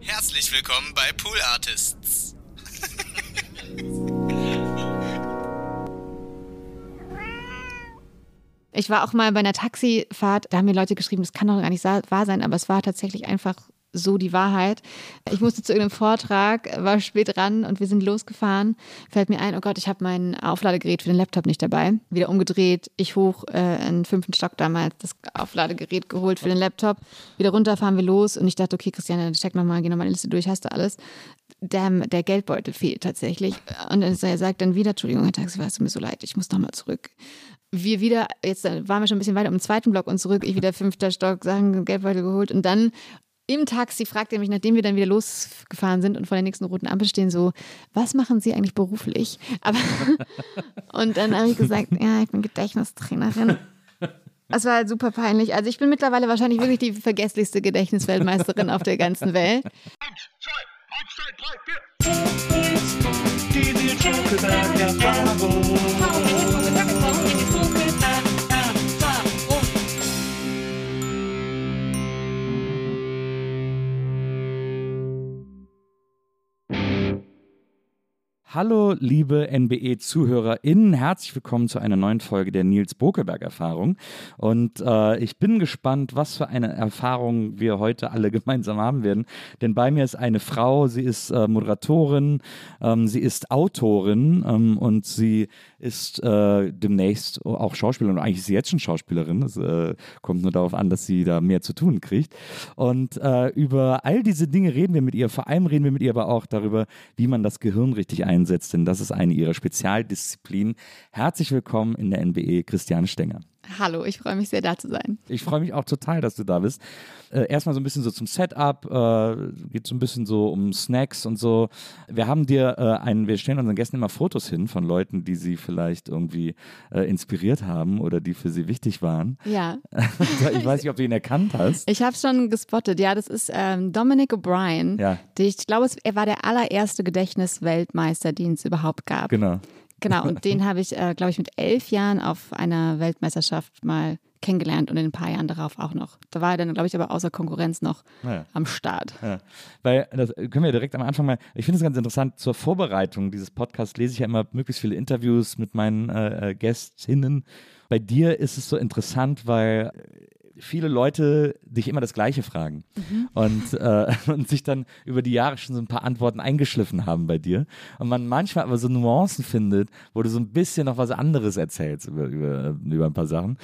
Herzlich willkommen bei Pool Artists. Ich war auch mal bei einer Taxifahrt, da haben mir Leute geschrieben, das kann doch gar nicht wahr sein, aber es war tatsächlich einfach so die Wahrheit. Ich musste zu irgendeinem Vortrag, war spät dran und wir sind losgefahren. Fällt mir ein, oh Gott, ich habe mein Aufladegerät für den Laptop nicht dabei. Wieder umgedreht, ich hoch äh, in fünften Stock damals das Aufladegerät geholt für den Laptop. Wieder runter fahren wir los und ich dachte, okay, Christiane, check nochmal, geh nochmal die Liste durch, hast du alles. Damn, der Geldbeutel fehlt tatsächlich. Und er sagt dann wieder, Entschuldigung, Herr Taxifahrer, es mir so leid, ich muss nochmal zurück wir wieder, jetzt waren wir schon ein bisschen weiter um den zweiten Block und zurück, ich wieder fünfter Stock, Sachen, Geldbeutel geholt und dann im Taxi fragt er mich, nachdem wir dann wieder losgefahren sind und vor der nächsten roten Ampel stehen, so, was machen Sie eigentlich beruflich? Aber und dann habe ich gesagt, ja, ich bin Gedächtnistrainerin. Das war halt super peinlich. Also ich bin mittlerweile wahrscheinlich wirklich die vergesslichste Gedächtnisweltmeisterin auf der ganzen Welt. Eins, zwei, eins, zwei, drei, vier. Hallo, liebe NBE-ZuhörerInnen, herzlich willkommen zu einer neuen Folge der Nils Bokelberg-Erfahrung. Und äh, ich bin gespannt, was für eine Erfahrung wir heute alle gemeinsam haben werden. Denn bei mir ist eine Frau, sie ist äh, Moderatorin, ähm, sie ist Autorin ähm, und sie ist äh, demnächst auch Schauspielerin. Und eigentlich ist sie jetzt schon Schauspielerin. Es äh, kommt nur darauf an, dass sie da mehr zu tun kriegt. Und äh, über all diese Dinge reden wir mit ihr. Vor allem reden wir mit ihr aber auch darüber, wie man das Gehirn richtig einsetzt einsetzt, denn das ist eine ihrer Spezialdisziplinen. Herzlich willkommen in der NBE, Christiane Stenger. Hallo, ich freue mich sehr, da zu sein. Ich freue mich auch total, dass du da bist. Äh, erstmal so ein bisschen so zum Setup, äh, geht so ein bisschen so um Snacks und so. Wir haben dir äh, einen, wir stellen unseren Gästen immer Fotos hin von Leuten, die sie vielleicht irgendwie äh, inspiriert haben oder die für sie wichtig waren. Ja. ich weiß nicht, ob du ihn erkannt hast. Ich habe schon gespottet, ja, das ist ähm, Dominic O'Brien. Ja. Ich glaube, er war der allererste Gedächtnisweltmeister, den es überhaupt gab. Genau. Genau, und den habe ich, äh, glaube ich, mit elf Jahren auf einer Weltmeisterschaft mal kennengelernt und in ein paar Jahren darauf auch noch. Da war er dann, glaube ich, aber außer Konkurrenz noch ja. am Start. Ja. Weil, das können wir direkt am Anfang mal, ich finde es ganz interessant, zur Vorbereitung dieses Podcasts lese ich ja immer möglichst viele Interviews mit meinen äh, äh Gästinnen. Bei dir ist es so interessant, weil viele Leute dich immer das Gleiche fragen mhm. und, äh, und sich dann über die Jahre schon so ein paar Antworten eingeschliffen haben bei dir. Und man manchmal aber so Nuancen findet, wo du so ein bisschen noch was anderes erzählst über, über, über ein paar Sachen.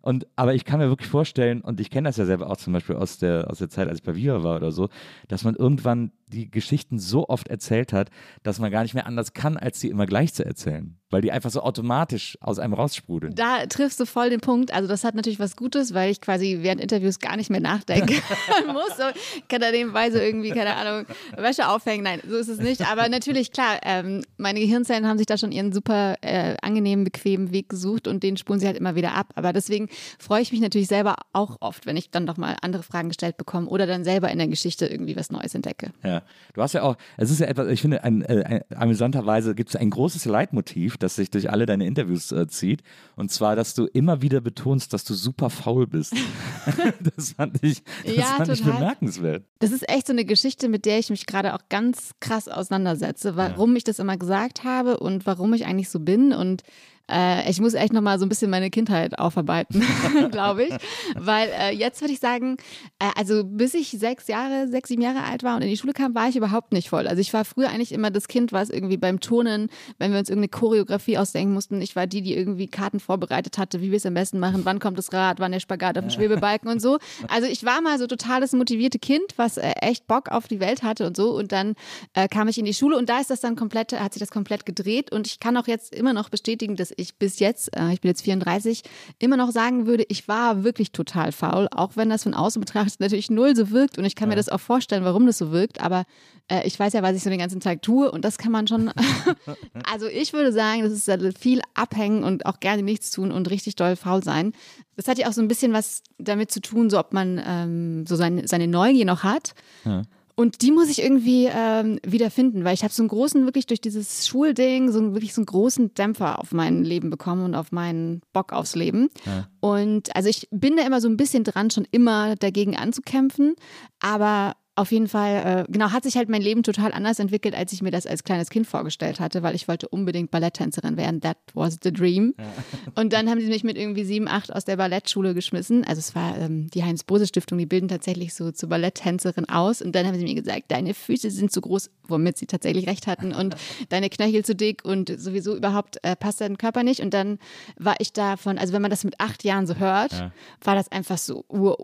Und, aber ich kann mir wirklich vorstellen, und ich kenne das ja selber auch zum Beispiel aus der, aus der Zeit, als ich bei Viva war oder so, dass man irgendwann die Geschichten so oft erzählt hat, dass man gar nicht mehr anders kann, als sie immer gleich zu erzählen weil die einfach so automatisch aus einem raussprudeln. Da triffst du voll den Punkt. Also das hat natürlich was Gutes, weil ich quasi während Interviews gar nicht mehr nachdenken muss. So, kann da nebenbei so irgendwie, keine Ahnung, Wäsche aufhängen. Nein, so ist es nicht. Aber natürlich, klar, ähm, meine Gehirnzellen haben sich da schon ihren super äh, angenehmen, bequemen Weg gesucht und den spulen sie halt immer wieder ab. Aber deswegen freue ich mich natürlich selber auch oft, wenn ich dann doch mal andere Fragen gestellt bekomme oder dann selber in der Geschichte irgendwie was Neues entdecke. Ja, du hast ja auch, es ist ja etwas, ich finde, ein, äh, ein, amüsanterweise gibt es ein großes Leitmotiv, das sich durch alle deine Interviews äh, zieht. Und zwar, dass du immer wieder betonst, dass du super faul bist. das fand ich, das ja, fand ich bemerkenswert. Das ist echt so eine Geschichte, mit der ich mich gerade auch ganz krass auseinandersetze, warum ja. ich das immer gesagt habe und warum ich eigentlich so bin. Und äh, ich muss echt nochmal so ein bisschen meine Kindheit aufarbeiten, glaube ich. Weil äh, jetzt würde ich sagen, äh, also bis ich sechs Jahre, sechs, sieben Jahre alt war und in die Schule kam, war ich überhaupt nicht voll. Also ich war früher eigentlich immer das Kind, was irgendwie beim Turnen, wenn wir uns irgendeine Choreografie ausdenken mussten, ich war die, die irgendwie Karten vorbereitet hatte, wie wir es am besten machen, wann kommt das Rad, wann der Spagat auf dem Schwebebalken und so. Also ich war mal so totales motivierte Kind, was äh, echt Bock auf die Welt hatte und so. Und dann äh, kam ich in die Schule und da ist das dann komplett, hat sich das komplett gedreht. Und ich kann auch jetzt immer noch bestätigen, dass ich bis jetzt, äh, ich bin jetzt 34, immer noch sagen würde, ich war wirklich total faul, auch wenn das von außen betrachtet natürlich null so wirkt und ich kann ja. mir das auch vorstellen, warum das so wirkt, aber äh, ich weiß ja, was ich so den ganzen Tag tue und das kann man schon, also ich würde sagen, das ist viel abhängen und auch gerne nichts tun und richtig doll faul sein. Das hat ja auch so ein bisschen was damit zu tun, so ob man ähm, so seine, seine Neugier noch hat. Ja. Und die muss ich irgendwie ähm, wiederfinden, weil ich habe so einen großen, wirklich durch dieses Schulding, so einen, wirklich so einen großen Dämpfer auf mein Leben bekommen und auf meinen Bock aufs Leben. Ja. Und also ich bin da immer so ein bisschen dran, schon immer dagegen anzukämpfen, aber auf jeden Fall, äh, genau, hat sich halt mein Leben total anders entwickelt, als ich mir das als kleines Kind vorgestellt hatte, weil ich wollte unbedingt Balletttänzerin werden. That was the dream. Ja. Und dann haben sie mich mit irgendwie sieben, acht aus der Ballettschule geschmissen. Also es war ähm, die Heinz-Bose-Stiftung, die bilden tatsächlich so zur Balletttänzerin aus. Und dann haben sie mir gesagt, deine Füße sind zu groß, womit sie tatsächlich recht hatten, und deine Knöchel zu dick und sowieso überhaupt äh, passt dein Körper nicht. Und dann war ich davon, also wenn man das mit acht Jahren so hört, ja. war das einfach so, wow.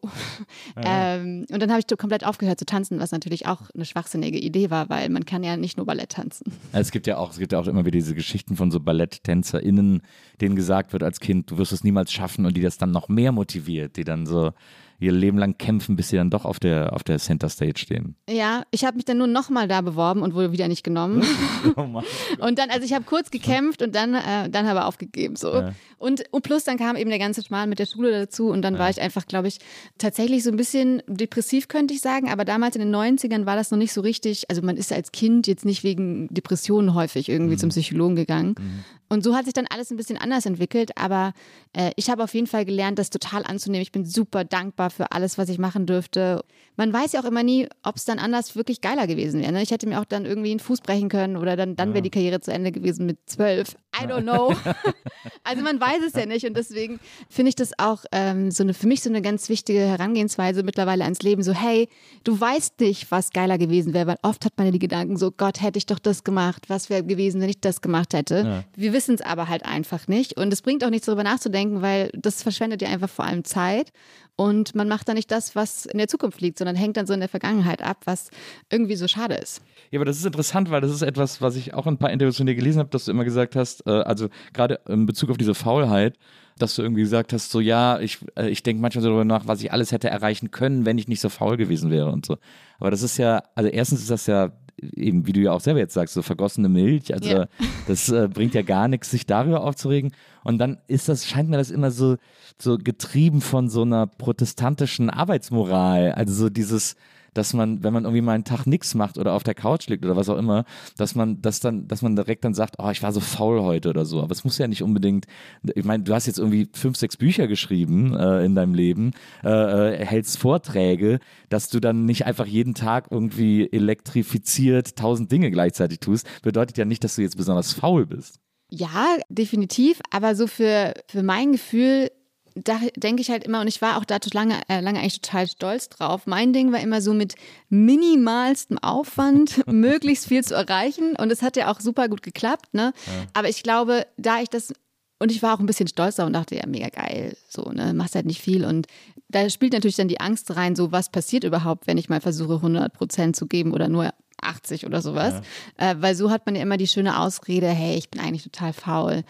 Ja. Ähm, und dann habe ich komplett aufgehört zu tanzen tanzen, was natürlich auch eine schwachsinnige Idee war, weil man kann ja nicht nur Ballett tanzen. Es gibt ja auch, es gibt ja auch immer wieder diese Geschichten von so BalletttänzerInnen, denen gesagt wird als Kind, du wirst es niemals schaffen und die das dann noch mehr motiviert, die dann so ihr Leben lang kämpfen, bis sie dann doch auf der, auf der Center Stage stehen. Ja, ich habe mich dann nur nochmal da beworben und wurde wieder nicht genommen. oh und dann, also ich habe kurz gekämpft und dann, äh, dann aber aufgegeben. So. Ja. Und, und plus dann kam eben der ganze Schmarrn mit der Schule dazu und dann ja. war ich einfach, glaube ich, tatsächlich so ein bisschen depressiv, könnte ich sagen. Aber damals in den 90ern war das noch nicht so richtig. Also man ist als Kind jetzt nicht wegen Depressionen häufig irgendwie mhm. zum Psychologen gegangen. Mhm. Und so hat sich dann alles ein bisschen anders entwickelt. Aber äh, ich habe auf jeden Fall gelernt, das total anzunehmen. Ich bin super dankbar für alles, was ich machen dürfte. Man weiß ja auch immer nie, ob es dann anders wirklich geiler gewesen wäre. Ne? Ich hätte mir auch dann irgendwie einen Fuß brechen können oder dann, dann wäre die Karriere zu Ende gewesen mit zwölf. I don't know. also man weiß es ja nicht. Und deswegen finde ich das auch ähm, so eine, für mich so eine ganz wichtige Herangehensweise mittlerweile ans Leben. So, hey, du weißt nicht, was geiler gewesen wäre, weil oft hat man ja die Gedanken so, Gott, hätte ich doch das gemacht, was wäre gewesen, wenn ich das gemacht hätte. Ja. Wir wissen es aber halt einfach nicht. Und es bringt auch nichts darüber nachzudenken, weil das verschwendet ja einfach vor allem Zeit. Und man macht dann nicht das, was in der Zukunft liegt, sondern hängt dann so in der Vergangenheit ab, was irgendwie so schade ist. Ja, aber das ist interessant, weil das ist etwas, was ich auch in ein paar Interviews von dir gelesen habe, dass du immer gesagt hast, äh, also gerade in Bezug auf diese Faulheit, dass du irgendwie gesagt hast, so ja, ich, äh, ich denke manchmal so darüber nach, was ich alles hätte erreichen können, wenn ich nicht so faul gewesen wäre und so. Aber das ist ja, also erstens ist das ja eben, wie du ja auch selber jetzt sagst, so vergossene Milch. Also ja. das äh, bringt ja gar nichts, sich darüber aufzuregen. Und dann ist das, scheint mir das immer so, so getrieben von so einer protestantischen Arbeitsmoral. Also so dieses, dass man, wenn man irgendwie mal einen Tag nichts macht oder auf der Couch liegt oder was auch immer, dass man das dann, dass man direkt dann sagt, oh, ich war so faul heute oder so. Aber es muss ja nicht unbedingt, ich meine, du hast jetzt irgendwie fünf, sechs Bücher geschrieben äh, in deinem Leben, äh, äh, hältst Vorträge, dass du dann nicht einfach jeden Tag irgendwie elektrifiziert tausend Dinge gleichzeitig tust, bedeutet ja nicht, dass du jetzt besonders faul bist. Ja, definitiv. Aber so für, für mein Gefühl da denke ich halt immer, und ich war auch da lange, äh, lange eigentlich total stolz drauf. Mein Ding war immer so mit minimalstem Aufwand möglichst viel zu erreichen. Und es hat ja auch super gut geklappt, ne? Ja. Aber ich glaube, da ich das und ich war auch ein bisschen stolzer und dachte, ja, mega geil, so, ne, machst halt nicht viel. Und da spielt natürlich dann die Angst rein, so, was passiert überhaupt, wenn ich mal versuche, 100 Prozent zu geben oder nur 80 oder sowas. Ja. Äh, weil so hat man ja immer die schöne Ausrede, hey, ich bin eigentlich total faul.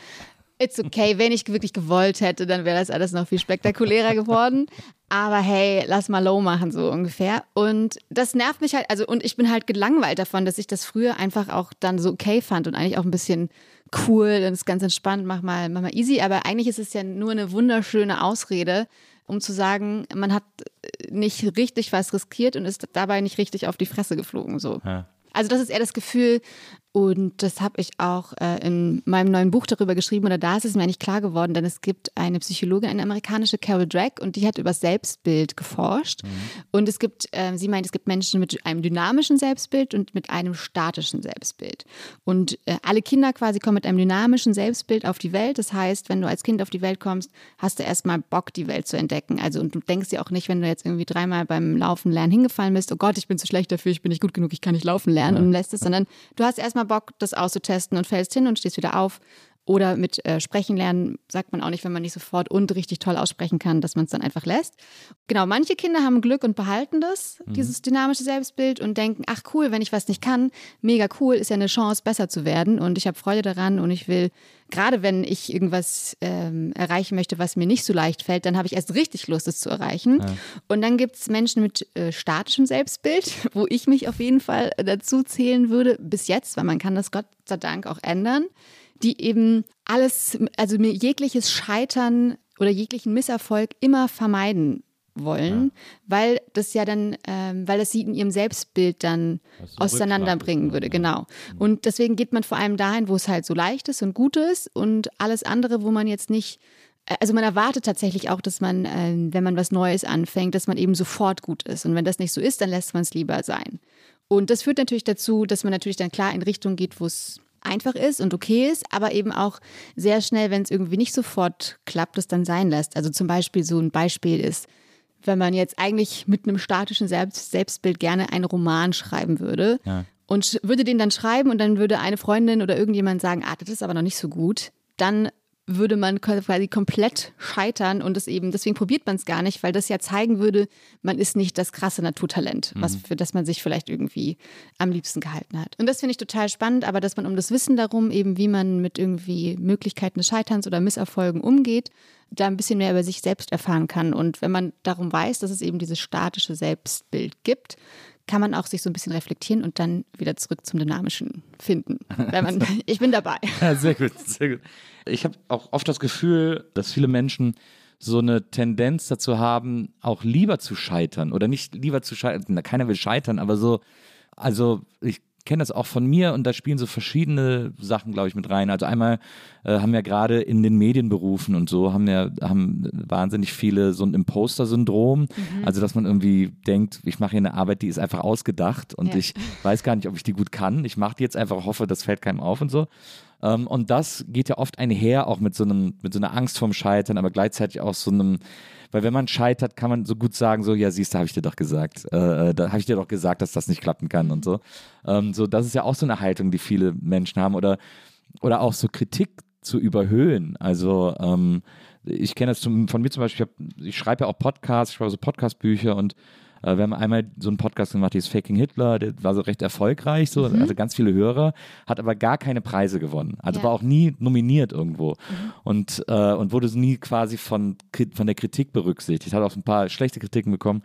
It's okay, wenn ich wirklich gewollt hätte, dann wäre das alles noch viel spektakulärer geworden. Aber hey, lass mal low machen, so ungefähr. Und das nervt mich halt, also, und ich bin halt gelangweilt davon, dass ich das früher einfach auch dann so okay fand und eigentlich auch ein bisschen cool und ist ganz entspannt, mach mal, mach mal easy. Aber eigentlich ist es ja nur eine wunderschöne Ausrede, um zu sagen, man hat nicht richtig was riskiert und ist dabei nicht richtig auf die Fresse geflogen, so. Ja. Also das ist eher das Gefühl, und das habe ich auch äh, in meinem neuen Buch darüber geschrieben, oder da ist es mir eigentlich klar geworden, denn es gibt eine Psychologin, eine amerikanische Carol Drake, und die hat über Selbstbild geforscht. Mhm. Und es gibt, äh, sie meint, es gibt Menschen mit einem dynamischen Selbstbild und mit einem statischen Selbstbild. Und äh, alle Kinder quasi kommen mit einem dynamischen Selbstbild auf die Welt. Das heißt, wenn du als Kind auf die Welt kommst, hast du erstmal Bock, die Welt zu entdecken. Also, und du denkst dir auch nicht, wenn du jetzt irgendwie dreimal beim Laufen lernen hingefallen bist, oh Gott, ich bin zu schlecht dafür, ich bin nicht gut genug, ich kann nicht laufen lernen ja. und lässt es, sondern du hast erstmal Bock, das auszutesten und fällst hin und stehst wieder auf. Oder mit äh, Sprechen lernen sagt man auch nicht, wenn man nicht sofort und richtig toll aussprechen kann, dass man es dann einfach lässt. Genau, manche Kinder haben Glück und behalten das, mhm. dieses dynamische Selbstbild und denken, ach cool, wenn ich was nicht kann, mega cool, ist ja eine Chance, besser zu werden und ich habe Freude daran und ich will, gerade wenn ich irgendwas ähm, erreichen möchte, was mir nicht so leicht fällt, dann habe ich erst richtig Lust, es zu erreichen. Ja. Und dann gibt es Menschen mit äh, statischem Selbstbild, wo ich mich auf jeden Fall dazu zählen würde, bis jetzt, weil man kann das Gott sei Dank auch ändern die eben alles, also mir jegliches Scheitern oder jeglichen Misserfolg immer vermeiden wollen, ja. weil das ja dann, ähm, weil das sie in ihrem Selbstbild dann auseinanderbringen würde, genau. Mhm. Und deswegen geht man vor allem dahin, wo es halt so leicht ist und gut ist und alles andere, wo man jetzt nicht also man erwartet tatsächlich auch, dass man, äh, wenn man was Neues anfängt, dass man eben sofort gut ist. Und wenn das nicht so ist, dann lässt man es lieber sein. Und das führt natürlich dazu, dass man natürlich dann klar in Richtung geht, wo es einfach ist und okay ist, aber eben auch sehr schnell, wenn es irgendwie nicht sofort klappt, es dann sein lässt. Also zum Beispiel so ein Beispiel ist, wenn man jetzt eigentlich mit einem statischen Selbst Selbstbild gerne einen Roman schreiben würde ja. und würde den dann schreiben und dann würde eine Freundin oder irgendjemand sagen, ah, das ist aber noch nicht so gut, dann würde man quasi komplett scheitern und es eben, deswegen probiert man es gar nicht, weil das ja zeigen würde, man ist nicht das krasse Naturtalent, mhm. was für das man sich vielleicht irgendwie am liebsten gehalten hat. Und das finde ich total spannend, aber dass man um das Wissen darum, eben wie man mit irgendwie Möglichkeiten des Scheiterns oder Misserfolgen umgeht, da ein bisschen mehr über sich selbst erfahren kann. Und wenn man darum weiß, dass es eben dieses statische Selbstbild gibt, kann man auch sich so ein bisschen reflektieren und dann wieder zurück zum Dynamischen finden. Man, ich bin dabei. Ja, sehr gut, sehr gut. Ich habe auch oft das Gefühl, dass viele Menschen so eine Tendenz dazu haben, auch lieber zu scheitern oder nicht lieber zu scheitern. Keiner will scheitern, aber so, also ich kenne das auch von mir und da spielen so verschiedene Sachen, glaube ich, mit rein. Also einmal äh, haben wir gerade in den Medienberufen und so haben ja haben wahnsinnig viele so ein Imposter-Syndrom. Mhm. Also dass man irgendwie denkt, ich mache hier eine Arbeit, die ist einfach ausgedacht und ja. ich weiß gar nicht, ob ich die gut kann. Ich mache die jetzt einfach, hoffe, das fällt keinem auf und so. Ähm, und das geht ja oft einher auch mit so einem, mit so einer Angst vorm Scheitern, aber gleichzeitig auch so einem weil wenn man scheitert, kann man so gut sagen, so, ja, siehst du, habe ich dir doch gesagt. Äh, äh da habe ich dir doch gesagt, dass das nicht klappen kann und so. Ähm, so, das ist ja auch so eine Haltung, die viele Menschen haben. Oder, oder auch so Kritik zu überhöhen. Also ähm, ich kenne das zum, von mir zum Beispiel, ich, ich schreibe ja auch Podcasts, ich schreibe so Podcastbücher und wir haben einmal so einen Podcast gemacht, die ist Faking Hitler, der war so recht erfolgreich, so, mhm. also ganz viele Hörer, hat aber gar keine Preise gewonnen. Also ja. war auch nie nominiert irgendwo mhm. und, äh, und wurde nie quasi von, von der Kritik berücksichtigt. Hat auch ein paar schlechte Kritiken bekommen.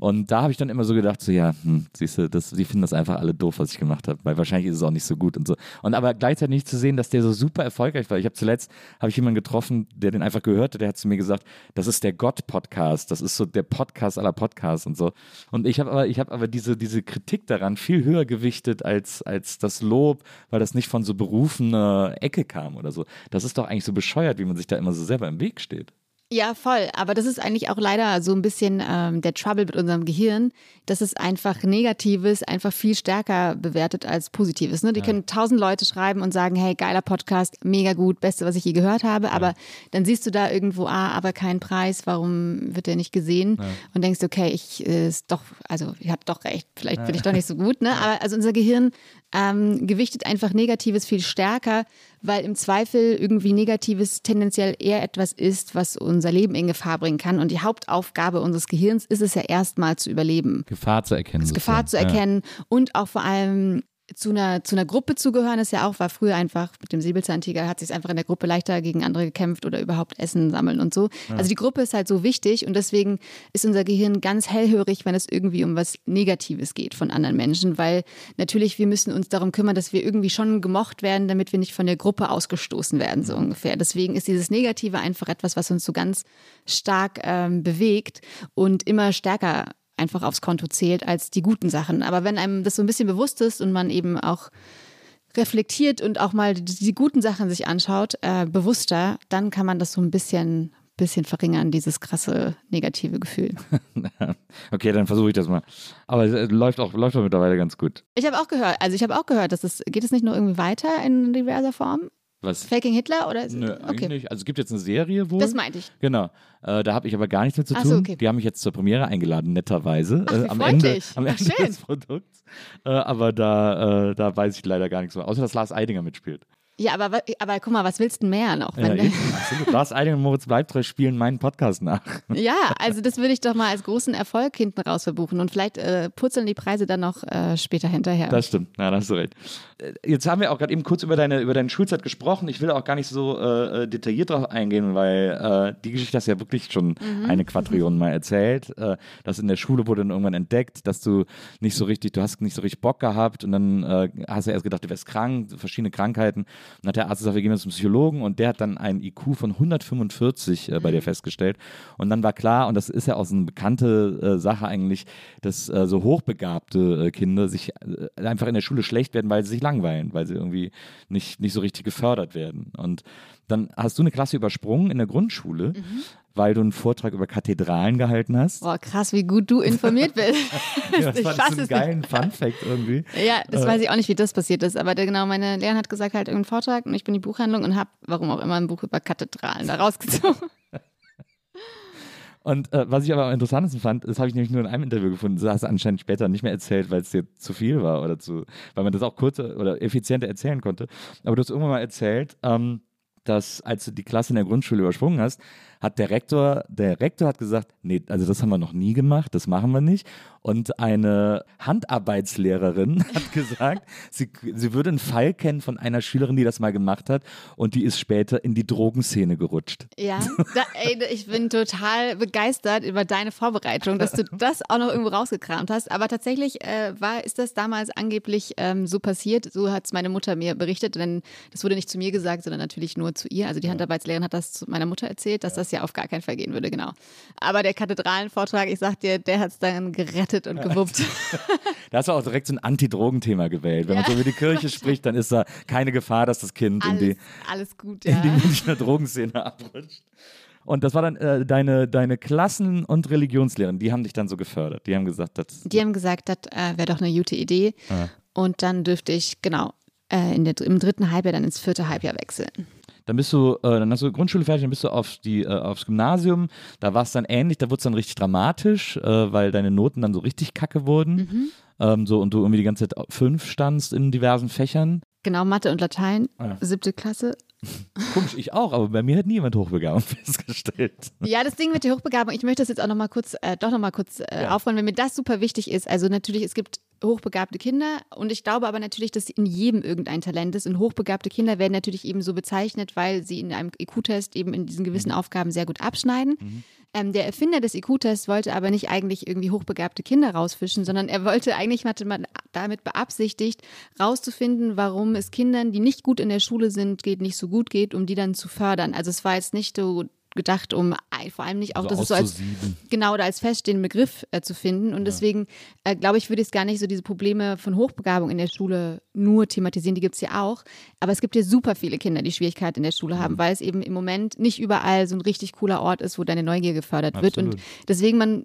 Und da habe ich dann immer so gedacht, so ja, hm, siehst du, das, die finden das einfach alle doof, was ich gemacht habe, weil wahrscheinlich ist es auch nicht so gut und so. Und aber gleichzeitig nicht zu sehen, dass der so super erfolgreich war. Ich habe zuletzt, habe ich jemanden getroffen, der den einfach gehört hat, der hat zu mir gesagt, das ist der Gott-Podcast, das ist so der Podcast aller Podcasts und so. Und ich habe aber, ich habe aber diese, diese Kritik daran viel höher gewichtet als, als das Lob, weil das nicht von so berufener Ecke kam oder so. Das ist doch eigentlich so bescheuert, wie man sich da immer so selber im Weg steht. Ja, voll. Aber das ist eigentlich auch leider so ein bisschen ähm, der Trouble mit unserem Gehirn, dass es einfach Negatives einfach viel stärker bewertet als Positives. Ne? Die ja. können tausend Leute schreiben und sagen, hey, geiler Podcast, mega gut, beste, was ich je gehört habe. Ja. Aber dann siehst du da irgendwo, ah, aber keinen Preis, warum wird der nicht gesehen? Ja. Und denkst, okay, ich äh, ist doch, also ich habe doch recht, vielleicht bin ich doch nicht so gut. Ne? Aber also unser Gehirn ähm, gewichtet einfach Negatives viel stärker, weil im Zweifel irgendwie Negatives tendenziell eher etwas ist, was unser Leben in Gefahr bringen kann. Und die Hauptaufgabe unseres Gehirns ist es ja erstmal zu überleben. Gefahr zu erkennen. Gefahr zu erkennen ja. und auch vor allem zu einer, zu einer Gruppe zu gehören, ist ja auch, war früher einfach mit dem Säbelzahntiger, hat sich einfach in der Gruppe leichter gegen andere gekämpft oder überhaupt Essen sammeln und so. Ja. Also die Gruppe ist halt so wichtig und deswegen ist unser Gehirn ganz hellhörig, wenn es irgendwie um was Negatives geht von anderen Menschen, weil natürlich wir müssen uns darum kümmern, dass wir irgendwie schon gemocht werden, damit wir nicht von der Gruppe ausgestoßen werden, so ungefähr. Deswegen ist dieses Negative einfach etwas, was uns so ganz stark ähm, bewegt und immer stärker einfach aufs Konto zählt als die guten Sachen. Aber wenn einem das so ein bisschen bewusst ist und man eben auch reflektiert und auch mal die, die guten Sachen sich anschaut, äh, bewusster, dann kann man das so ein bisschen bisschen verringern, dieses krasse negative Gefühl. okay, dann versuche ich das mal. Aber es läuft auch, läuft auch mittlerweile ganz gut. Ich habe auch gehört, also ich habe auch gehört, dass es, geht es nicht nur irgendwie weiter in diverser Form? Was? Faking Hitler oder? Nö, okay. nicht. Also es gibt jetzt eine Serie wohl. Das meinte ich. Genau. Äh, da habe ich aber gar nichts mit zu tun. So, okay. Die haben mich jetzt zur Premiere eingeladen, netterweise. Ach, äh, am Ende, am Ende des Produkts. Äh, aber da, äh, da weiß ich leider gar nichts mehr. Außer dass Lars Eidinger mitspielt. Ja, aber, aber guck mal, was willst du mehr noch? Ja, Lars Eidinger und Moritz Bleibtreu spielen meinen Podcast nach. Ja, also das würde ich doch mal als großen Erfolg hinten raus verbuchen und vielleicht äh, purzeln die Preise dann noch äh, später hinterher. Das stimmt, ja, da hast du recht. Äh, jetzt haben wir auch gerade eben kurz über deine, über deine Schulzeit gesprochen. Ich will auch gar nicht so äh, detailliert darauf eingehen, weil äh, die Geschichte hast du ja wirklich schon mhm. eine Quadrillion mal erzählt. Äh, das in der Schule wurde dann irgendwann entdeckt, dass du nicht so richtig, du hast nicht so richtig Bock gehabt und dann hast du erst gedacht, du wärst krank, verschiedene Krankheiten dann hat der Arzt gesagt, wir gehen jetzt zum Psychologen und der hat dann einen IQ von 145 äh, bei dir festgestellt. Und dann war klar, und das ist ja auch so eine bekannte äh, Sache eigentlich, dass äh, so hochbegabte äh, Kinder sich äh, einfach in der Schule schlecht werden, weil sie sich langweilen, weil sie irgendwie nicht, nicht so richtig gefördert werden. Und dann hast du eine Klasse übersprungen in der Grundschule, mhm. Weil du einen Vortrag über Kathedralen gehalten hast. Boah, krass, wie gut du informiert bist. ja, das ich fand so einen geilen Fun-Fact irgendwie. Ja, das äh. weiß ich auch nicht, wie das passiert ist, aber genau, meine Lehrerin hat gesagt, halt irgendeinen Vortrag und ich bin in die Buchhandlung und habe, warum auch immer, ein Buch über Kathedralen da rausgezogen. Und äh, was ich aber am interessantesten fand, das habe ich nämlich nur in einem Interview gefunden, das hast du anscheinend später nicht mehr erzählt, weil es dir zu viel war oder zu, weil man das auch kurzer oder effizienter erzählen konnte. Aber du hast irgendwann mal erzählt, ähm, dass als du die Klasse in der Grundschule übersprungen hast, hat der Rektor, der Rektor hat gesagt, nee, also das haben wir noch nie gemacht, das machen wir nicht. Und eine Handarbeitslehrerin hat gesagt, sie, sie würde einen Fall kennen von einer Schülerin, die das mal gemacht hat und die ist später in die Drogenszene gerutscht. Ja, da, ey, ich bin total begeistert über deine Vorbereitung, dass du das auch noch irgendwo rausgekramt hast. Aber tatsächlich äh, war, ist das damals angeblich ähm, so passiert, so hat es meine Mutter mir berichtet, denn das wurde nicht zu mir gesagt, sondern natürlich nur zu ihr. Also die Handarbeitslehrerin hat das zu meiner Mutter erzählt, dass das ja auf gar keinen Fall gehen würde, genau. Aber der Kathedralenvortrag, ich sag dir, der hat es dann gerettet und gewuppt. da hast du auch direkt so ein Anti-Drogen-Thema gewählt. Wenn ja. man so über die Kirche spricht, dann ist da keine Gefahr, dass das Kind alles, in, die, alles gut, ja. in die Münchner Drogenszene abrutscht. Und das war dann äh, deine, deine Klassen- und Religionslehrerin, die haben dich dann so gefördert. Die haben gesagt, das. Die haben gesagt, das äh, wäre doch eine gute Idee. Ja. Und dann dürfte ich, genau, äh, in der, im dritten Halbjahr dann ins vierte Halbjahr wechseln. Dann bist du, äh, dann hast du Grundschule fertig, dann bist du auf die, äh, aufs Gymnasium. Da war es dann ähnlich, da wurde es dann richtig dramatisch, äh, weil deine Noten dann so richtig kacke wurden. Mhm. Ähm, so, und du irgendwie die ganze Zeit fünf standst in diversen Fächern. Genau, Mathe und Latein, ah. siebte Klasse. Komisch, ich auch, aber bei mir hat niemand Hochbegabung festgestellt. Ja, das Ding mit der Hochbegabung, ich möchte das jetzt auch nochmal kurz, äh, doch nochmal kurz äh, ja. aufräumen, wenn mir das super wichtig ist. Also natürlich, es gibt hochbegabte Kinder und ich glaube aber natürlich, dass in jedem irgendein Talent ist und hochbegabte Kinder werden natürlich eben so bezeichnet, weil sie in einem IQ-Test eben in diesen gewissen mhm. Aufgaben sehr gut abschneiden. Mhm. Ähm, der Erfinder des IQ-Tests wollte aber nicht eigentlich irgendwie hochbegabte Kinder rausfischen, sondern er wollte eigentlich, hatte man damit beabsichtigt, rauszufinden, warum es Kindern, die nicht gut in der Schule sind, geht, nicht so gut geht, um die dann zu fördern. Also es war jetzt nicht so gedacht, um vor allem nicht auch, also das so als genau oder als feststehenden Begriff äh, zu finden. Und ja. deswegen äh, glaube ich, würde ich es gar nicht so diese Probleme von Hochbegabung in der Schule nur thematisieren. Die gibt es ja auch. Aber es gibt ja super viele Kinder, die Schwierigkeiten in der Schule haben, mhm. weil es eben im Moment nicht überall so ein richtig cooler Ort ist, wo deine Neugier gefördert Absolut. wird. Und deswegen man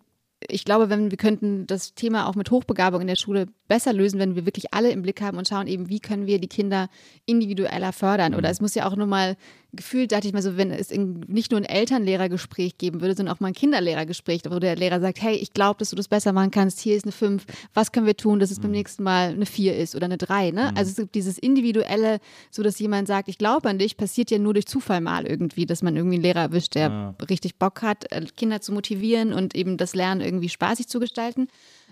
ich glaube, wenn wir könnten das Thema auch mit Hochbegabung in der Schule besser lösen, wenn wir wirklich alle im Blick haben und schauen eben, wie können wir die Kinder individueller fördern. Oder mhm. es muss ja auch nur mal gefühlt, dachte ich mal so, wenn es nicht nur ein Elternlehrergespräch geben würde, sondern auch mal ein Kinderlehrergespräch, wo der Lehrer sagt, hey, ich glaube, dass du das besser machen kannst, hier ist eine 5, was können wir tun, dass es mhm. beim nächsten Mal eine 4 ist oder eine 3. Ne? Mhm. Also es gibt dieses individuelle, so dass jemand sagt, ich glaube an dich, passiert ja nur durch Zufall mal irgendwie, dass man irgendwie einen Lehrer erwischt, der ja. richtig Bock hat, äh, Kinder zu motivieren und eben das Lernen irgendwie spaßig zu gestalten.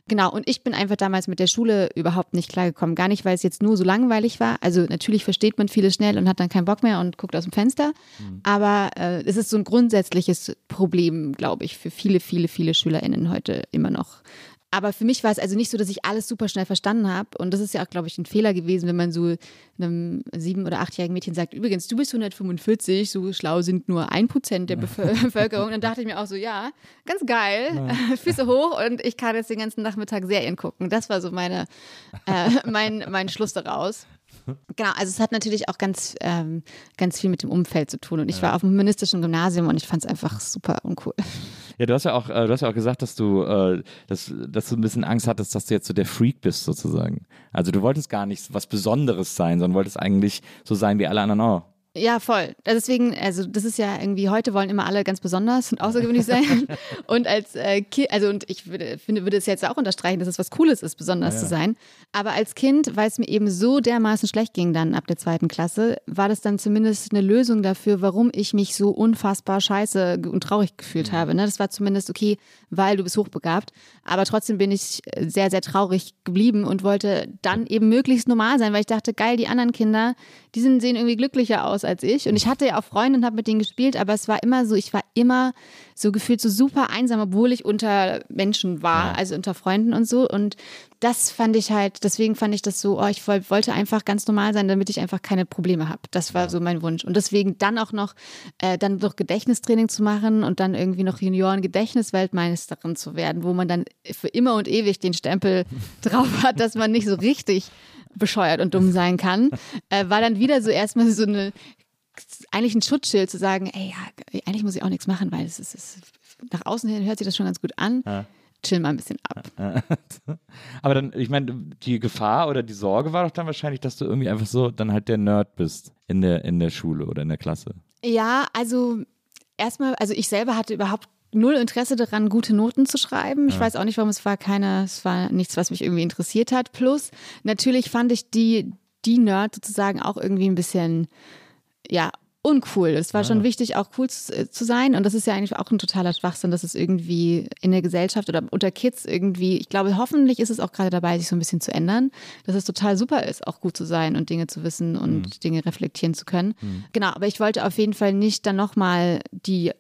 Genau, und ich bin einfach damals mit der Schule überhaupt nicht klargekommen. Gar nicht, weil es jetzt nur so langweilig war. Also natürlich versteht man vieles schnell und hat dann keinen Bock mehr und guckt aus dem Fenster. Mhm. Aber äh, es ist so ein grundsätzliches Problem, glaube ich, für viele, viele, viele SchülerInnen heute immer noch. Aber für mich war es also nicht so, dass ich alles super schnell verstanden habe. Und das ist ja auch, glaube ich, ein Fehler gewesen, wenn man so einem sieben- oder achtjährigen Mädchen sagt, übrigens, du bist 145, so schlau sind nur ein Prozent der Bevölkerung. Dann dachte ich mir auch so, ja, ganz geil, ja. Füße hoch und ich kann jetzt den ganzen Nachmittag Serien gucken. Das war so meine, äh, mein, mein Schluss daraus. Genau, also es hat natürlich auch ganz, ähm, ganz viel mit dem Umfeld zu tun. Und ich ja. war auf dem humanistischen Gymnasium und ich fand es einfach super uncool. Ja, du hast ja auch, äh, du hast ja auch gesagt, dass du, äh, dass, dass du ein bisschen Angst hattest, dass du jetzt so der Freak bist, sozusagen. Also du wolltest gar nicht was Besonderes sein, sondern wolltest eigentlich so sein wie alle anderen auch. Ja, voll. Deswegen, also das ist ja irgendwie, heute wollen immer alle ganz besonders und außergewöhnlich sein. und als äh, Kind, also und ich würde, finde, würde es jetzt auch unterstreichen, dass es was Cooles ist, besonders ja. zu sein. Aber als Kind, weil es mir eben so dermaßen schlecht ging dann ab der zweiten Klasse, war das dann zumindest eine Lösung dafür, warum ich mich so unfassbar scheiße und traurig gefühlt mhm. habe. Ne? Das war zumindest okay, weil du bist hochbegabt. Aber trotzdem bin ich sehr, sehr traurig geblieben und wollte dann eben möglichst normal sein, weil ich dachte, geil, die anderen Kinder, die sind, sehen irgendwie glücklicher aus aus als ich. Und ich hatte ja auch Freunde und habe mit denen gespielt, aber es war immer so, ich war immer so gefühlt so super einsam, obwohl ich unter Menschen war, ja. also unter Freunden und so. Und das fand ich halt, deswegen fand ich das so, oh, ich wollte einfach ganz normal sein, damit ich einfach keine Probleme habe. Das war ja. so mein Wunsch. Und deswegen dann auch noch, äh, dann noch Gedächtnistraining zu machen und dann irgendwie noch Junioren-Gedächtnisweltmeisterin zu werden, wo man dann für immer und ewig den Stempel drauf hat, dass man nicht so richtig bescheuert und dumm sein kann, äh, war dann wieder so erstmal so eine, eigentlich ein Schutzschild zu sagen, ey, ja, eigentlich muss ich auch nichts machen, weil es ist, es, nach außen hin hört sich das schon ganz gut an. Ja. Chill mal ein bisschen ab. Aber dann, ich meine, die Gefahr oder die Sorge war doch dann wahrscheinlich, dass du irgendwie einfach so dann halt der Nerd bist in der, in der Schule oder in der Klasse. Ja, also erstmal, also ich selber hatte überhaupt null Interesse daran, gute Noten zu schreiben. Ich ja. weiß auch nicht, warum es war keine, es war nichts, was mich irgendwie interessiert hat. Plus, natürlich fand ich die, die Nerd sozusagen auch irgendwie ein bisschen, ja, uncool. Es war ja. schon wichtig, auch cool zu, äh, zu, sein. Und das ist ja eigentlich auch ein totaler Schwachsinn, dass es irgendwie in der Gesellschaft oder unter Kids irgendwie, ich glaube, hoffentlich ist es auch gerade dabei, sich so ein bisschen zu ändern, dass es total super ist, auch gut zu sein und Dinge zu wissen und mhm. Dinge reflektieren zu können. Mhm. Genau, aber ich wollte auf jeden Fall nicht dann nochmal die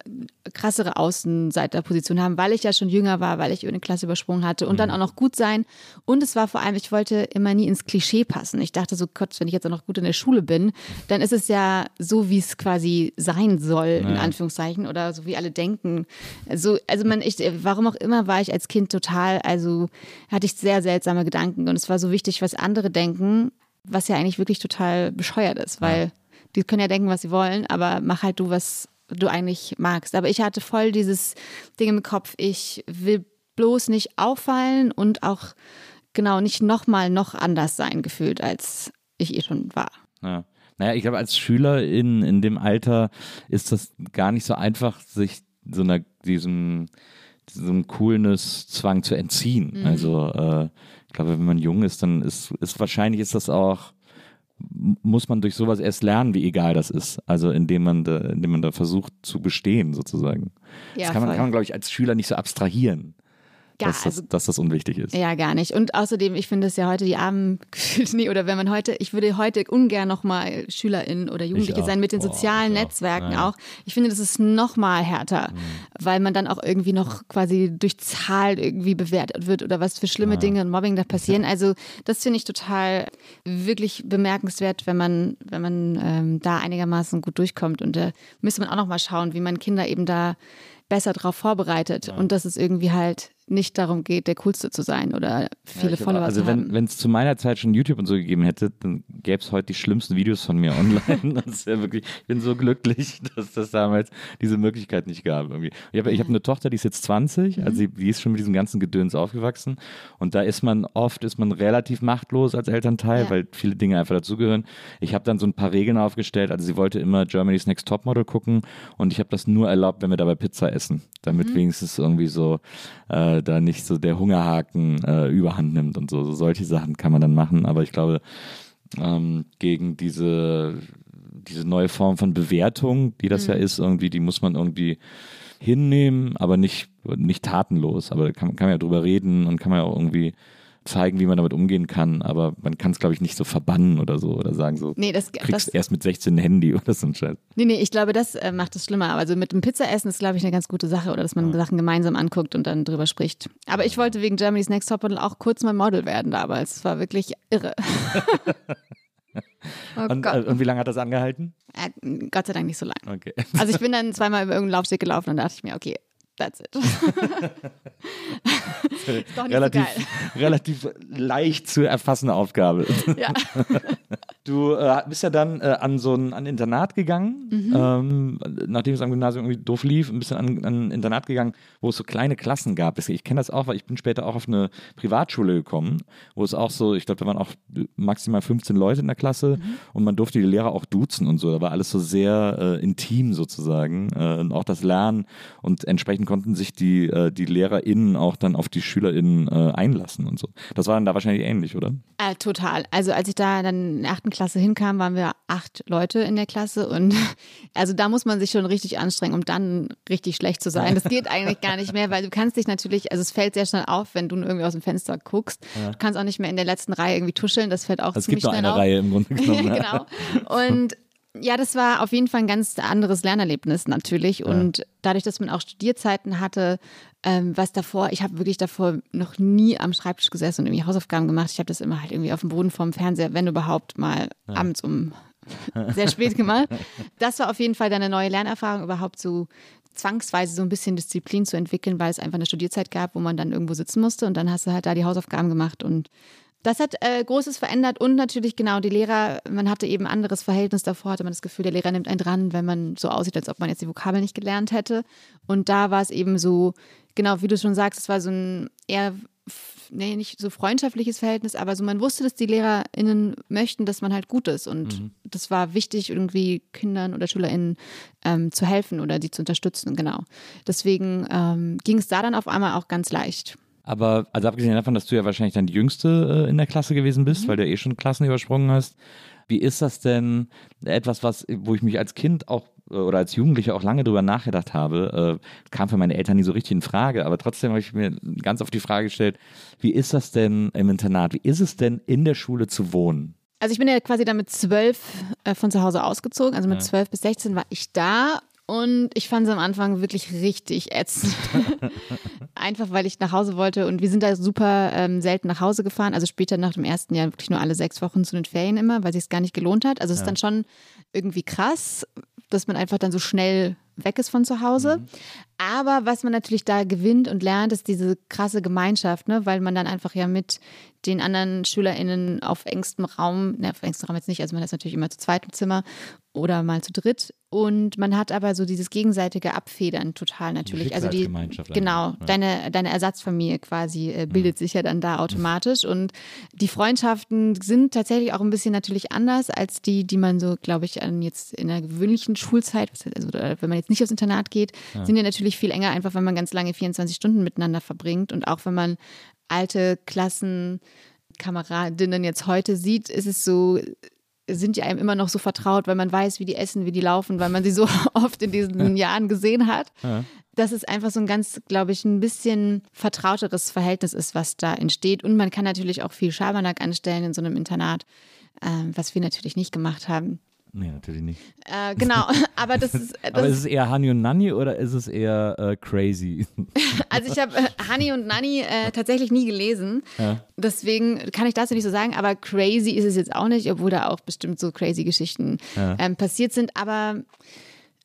krassere Außenseiterposition haben, weil ich ja schon jünger war, weil ich eine Klasse übersprungen hatte und mhm. dann auch noch gut sein. Und es war vor allem, ich wollte immer nie ins Klischee passen. Ich dachte so, Gott, wenn ich jetzt auch noch gut in der Schule bin, dann ist es ja so, wie es quasi sein soll, naja. in Anführungszeichen, oder so wie alle denken. Also, also man, ich, warum auch immer war ich als Kind total, also hatte ich sehr seltsame Gedanken und es war so wichtig, was andere denken, was ja eigentlich wirklich total bescheuert ist, weil ja. die können ja denken, was sie wollen, aber mach halt du, was du eigentlich magst. Aber ich hatte voll dieses Ding im Kopf, ich will bloß nicht auffallen und auch genau nicht nochmal noch anders sein gefühlt, als ich eh schon war. Ja. Naja, ich glaube, als Schüler in, in dem Alter ist das gar nicht so einfach, sich so einer, diesem, diesem Coolness-Zwang zu entziehen. Mhm. Also, äh, ich glaube, wenn man jung ist, dann ist, ist wahrscheinlich ist das auch muss man durch sowas erst lernen, wie egal das ist. Also indem man da, indem man da versucht zu bestehen, sozusagen. Ja, das kann man, kann man, glaube ich, als Schüler nicht so abstrahieren gar, dass, das, also, dass das unwichtig ist. Ja, gar nicht. Und außerdem, ich finde es ja heute die armen nee, oder wenn man heute, ich würde heute ungern nochmal SchülerInnen oder Jugendliche sein mit den sozialen Boah, Netzwerken Nein. auch. Ich finde, das ist nochmal härter, mhm. weil man dann auch irgendwie noch quasi durch Zahlen irgendwie bewertet wird oder was für schlimme ja. Dinge und Mobbing da passieren. Also das finde ich total wirklich bemerkenswert, wenn man, wenn man ähm, da einigermaßen gut durchkommt. Und da müsste man auch nochmal schauen, wie man Kinder eben da besser darauf vorbereitet ja. und dass es irgendwie halt nicht darum geht, der Coolste zu sein oder viele ja, Follower also zu haben. Also wenn es zu meiner Zeit schon YouTube und so gegeben hätte, dann gäbe es heute die schlimmsten Videos von mir online. das ist ja wirklich, ich bin so glücklich, dass das damals diese Möglichkeit nicht gab. Irgendwie. Ich habe hab eine Tochter, die ist jetzt 20, mhm. also sie, die ist schon mit diesem ganzen Gedöns aufgewachsen und da ist man oft, ist man relativ machtlos als Elternteil, ja. weil viele Dinge einfach dazugehören. Ich habe dann so ein paar Regeln aufgestellt, also sie wollte immer Germany's Next Topmodel gucken und ich habe das nur erlaubt, wenn wir dabei Pizza essen, damit mhm. wenigstens irgendwie so äh, äh, da nicht so der Hungerhaken äh, überhand nimmt und so. so. Solche Sachen kann man dann machen, aber ich glaube, ähm, gegen diese, diese neue Form von Bewertung, die das mhm. ja ist, irgendwie, die muss man irgendwie hinnehmen, aber nicht, nicht tatenlos. Aber da kann, kann man ja drüber reden und kann man ja auch irgendwie zeigen, wie man damit umgehen kann, aber man kann es, glaube ich, nicht so verbannen oder so oder sagen so, nee, das, kriegst das, erst mit 16 ein Handy oder so ein Scheiß. Nee, nee, ich glaube, das äh, macht es schlimmer. Also mit dem Pizzaessen ist, glaube ich, eine ganz gute Sache oder dass man ja. Sachen gemeinsam anguckt und dann drüber spricht. Aber ich wollte wegen Germany's Next Topmodel auch kurz mal Model werden damals. Es war wirklich irre. oh und, Gott. und, wie lange hat das angehalten? Äh, Gott sei Dank nicht so lange. Okay. Also ich bin dann zweimal über irgendeinen Laufsteg gelaufen und dachte ich mir, okay, That's it. relativ, so relativ leicht zu erfassende Aufgabe. Ja. Du äh, bist ja dann äh, an so ein an Internat gegangen, mhm. ähm, nachdem es am Gymnasium irgendwie doof lief, ein bisschen an, an ein Internat gegangen, wo es so kleine Klassen gab. Ich kenne das auch, weil ich bin später auch auf eine Privatschule gekommen, wo es auch so, ich glaube, da waren auch maximal 15 Leute in der Klasse mhm. und man durfte die Lehrer auch duzen und so. Da war alles so sehr äh, intim sozusagen äh, und auch das Lernen und entsprechend konnten sich die, äh, die LehrerInnen auch dann auf die SchülerInnen äh, einlassen und so. Das war dann da wahrscheinlich ähnlich, oder? total. Also als ich da dann in der achten Klasse hinkam, waren wir acht Leute in der Klasse und also da muss man sich schon richtig anstrengen, um dann richtig schlecht zu sein. Das geht eigentlich gar nicht mehr, weil du kannst dich natürlich, also es fällt sehr schnell auf, wenn du irgendwie aus dem Fenster guckst. Ja. Du kannst auch nicht mehr in der letzten Reihe irgendwie tuscheln, das fällt auch also ziemlich schnell auf. Es gibt nur eine Reihe im Grunde genommen. genau. Und Ja, das war auf jeden Fall ein ganz anderes Lernerlebnis natürlich. Ja. Und dadurch, dass man auch Studierzeiten hatte, ähm, was davor, ich habe wirklich davor noch nie am Schreibtisch gesessen und irgendwie Hausaufgaben gemacht. Ich habe das immer halt irgendwie auf dem Boden vorm Fernseher, wenn überhaupt mal ja. abends um sehr spät gemacht. Das war auf jeden Fall dann eine neue Lernerfahrung, überhaupt so zwangsweise so ein bisschen Disziplin zu entwickeln, weil es einfach eine Studierzeit gab, wo man dann irgendwo sitzen musste und dann hast du halt da die Hausaufgaben gemacht und das hat äh, Großes verändert und natürlich genau die Lehrer, man hatte eben ein anderes Verhältnis davor, hatte man das Gefühl, der Lehrer nimmt einen dran, wenn man so aussieht, als ob man jetzt die Vokabel nicht gelernt hätte. Und da war es eben so, genau wie du schon sagst, es war so ein eher nee, nicht so freundschaftliches Verhältnis, aber so man wusste, dass die LehrerInnen möchten, dass man halt gut ist. Und mhm. das war wichtig, irgendwie Kindern oder SchülerInnen ähm, zu helfen oder die zu unterstützen, genau. Deswegen ähm, ging es da dann auf einmal auch ganz leicht. Aber also abgesehen davon, dass du ja wahrscheinlich dann die Jüngste äh, in der Klasse gewesen bist, mhm. weil du eh schon Klassen übersprungen hast. Wie ist das denn etwas, was, wo ich mich als Kind auch äh, oder als Jugendlicher auch lange drüber nachgedacht habe, äh, kam für meine Eltern nie so richtig in Frage, aber trotzdem habe ich mir ganz oft die Frage gestellt, wie ist das denn im Internat? Wie ist es denn in der Schule zu wohnen? Also ich bin ja quasi dann mit zwölf äh, von zu Hause ausgezogen, also mit zwölf ja. bis sechzehn war ich da und ich fand es am Anfang wirklich richtig ätzend. Einfach weil ich nach Hause wollte und wir sind da super ähm, selten nach Hause gefahren. Also später nach dem ersten Jahr wirklich nur alle sechs Wochen zu den Ferien immer, weil sich es gar nicht gelohnt hat. Also es ja. ist dann schon irgendwie krass, dass man einfach dann so schnell weg ist von zu Hause. Mhm. Aber was man natürlich da gewinnt und lernt, ist diese krasse Gemeinschaft, ne? weil man dann einfach ja mit den anderen SchülerInnen auf engstem Raum, ne, auf engstem Raum jetzt nicht, also man ist natürlich immer zu zweitem Zimmer oder mal zu dritt. Und man hat aber so dieses gegenseitige Abfedern total natürlich. Also die genau, ja. deine, deine Ersatzfamilie quasi äh, bildet ja. sich ja dann da automatisch. Und die Freundschaften sind tatsächlich auch ein bisschen natürlich anders als die, die man so, glaube ich, an jetzt in einer gewöhnlichen Schulzeit, also wenn man jetzt nicht aufs Internat geht, ja. sind ja natürlich viel enger, einfach wenn man ganz lange 24 Stunden miteinander verbringt. Und auch wenn man alte Klassenkameradinnen jetzt heute sieht, ist es so, sind die einem immer noch so vertraut, weil man weiß, wie die essen, wie die laufen, weil man sie so oft in diesen Jahren gesehen hat. Ja. Dass es einfach so ein ganz, glaube ich, ein bisschen vertrauteres Verhältnis ist, was da entsteht. Und man kann natürlich auch viel Schabernack anstellen in so einem Internat, äh, was wir natürlich nicht gemacht haben. Nee, natürlich nicht. Äh, genau, aber das ist. Das aber ist es eher Hani und Nanny oder ist es eher äh, crazy? also ich habe äh, Hani und Nanny äh, tatsächlich nie gelesen. Ja. Deswegen kann ich dazu nicht so sagen, aber crazy ist es jetzt auch nicht, obwohl da auch bestimmt so crazy Geschichten ja. ähm, passiert sind. Aber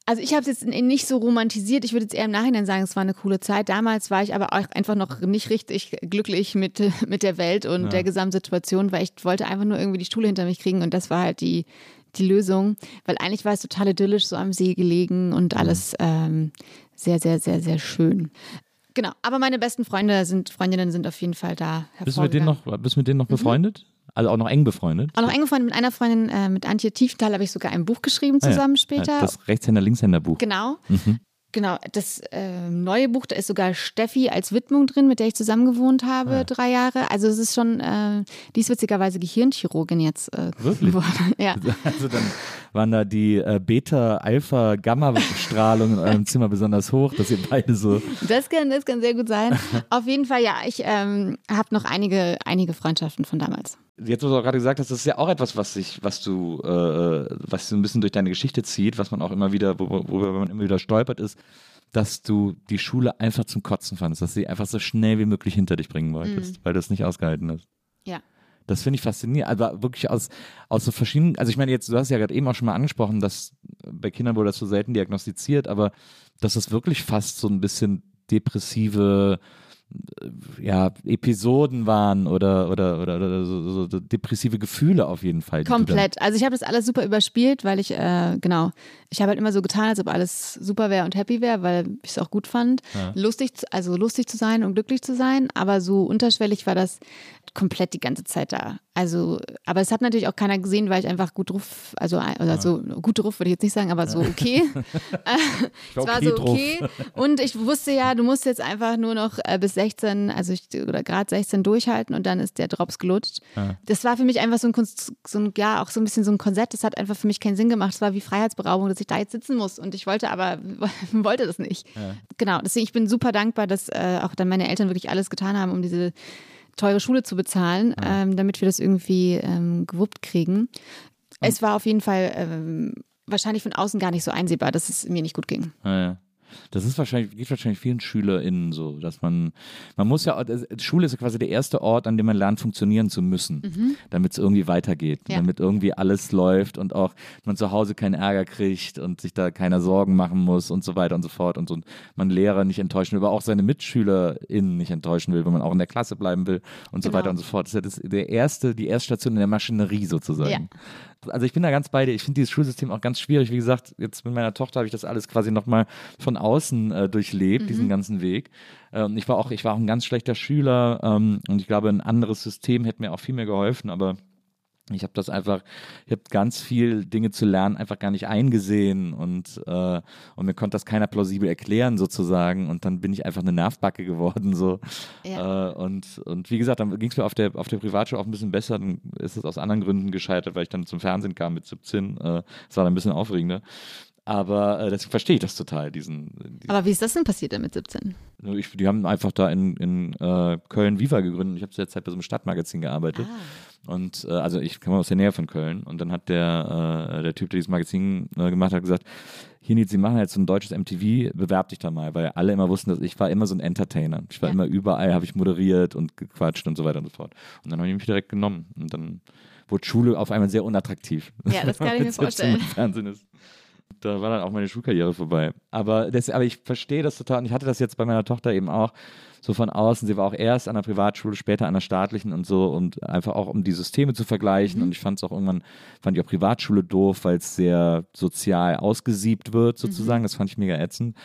also ich habe es jetzt nicht so romantisiert. Ich würde jetzt eher im Nachhinein sagen, es war eine coole Zeit. Damals war ich aber auch einfach noch nicht richtig glücklich mit, mit der Welt und ja. der Gesamtsituation, weil ich wollte einfach nur irgendwie die Schule hinter mich kriegen und das war halt die die Lösung, weil eigentlich war es total idyllisch so am See gelegen und alles ähm, sehr, sehr, sehr, sehr schön. Genau, aber meine besten Freunde sind, Freundinnen sind auf jeden Fall da. Bist du mit denen noch, bist mit denen noch mhm. befreundet? Also auch noch eng befreundet? Auch noch eng befreundet mit einer Freundin, äh, mit Antje Tiefenthal habe ich sogar ein Buch geschrieben zusammen ah, ja. später. Das Rechtshänder-Linkshänder-Buch. Genau. Mhm. Genau, das äh, neue Buch, da ist sogar Steffi als Widmung drin, mit der ich zusammen gewohnt habe, ja. drei Jahre. Also es ist schon, äh, die ist witzigerweise Gehirnchirurgin jetzt äh, Wirklich? geworden. Ja. Also dann waren da die äh, Beta, Alpha, Gamma-Strahlung in eurem Zimmer besonders hoch, dass ihr beide so. Das kann, das kann sehr gut sein. Auf jeden Fall, ja, ich ähm, habe noch einige, einige Freundschaften von damals jetzt, wo du auch gerade gesagt hast, das ist ja auch etwas, was sich, was du, äh, was so ein bisschen durch deine Geschichte zieht, was man auch immer wieder, worüber man immer wieder stolpert, ist, dass du die Schule einfach zum Kotzen fandest, dass du sie einfach so schnell wie möglich hinter dich bringen wolltest, mhm. weil du es nicht ausgehalten hast. Ja. Das finde ich faszinierend, aber wirklich aus, aus so verschiedenen, also ich meine jetzt, du hast ja gerade eben auch schon mal angesprochen, dass bei Kindern wurde das so selten diagnostiziert, aber dass das wirklich fast so ein bisschen depressive ja, Episoden waren oder, oder, oder, oder so, so, depressive Gefühle auf jeden Fall. Komplett. Also ich habe das alles super überspielt, weil ich, äh, genau, ich habe halt immer so getan, als ob alles super wäre und happy wäre, weil ich es auch gut fand. Ja. Lustig, also lustig zu sein und glücklich zu sein, aber so unterschwellig war das komplett die ganze Zeit da. Also, aber es hat natürlich auch keiner gesehen, weil ich einfach gut drauf, also, also ja. gut drauf würde ich jetzt nicht sagen, aber so okay. es war so okay. Drauf. Und ich wusste ja, du musst jetzt einfach nur noch äh, bis 16, also ich, oder gerade 16 durchhalten und dann ist der Drops gelutscht. Ja. Das war für mich einfach so ein, so ein, ja, auch so ein bisschen so ein Korsett. Das hat einfach für mich keinen Sinn gemacht. Es war wie Freiheitsberaubung, dass ich da jetzt sitzen muss. Und ich wollte aber, wollte das nicht. Ja. Genau. Deswegen, ich bin super dankbar, dass äh, auch dann meine Eltern wirklich alles getan haben, um diese teure Schule zu bezahlen, ähm, damit wir das irgendwie ähm, gewuppt kriegen. Es war auf jeden Fall ähm, wahrscheinlich von außen gar nicht so einsehbar, dass es mir nicht gut ging. Ja. Das ist wahrscheinlich, geht wahrscheinlich vielen SchülerInnen so, dass man, man muss ja, Schule ist ja quasi der erste Ort, an dem man lernt, funktionieren zu müssen, mhm. damit es irgendwie weitergeht, ja. damit irgendwie alles läuft und auch man zu Hause keinen Ärger kriegt und sich da keiner Sorgen machen muss und so weiter und so fort und, und man Lehrer nicht enttäuschen will, aber auch seine MitschülerInnen nicht enttäuschen will, wenn man auch in der Klasse bleiben will und genau. so weiter und so fort. Das ist ja das, der erste, die Erststation in der Maschinerie sozusagen. Ja. Also ich bin da ganz bei dir. Ich finde dieses Schulsystem auch ganz schwierig. Wie gesagt, jetzt mit meiner Tochter habe ich das alles quasi nochmal von außen äh, durchlebt, mhm. diesen ganzen Weg. Ähm, ich war auch, ich war auch ein ganz schlechter Schüler ähm, und ich glaube, ein anderes System hätte mir auch viel mehr geholfen, aber ich habe das einfach, ich habe ganz viel Dinge zu lernen einfach gar nicht eingesehen und, äh, und mir konnte das keiner plausibel erklären sozusagen und dann bin ich einfach eine Nervbacke geworden so ja. äh, und, und wie gesagt, dann ging es mir auf der, auf der Privatschule auch ein bisschen besser, dann ist es aus anderen Gründen gescheitert, weil ich dann zum Fernsehen kam mit 17, es äh, war dann ein bisschen aufregender. Aber äh, deswegen verstehe ich das total, diesen, diesen, Aber wie ist das denn passiert denn mit 17? Ich, die haben einfach da in, in äh, Köln Viva gegründet. Ich habe zu der Zeit bei so einem Stadtmagazin gearbeitet. Ah. Und äh, also ich komme aus der Nähe von Köln und dann hat der, äh, der Typ, der dieses Magazin äh, gemacht hat, gesagt, hier Nils, Sie machen jetzt so ein deutsches MTV, bewerb dich da mal, weil alle immer wussten, dass ich war immer so ein Entertainer. Ich war ja. immer überall, habe ich moderiert und gequatscht und so weiter und so fort. Und dann habe ich mich direkt genommen und dann wurde Schule auf einmal sehr unattraktiv. Ja, das kann ich mir vorstellen. Fernsehen ist da war dann auch meine Schulkarriere vorbei. Aber, das, aber ich verstehe das total und ich hatte das jetzt bei meiner Tochter eben auch so von außen. Sie war auch erst an der Privatschule, später an der staatlichen und so und einfach auch um die Systeme zu vergleichen. Mhm. Und ich fand es auch irgendwann, fand ich auch Privatschule doof, weil es sehr sozial ausgesiebt wird sozusagen. Mhm. Das fand ich mega ätzend.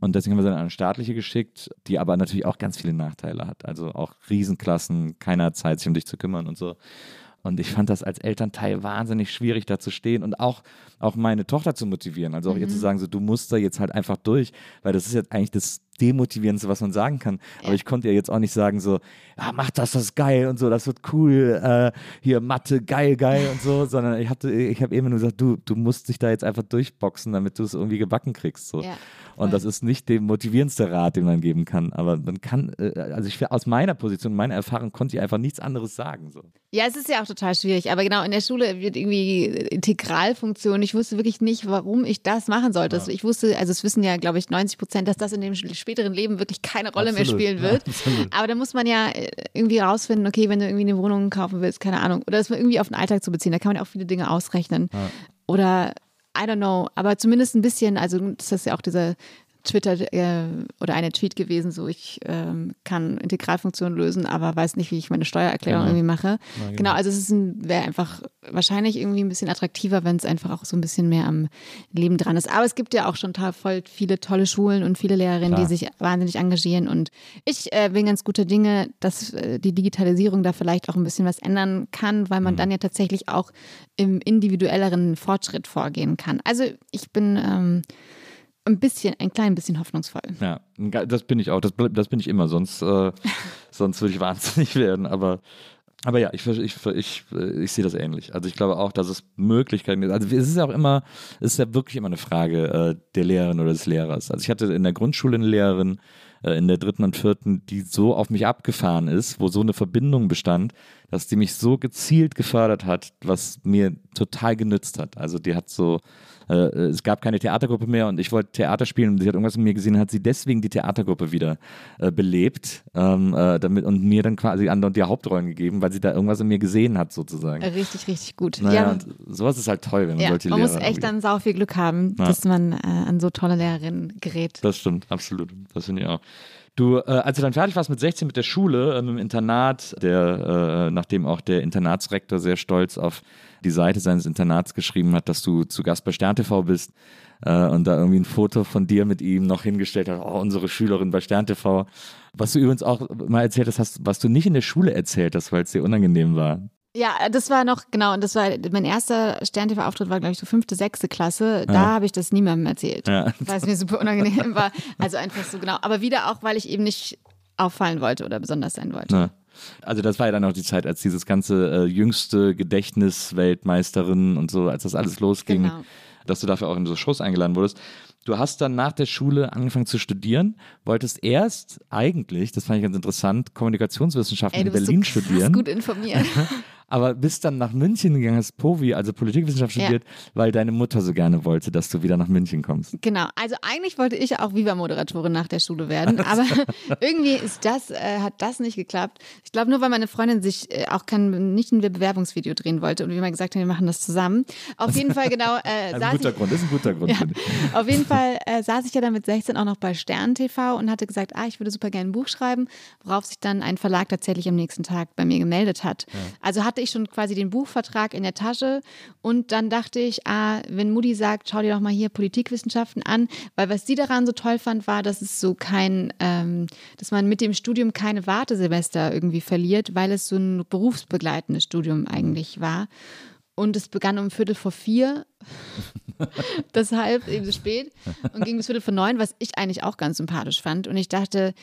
Und deswegen haben wir sie dann an eine staatliche geschickt, die aber natürlich auch ganz viele Nachteile hat. Also auch Riesenklassen, keiner Zeit, sich um dich zu kümmern und so. Und ich fand das als Elternteil wahnsinnig schwierig, da zu stehen und auch, auch meine Tochter zu motivieren. Also auch mhm. ihr zu sagen, so, du musst da jetzt halt einfach durch, weil das ist jetzt eigentlich das Demotivierendste, was man sagen kann. Ja. Aber ich konnte ja jetzt auch nicht sagen, so, ja, mach das, das ist geil und so, das wird cool, äh, hier Mathe, geil, geil und so, sondern ich habe ich hab eben nur gesagt, du, du musst dich da jetzt einfach durchboxen, damit du es irgendwie gebacken kriegst. So. Ja. Und das ist nicht der motivierendste Rat, den man geben kann. Aber man kann, äh, also ich aus meiner Position, meiner Erfahrung konnte ich einfach nichts anderes sagen. So. Ja, es ist ja auch total schwierig. Aber genau, in der Schule wird irgendwie Integralfunktion. Ich wusste wirklich nicht, warum ich das machen sollte. Ja. Ich wusste, also es wissen ja, glaube ich, 90 Prozent, dass das in dem späteren Leben wirklich keine Rolle absolut. mehr spielen wird. Ja, Aber da muss man ja äh, irgendwie rausfinden, okay, wenn du irgendwie eine Wohnung kaufen willst, keine Ahnung. Oder das irgendwie auf den Alltag zu beziehen. Da kann man ja auch viele Dinge ausrechnen. Ja. Oder I don't know, aber zumindest ein bisschen, also das ist ja auch dieser Twitter äh, oder eine Tweet gewesen, so ich ähm, kann Integralfunktionen lösen, aber weiß nicht, wie ich meine Steuererklärung genau. irgendwie mache. Ja, genau. genau. also es wäre einfach wahrscheinlich irgendwie ein bisschen attraktiver, wenn es einfach auch so ein bisschen mehr am Leben dran ist. Aber es gibt ja auch schon voll viele tolle Schulen und viele Lehrerinnen, Klar. die sich wahnsinnig engagieren und ich äh, bin ganz guter Dinge, dass äh, die Digitalisierung da vielleicht auch ein bisschen was ändern kann, weil man mhm. dann ja tatsächlich auch im individuelleren Fortschritt vorgehen kann. Also ich bin ähm, ein bisschen, ein klein bisschen hoffnungsvoll. Ja, das bin ich auch. Das, das bin ich immer, sonst, äh, sonst würde ich wahnsinnig werden. Aber, aber ja, ich, ich, ich, ich sehe das ähnlich. Also ich glaube auch, dass es Möglichkeiten gibt. Also es ist ja auch immer, es ist ja wirklich immer eine Frage äh, der Lehrerin oder des Lehrers. Also ich hatte in der Grundschule eine Lehrerin, äh, in der dritten und vierten, die so auf mich abgefahren ist, wo so eine Verbindung bestand, dass die mich so gezielt gefördert hat, was mir total genützt hat. Also die hat so äh, es gab keine Theatergruppe mehr und ich wollte Theater spielen und sie hat irgendwas in mir gesehen, hat sie deswegen die Theatergruppe wieder äh, belebt ähm, äh, damit, und mir dann quasi andere die Hauptrollen gegeben, weil sie da irgendwas in mir gesehen hat sozusagen. Richtig, richtig gut. Naja, ja, und sowas ist halt toll, wenn man ja, solche man Lehrer muss echt dann sau viel Glück haben, ja. dass man äh, an so tolle Lehrerinnen gerät. Das stimmt, absolut. Das finde ich auch. Du, äh, als du dann fertig warst mit 16 mit der Schule, äh, im Internat, der, äh, nachdem auch der Internatsrektor sehr stolz auf die Seite seines Internats geschrieben hat, dass du zu Gast bei Stern TV bist äh, und da irgendwie ein Foto von dir mit ihm noch hingestellt hat, oh, unsere Schülerin bei Stern TV. Was du übrigens auch mal erzählt hast, was du nicht in der Schule erzählt hast, weil es dir unangenehm war. Ja, das war noch, genau, und das war, mein erster Stern-TV-Auftritt war, glaube ich, so fünfte, sechste Klasse. Da ja. habe ich das niemandem erzählt, ja. weil es mir super unangenehm war. Also einfach so genau. Aber wieder auch, weil ich eben nicht auffallen wollte oder besonders sein wollte. Ja. Also das war ja dann auch die Zeit, als dieses ganze äh, jüngste Gedächtnisweltmeisterin und so, als das alles losging, genau. dass du dafür auch in so Shows eingeladen wurdest. Du hast dann nach der Schule angefangen zu studieren, wolltest erst eigentlich, das fand ich ganz interessant, Kommunikationswissenschaften Ey, in Berlin so studieren. gut informiert. aber bist dann nach München gegangen, hast POVI, also Politikwissenschaft studiert, ja. weil deine Mutter so gerne wollte, dass du wieder nach München kommst. Genau, also eigentlich wollte ich auch Viva-Moderatorin nach der Schule werden, aber irgendwie ist das, äh, hat das nicht geklappt. Ich glaube nur, weil meine Freundin sich äh, auch kein, nicht ein Bewerbungsvideo drehen wollte und wir mal gesagt haben, wir machen das zusammen. Auf jeden Fall genau. Äh, ein guter ich, Grund, ist ein guter Grund. Ja, auf jeden Fall äh, saß ich ja dann mit 16 auch noch bei Stern TV und hatte gesagt, ah, ich würde super gerne ein Buch schreiben, worauf sich dann ein Verlag tatsächlich am nächsten Tag bei mir gemeldet hat. Ja. Also hatte ich schon quasi den Buchvertrag in der Tasche und dann dachte ich, ah, wenn Mutti sagt, schau dir doch mal hier Politikwissenschaften an, weil was sie daran so toll fand, war, dass es so kein, ähm, dass man mit dem Studium keine Wartesemester irgendwie verliert, weil es so ein berufsbegleitendes Studium eigentlich war. Und es begann um Viertel vor vier, deshalb eben so spät, und ging bis Viertel vor neun, was ich eigentlich auch ganz sympathisch fand. Und ich dachte,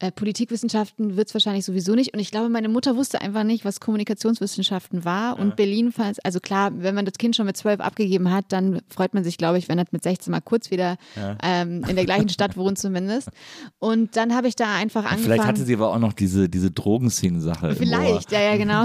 äh, Politikwissenschaften wird es wahrscheinlich sowieso nicht. Und ich glaube, meine Mutter wusste einfach nicht, was Kommunikationswissenschaften war. Und ja. Berlin fand also klar, wenn man das Kind schon mit zwölf abgegeben hat, dann freut man sich, glaube ich, wenn er mit 16 mal kurz wieder ja. ähm, in der gleichen Stadt wohnt zumindest. Und dann habe ich da einfach angefangen. Vielleicht hatte sie aber auch noch diese, diese Drogenszenen-Sache. Vielleicht, ja, ja, genau.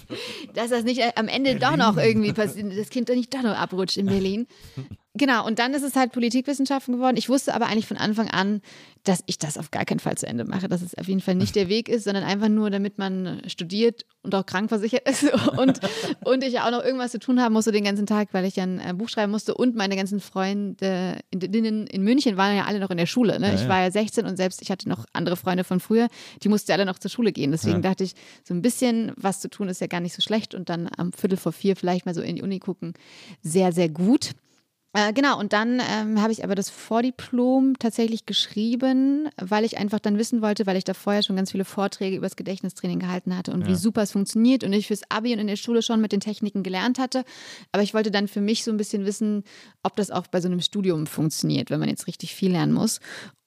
Dass das nicht äh, am Ende Berlin. doch noch irgendwie passiert, das Kind doch nicht doch noch abrutscht in Berlin. Genau, und dann ist es halt Politikwissenschaften geworden. Ich wusste aber eigentlich von Anfang an, dass ich das auf gar keinen Fall zu Ende mache, dass es auf jeden Fall nicht der Weg ist, sondern einfach nur, damit man studiert und auch krankversichert ist und, und ich ja auch noch irgendwas zu tun haben musste den ganzen Tag, weil ich ja ein äh, Buch schreiben musste und meine ganzen Freunde in, in München waren ja alle noch in der Schule. Ne? Ja, ich war ja 16 und selbst ich hatte noch andere Freunde von früher, die mussten ja alle noch zur Schule gehen. Deswegen ja. dachte ich, so ein bisschen was zu tun ist ja gar nicht so schlecht und dann am Viertel vor vier vielleicht mal so in die Uni gucken, sehr, sehr gut. Äh, genau, und dann ähm, habe ich aber das Vordiplom tatsächlich geschrieben, weil ich einfach dann wissen wollte, weil ich da vorher schon ganz viele Vorträge über das Gedächtnistraining gehalten hatte und ja. wie super es funktioniert und ich fürs Abi und in der Schule schon mit den Techniken gelernt hatte. Aber ich wollte dann für mich so ein bisschen wissen, ob das auch bei so einem Studium funktioniert, wenn man jetzt richtig viel lernen muss.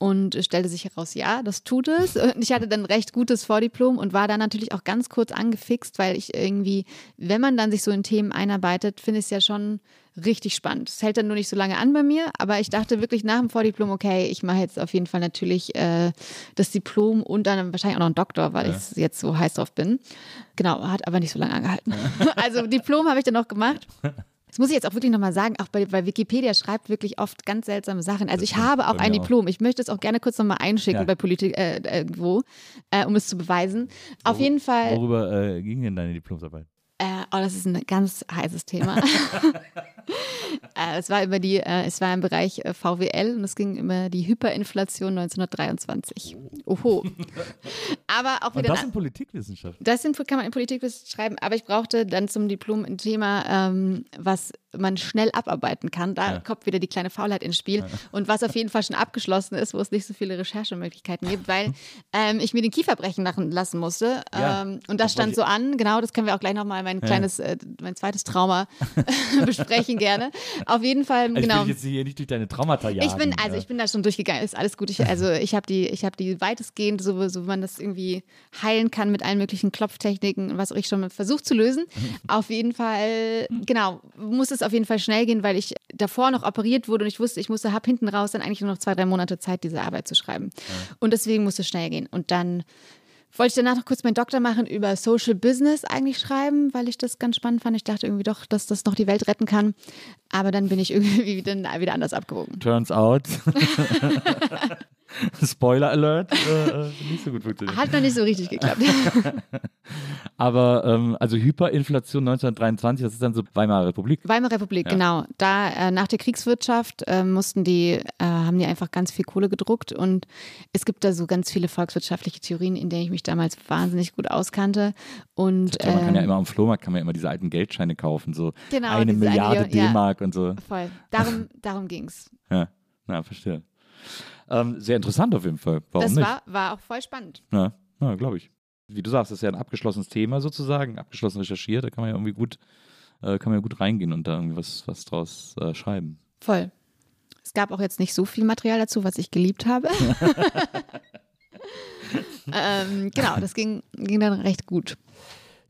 Und stellte sich heraus, ja, das tut es. Und ich hatte dann recht gutes Vordiplom und war dann natürlich auch ganz kurz angefixt, weil ich irgendwie, wenn man dann sich so in Themen einarbeitet, finde ich es ja schon richtig spannend. Es hält dann nur nicht so lange an bei mir, aber ich dachte wirklich nach dem Vordiplom, okay, ich mache jetzt auf jeden Fall natürlich äh, das Diplom und dann wahrscheinlich auch noch einen Doktor, weil ja. ich jetzt so heiß drauf bin. Genau, hat aber nicht so lange angehalten. also Diplom habe ich dann noch gemacht. Das muss ich jetzt auch wirklich nochmal sagen, auch bei, bei, Wikipedia schreibt wirklich oft ganz seltsame Sachen. Also ich habe auch ein Diplom. Ich möchte es auch gerne kurz nochmal einschicken ja. bei Politik äh, irgendwo, äh, um es zu beweisen. Auf Wor jeden Fall. Worüber äh, ging denn deine Diplomsarbeit? Äh, oh, das ist ein ganz heißes Thema. äh, es war über die, äh, es war im Bereich äh, VWL und es ging über die Hyperinflation 1923. Oho. Aber auch wieder. Und das sind Politikwissenschaften. Das sind, kann man in Politikwissenschaften schreiben, aber ich brauchte dann zum Diplom ein Thema, ähm, was man schnell abarbeiten kann. Da ja. kommt wieder die kleine Faulheit ins Spiel. Ja. Und was auf jeden Fall schon abgeschlossen ist, wo es nicht so viele Recherchemöglichkeiten gibt, weil ähm, ich mir den Kiefer brechen lassen musste. Ja. Ähm, und das stand so an. Genau, das können wir auch gleich nochmal mein kleines, äh, mein zweites Trauma besprechen gerne. Auf jeden Fall, also genau. Ich will jetzt hier nicht durch deine Traumata jagen. Ich bin, also ich bin da schon durchgegangen, ist alles gut. Ich, also ich habe die, ich habe die weitestgehend, so, so wie man das irgendwie heilen kann mit allen möglichen Klopftechniken und was auch ich schon versucht zu lösen. auf jeden Fall, genau, muss es auf jeden Fall schnell gehen, weil ich davor noch operiert wurde und ich wusste, ich musste, habe hinten raus dann eigentlich nur noch zwei, drei Monate Zeit, diese Arbeit zu schreiben. Ja. Und deswegen musste es schnell gehen. Und dann wollte ich danach noch kurz meinen Doktor machen über Social Business eigentlich schreiben, weil ich das ganz spannend fand. Ich dachte irgendwie doch, dass das noch die Welt retten kann. Aber dann bin ich irgendwie wieder anders abgewogen. Turns out. Spoiler Alert, äh, äh, nicht so gut funktioniert. Hat noch nicht so richtig geklappt. Aber ähm, also Hyperinflation 1923, das ist dann so Weimarer Republik. Weimarer Republik, ja. genau. Da äh, nach der Kriegswirtschaft äh, mussten die, äh, haben die einfach ganz viel Kohle gedruckt und es gibt da so ganz viele volkswirtschaftliche Theorien, in denen ich mich damals wahnsinnig gut auskannte. Und, ja, man kann ja ähm, immer am Flohmarkt kann man ja immer diese alten Geldscheine kaufen, so genau, eine Milliarde D-Mark ja, und so. Voll. Darum, darum ging es. Ja, na, verstehe. Ähm, sehr interessant auf jeden Fall. Warum das nicht? War, war auch voll spannend. Ja, ja glaube ich. Wie du sagst, das ist ja ein abgeschlossenes Thema sozusagen, abgeschlossen recherchiert, da kann man ja irgendwie gut, äh, kann man ja gut reingehen und da irgendwie was, was draus äh, schreiben. Voll. Es gab auch jetzt nicht so viel Material dazu, was ich geliebt habe. ähm, genau, das ging, ging dann recht gut.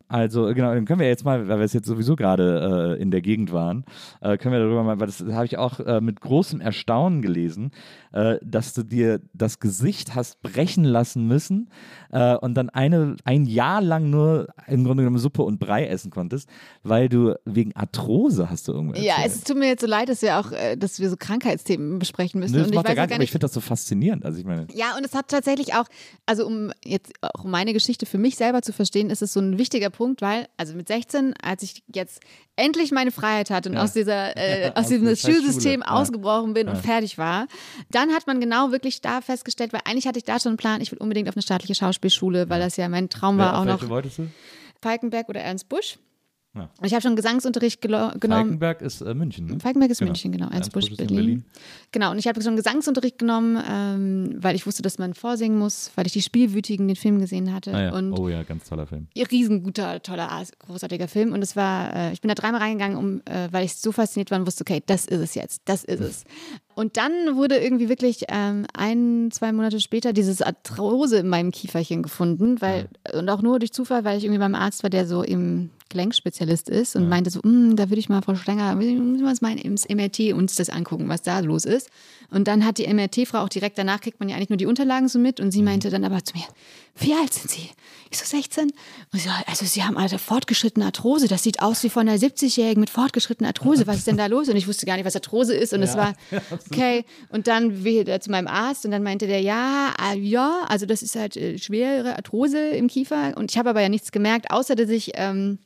Also genau, dann können wir jetzt mal, weil wir es jetzt sowieso gerade äh, in der Gegend waren, äh, können wir darüber mal, weil das habe ich auch äh, mit großem Erstaunen gelesen, äh, dass du dir das Gesicht hast brechen lassen müssen äh, und dann eine, ein Jahr lang nur im Grunde genommen Suppe und Brei essen konntest, weil du wegen Arthrose hast du irgendwas. Ja, es tut mir jetzt so leid, dass wir auch, äh, dass wir so Krankheitsthemen besprechen müssen. Das und ich macht ja weiß gar nicht, aber ich finde das so faszinierend. Also ich meine, Ja, und es hat tatsächlich auch, also um jetzt auch meine Geschichte für mich selber zu verstehen, ist es so ein wichtiger Punkt, weil, also mit 16, als ich jetzt endlich meine Freiheit hatte und Ja. aus dieser, äh, aus Aus diesem Schulsystem Schule. Ausgebrochen bin und Ja. fertig war, dann hat man genau wirklich da festgestellt, weil eigentlich hatte ich da schon einen Plan, ich will unbedingt auf eine staatliche Schauspielschule, weil das ja mein Traum war, auch noch wolltest du? Falkenberg oder Ernst Busch. Ja. Und ich habe schon Gesangsunterricht genommen. Falkenberg ist äh, München, ne? Falkenberg ist Genau. München, genau. Ernst Ernst Busch Busch, ist in Berlin. Berlin. Genau, und ich habe schon Gesangsunterricht genommen, ähm, weil ich wusste, dass man vorsingen muss, weil ich die Spielwütigen den Film gesehen hatte. Ah, ja. Und Oh ja, ganz toller Film. riesenguter, toller, großartiger Film. Und es war, äh, ich bin da dreimal reingegangen, um, äh, weil ich so fasziniert war und wusste, okay, das ist es jetzt, das ist es. Und dann wurde irgendwie wirklich ähm, ein, zwei Monate später dieses Arthrose in meinem Kieferchen gefunden, weil, und auch nur durch Zufall, weil ich irgendwie beim Arzt war, der so im Gelenkspezialist ist und meinte so, "Mm, da würde ich mal Frau Stenger, müssen wir uns mal ins MRT uns das angucken, was da los ist. Und dann hat die MRT-Frau auch direkt danach, kriegt man ja eigentlich nur die Unterlagen so mit und sie meinte dann aber zu mir, wie alt sind Sie? Ich so 16. Und sie so, also Sie haben also fortgeschrittene Arthrose, das sieht aus wie von einer 70-Jährigen mit fortgeschrittener Arthrose, was ist denn da los? Und ich wusste gar nicht, was Arthrose ist und es war, okay. Und dann wieder zu meinem Arzt und dann meinte der, ja, ah, ja, also das ist halt äh, schwere Arthrose im Kiefer und ich habe aber ja nichts gemerkt, außer dass ich... Ähm,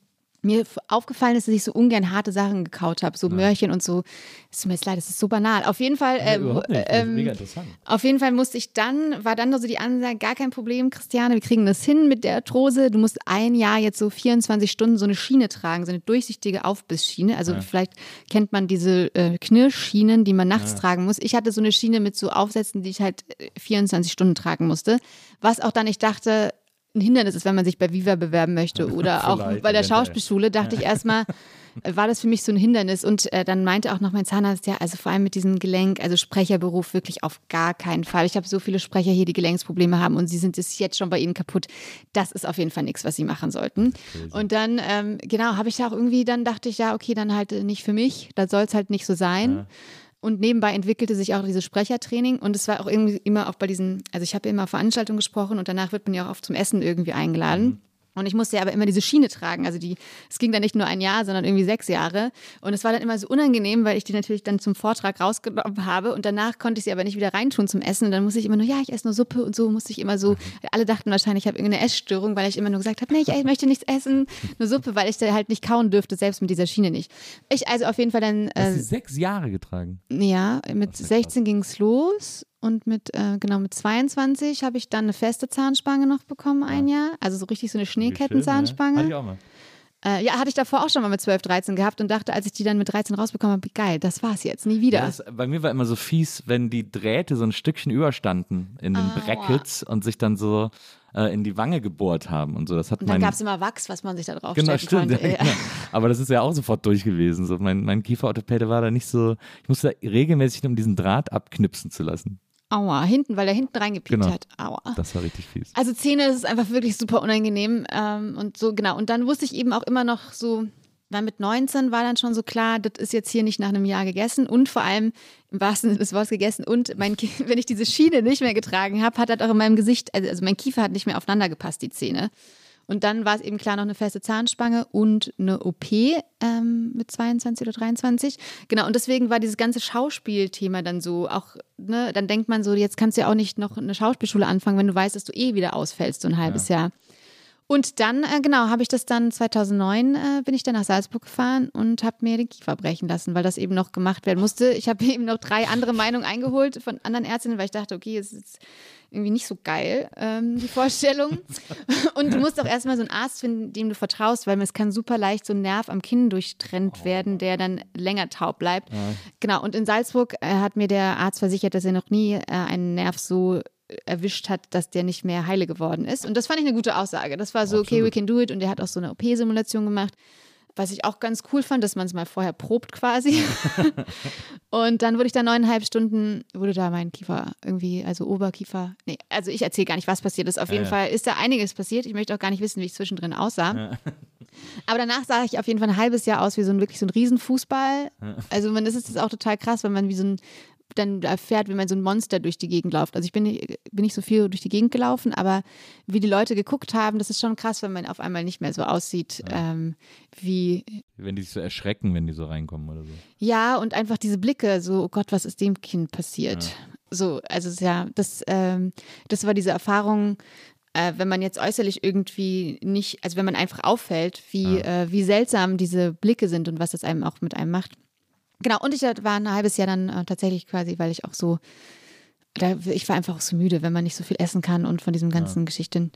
mir aufgefallen ist, dass ich so ungern harte Sachen gekaut habe, so Möhrchen und so. Es tut mir jetzt leid, das ist so banal. Auf jeden Fall, ähm. Das ist ähm, interessant. auf jeden Fall musste ich dann, war dann nur so die Ansage, gar kein Problem, Christiane, wir kriegen das hin mit der Arthrose. Du musst ein Jahr jetzt so 24 Stunden so eine Schiene tragen, so eine durchsichtige Aufbissschiene. Also vielleicht kennt man diese äh, Knirschschienen, die man nachts tragen muss. Ich hatte so eine Schiene mit so Aufsätzen, die ich halt äh, 24 Stunden tragen musste. Was auch dann, ich dachte, ein Hindernis ist, wenn man sich bei Viva bewerben möchte oder auch bei der. Schauspielschule, dachte ich erstmal, war das für mich so ein Hindernis. Und äh, dann meinte auch noch mein Zahnarzt, ja, also vor allem mit diesem Gelenk, also Sprecherberuf wirklich auf gar keinen Fall. Ich habe so viele Sprecher hier, die Gelenksprobleme haben und sie sind es jetzt schon bei ihnen kaputt. Das ist auf jeden Fall nichts, was sie machen sollten. Und dann, ähm, genau, habe ich da auch irgendwie, dann dachte ich, ja, okay, dann halt äh, nicht für mich, da soll es halt nicht so sein. Und nebenbei entwickelte sich auch dieses Sprechertraining und es war auch irgendwie immer auch bei diesen, also ich habe ja immer Veranstaltungen gesprochen und danach wird man ja auch oft zum Essen irgendwie eingeladen. Und ich musste ja aber immer diese Schiene tragen. Also die, es ging dann nicht nur ein Jahr, sondern irgendwie sechs Jahre. Und es war dann immer so unangenehm, weil ich die natürlich dann zum Vortrag rausgenommen habe und danach konnte ich sie aber nicht wieder reintun zum Essen. Und dann musste ich immer nur, ja, ich esse nur Suppe und so musste ich immer so. Alle dachten wahrscheinlich, ich habe irgendeine Essstörung, weil ich immer nur gesagt habe, nee, ich, möchte nichts essen, nur Suppe, weil ich da halt nicht kauen dürfte, selbst mit dieser Schiene nicht. Ich also auf jeden Fall dann. Hast Äh, du sechs Jahre getragen? ja, mit Das ist ja 16 ging es los und mit, äh, genau, mit 22 habe ich dann eine feste Zahnspange noch bekommen, ein Jahr. Also so richtig so eine Schneekettenzahnspange. Ja. Hatte ich auch mal. Äh, ja, hatte ich davor auch schon mal mit 12, 13 gehabt und dachte, als ich die dann mit 13 rausbekommen habe, geil, das war's jetzt, nie wieder. Ja, das, bei mir war immer so fies, wenn die Drähte so ein Stückchen überstanden in den Aua. Brackets und sich dann so äh, in die Wange gebohrt haben und so. Das hat und dann gab es immer Wachs, was man sich da drauf Genau, stimmt. konnte. Ja, genau. Aber das ist ja auch sofort durch gewesen. So, mein, mein Kieferorthopäde war da nicht so. Ich musste da regelmäßig, um diesen Draht abknipsen zu lassen. Aua, hinten, weil der hinten reingepiekt Genau. hat. Aua. Das war richtig fies. Also Zähne, ist einfach wirklich super unangenehm. Ähm, und so, genau. Und dann wusste ich eben auch immer noch so, dann mit 19 war dann schon so klar, das ist jetzt hier nicht nach einem Jahr gegessen und vor allem im wahrsten Sinne des Wortes gegessen. Und mein, Ki- wenn ich diese Schiene nicht mehr getragen habe, hat das auch in meinem Gesicht, also, also mein Kiefer hat nicht mehr aufeinander gepasst, die Zähne. Und dann war es eben klar noch eine feste Zahnspange und eine OP ähm, mit 22 oder 23. Genau, und deswegen war dieses ganze Schauspielthema dann so auch, ne, dann denkt man so, jetzt kannst du ja auch nicht noch eine Schauspielschule anfangen, wenn du weißt, dass du eh wieder ausfällst, so ein halbes Jahr. Und dann, äh, genau, habe ich das dann 2009, äh, bin ich dann nach Salzburg gefahren und habe mir den Kiefer brechen lassen, weil das eben noch gemacht werden musste. Ich habe eben noch drei andere Meinungen eingeholt von anderen Ärztinnen, weil ich dachte, okay, es ist irgendwie nicht so geil, ähm, die Vorstellung. Und du musst auch erstmal so einen Arzt finden, dem du vertraust, weil es kann super leicht so ein Nerv am Kinn durchtrennt werden, der dann länger taub bleibt. Genau, und in Salzburg äh, hat mir der Arzt versichert, dass er noch nie äh, einen Nerv so erwischt hat, dass der nicht mehr heile geworden ist. Und das fand ich eine gute Aussage. Das war so, okay, we can do it. Und er hat auch so eine OP-Simulation gemacht. Was ich auch ganz cool fand, dass man es mal vorher probt quasi. und dann wurde ich da neuneinhalb Stunden, wurde da mein Kiefer irgendwie, also Oberkiefer, nee, also ich erzähle gar nicht, was passiert ist. Auf jeden ja, Fall ist da einiges passiert. Ich möchte auch gar nicht wissen, wie ich zwischendrin aussah. Aber danach sah ich auf jeden Fall ein halbes Jahr aus wie so ein wirklich so ein Riesenfußball. Also man, das ist auch total krass, wenn man wie so ein dann erfährt, wie man so ein Monster durch die Gegend läuft. Also ich bin nicht, bin nicht so viel durch die Gegend gelaufen, aber wie die Leute geguckt haben, das ist schon krass, wenn man auf einmal nicht mehr so aussieht ja. ähm, wie. Wenn die sich so erschrecken, wenn die so reinkommen oder so. Ja, und einfach diese Blicke, so, oh Gott, was ist dem Kind passiert? Ja. So, also ja, das, ähm, das war diese Erfahrung, äh, wenn man jetzt äußerlich irgendwie nicht, also wenn man einfach auffällt, wie, ja. äh, wie seltsam diese Blicke sind und was das einem auch mit einem macht. Genau, und ich war ein halbes Jahr dann äh, tatsächlich quasi, weil ich auch so, da, ich war einfach auch so müde, wenn man nicht so viel essen kann und von diesen ganzen ja. Geschichten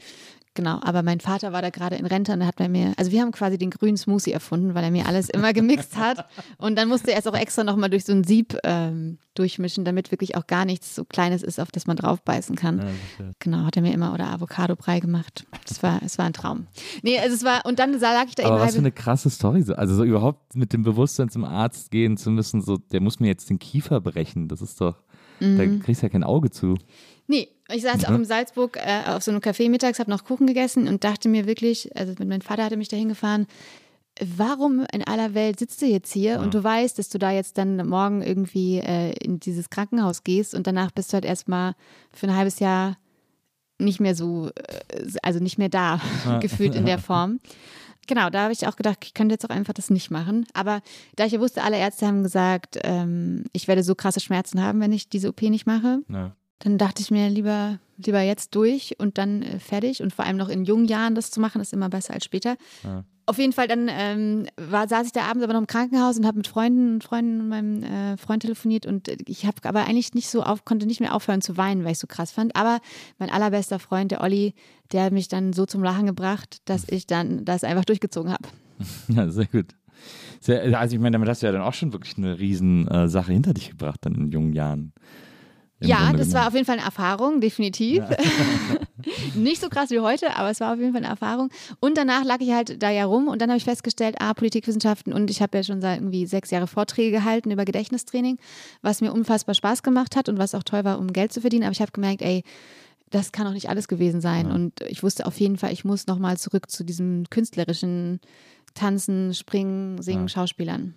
Genau, aber mein Vater war da gerade in Rente und hat bei mir, also wir haben quasi den grünen Smoothie erfunden, weil er mir alles immer gemixt hat. Und dann musste er es auch extra nochmal durch so ein Sieb ähm, durchmischen, damit wirklich auch gar nichts so Kleines ist, auf das man draufbeißen kann. Ja, genau, hat er mir immer oder Avocado-Brei gemacht. Das war, es war ein Traum. Nee, also es war, und dann lag ich da aber eben. Was für eine krasse Story. Also so überhaupt mit dem Bewusstsein zum Arzt gehen zu müssen, so, der muss mir jetzt den Kiefer brechen. Das ist doch, mhm. da kriegst du ja kein Auge zu. Nee, ich saß auch in Salzburg äh, auf so einem Café mittags, habe noch Kuchen gegessen und dachte mir wirklich, also mein Vater hatte mich dahin gefahren, warum in aller Welt sitzt du jetzt hier ja. und du weißt, dass du da jetzt dann morgen irgendwie äh, in dieses Krankenhaus gehst und danach bist du halt erstmal für ein halbes Jahr nicht mehr so, äh, also nicht mehr da, ja. gefühlt in der Form. Genau, da habe ich auch gedacht, ich könnte jetzt auch einfach das nicht machen. Aber da ich ja wusste, alle Ärzte haben gesagt, ähm, ich werde so krasse Schmerzen haben, wenn ich diese OP nicht mache. Ja dann dachte ich mir lieber, lieber jetzt durch und dann äh, fertig. Und vor allem noch in jungen Jahren das zu machen, ist immer besser als später. Ja. Auf jeden Fall, dann ähm, war, saß ich da abends aber noch im Krankenhaus und habe mit Freunden und Freunden und meinem äh, Freund telefoniert und ich habe aber eigentlich nicht so auf, konnte nicht mehr aufhören zu weinen, weil ich so krass fand. Aber mein allerbester Freund, der Olli, der hat mich dann so zum Lachen gebracht, dass ich dann das einfach durchgezogen habe. Ja, sehr gut. Sehr, also ich meine, damit hast du ja dann auch schon wirklich eine Riesensache äh, hinter dich gebracht, dann in jungen Jahren. Ja, das war auf jeden Fall eine Erfahrung, definitiv. Ja. Nicht so krass wie heute, aber es war auf jeden Fall eine Erfahrung. Und danach lag ich halt da ja rum und dann habe ich festgestellt, ah, Politikwissenschaften und ich habe ja schon seit irgendwie sechs Jahre Vorträge gehalten über Gedächtnistraining, was mir unfassbar Spaß gemacht hat und was auch toll war, um Geld zu verdienen. Aber ich habe gemerkt, ey, das kann auch nicht alles gewesen sein. Ja. Und ich wusste auf jeden Fall, ich muss nochmal zurück zu diesem künstlerischen Tanzen, Springen, Singen, ja. Schauspielern.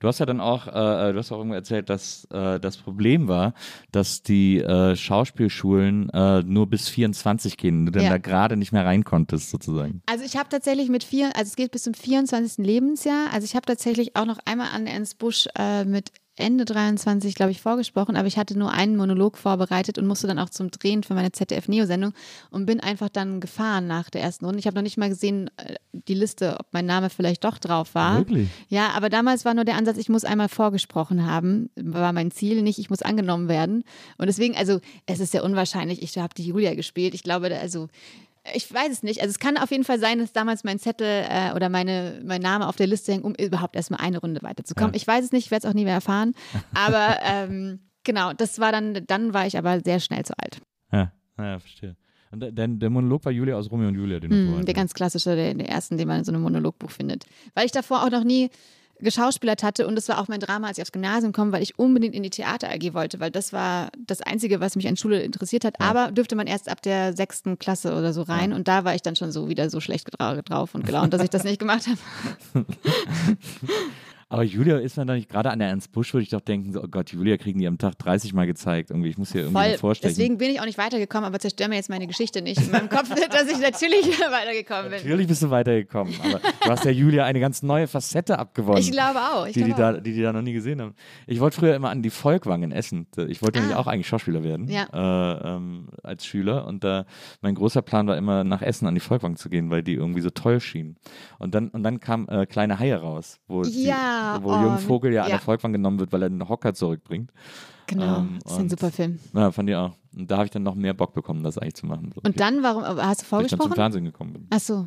Du hast ja dann auch, äh, äh, du hast auch irgendwo erzählt, dass äh, das Problem war, dass die äh, Schauspielschulen äh, nur bis 24 gehen, du ja. dann da gerade nicht mehr rein konntest sozusagen. Also ich habe tatsächlich mit vier, also es geht bis zum 24. Lebensjahr. Also ich habe tatsächlich auch noch einmal an Ernst Busch äh, mit Ende 23, glaube ich, vorgesprochen, aber ich hatte nur einen Monolog vorbereitet und musste dann auch zum Drehen für meine ZDF-Neo-Sendung und bin einfach dann gefahren nach der ersten Runde. Ich habe noch nicht mal gesehen, äh, die Liste, ob mein Name vielleicht doch drauf war. Wirklich? Ja, aber damals war nur der Ansatz, ich muss einmal vorgesprochen haben, war mein Ziel, nicht ich muss angenommen werden. Und deswegen, also es ist ja unwahrscheinlich, ich habe die Julia gespielt. Ich glaube, also ich weiß es nicht. Also es kann auf jeden Fall sein, dass damals mein Zettel äh, oder meine, mein Name auf der Liste hängt, um überhaupt erstmal eine Runde weiterzukommen. Ja. Ich weiß es nicht, ich werde es auch nie mehr erfahren. Aber ähm, genau, das war dann, dann war ich aber sehr schnell zu alt. Ja, naja, verstehe. Und der, der Monolog war Julia aus Romeo und Julia, den du mm, Der ganz klassische, der, der ersten, den man in so einem Monologbuch findet. Weil ich davor auch noch nie geschauspielert hatte und das war auch mein Drama, als ich aufs Gymnasium komme, weil ich unbedingt in die Theater AG wollte, weil das war das Einzige, was mich an Schule interessiert hat. Ja. Aber dürfte man erst ab der sechsten Klasse oder so rein ja. und da war ich dann schon so wieder so schlecht drauf und gelaunt, dass ich das nicht gemacht habe. Aber Julia ist man da nicht gerade an der Ernst Busch, würde ich doch denken, so, oh Gott, Julia kriegen die am Tag 30 Mal gezeigt. Irgendwie, ich muss hier irgendwie Voll. vorstellen. Deswegen bin ich auch nicht weitergekommen, aber zerstör mir jetzt meine Geschichte nicht in meinem Kopf, dass ich natürlich weitergekommen bin. Natürlich bist du weitergekommen, aber du hast ja Julia eine ganz neue Facette abgewonnen. Ich glaube auch. Ich die, glaube die, auch. Da, die die da noch nie gesehen haben. Ich wollte früher immer an die Volkwang in Essen. Ich wollte ah. nämlich auch eigentlich Schauspieler werden ja. äh, ähm, als Schüler und äh, mein großer Plan war immer nach Essen an die Volkwang zu gehen, weil die irgendwie so toll schienen. Und dann, und dann kam äh, Kleine Haie raus, wo, ja, die, wo Jungvogel Vogel ja, ja. an der Volkwang genommen wird, weil er den Hocker zurückbringt. Genau, ähm, das ist ein super Film. Ja, fand ich auch. Und da habe ich dann noch mehr Bock bekommen, das eigentlich zu machen. So. Und dann, warum hast du vorgesprochen? Weil ich dann zum Fernsehen gekommen bin. Ach so.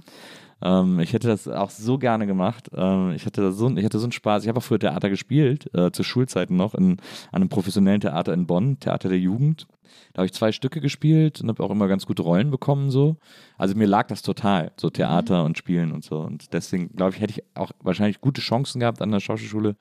Ähm, ich hätte das auch so gerne gemacht. Ähm, ich, hatte so, ich hatte so einen Spaß. Ich habe auch früher Theater gespielt, äh, zu Schulzeiten noch, in, an einem professionellen Theater in Bonn, Theater der Jugend. Da habe ich zwei Stücke gespielt und habe auch immer ganz gute Rollen bekommen. so. Also mir lag das total, so Theater mhm. und Spielen und so. Und deswegen, glaube ich, hätte ich auch wahrscheinlich gute Chancen gehabt, an der Schauspielschule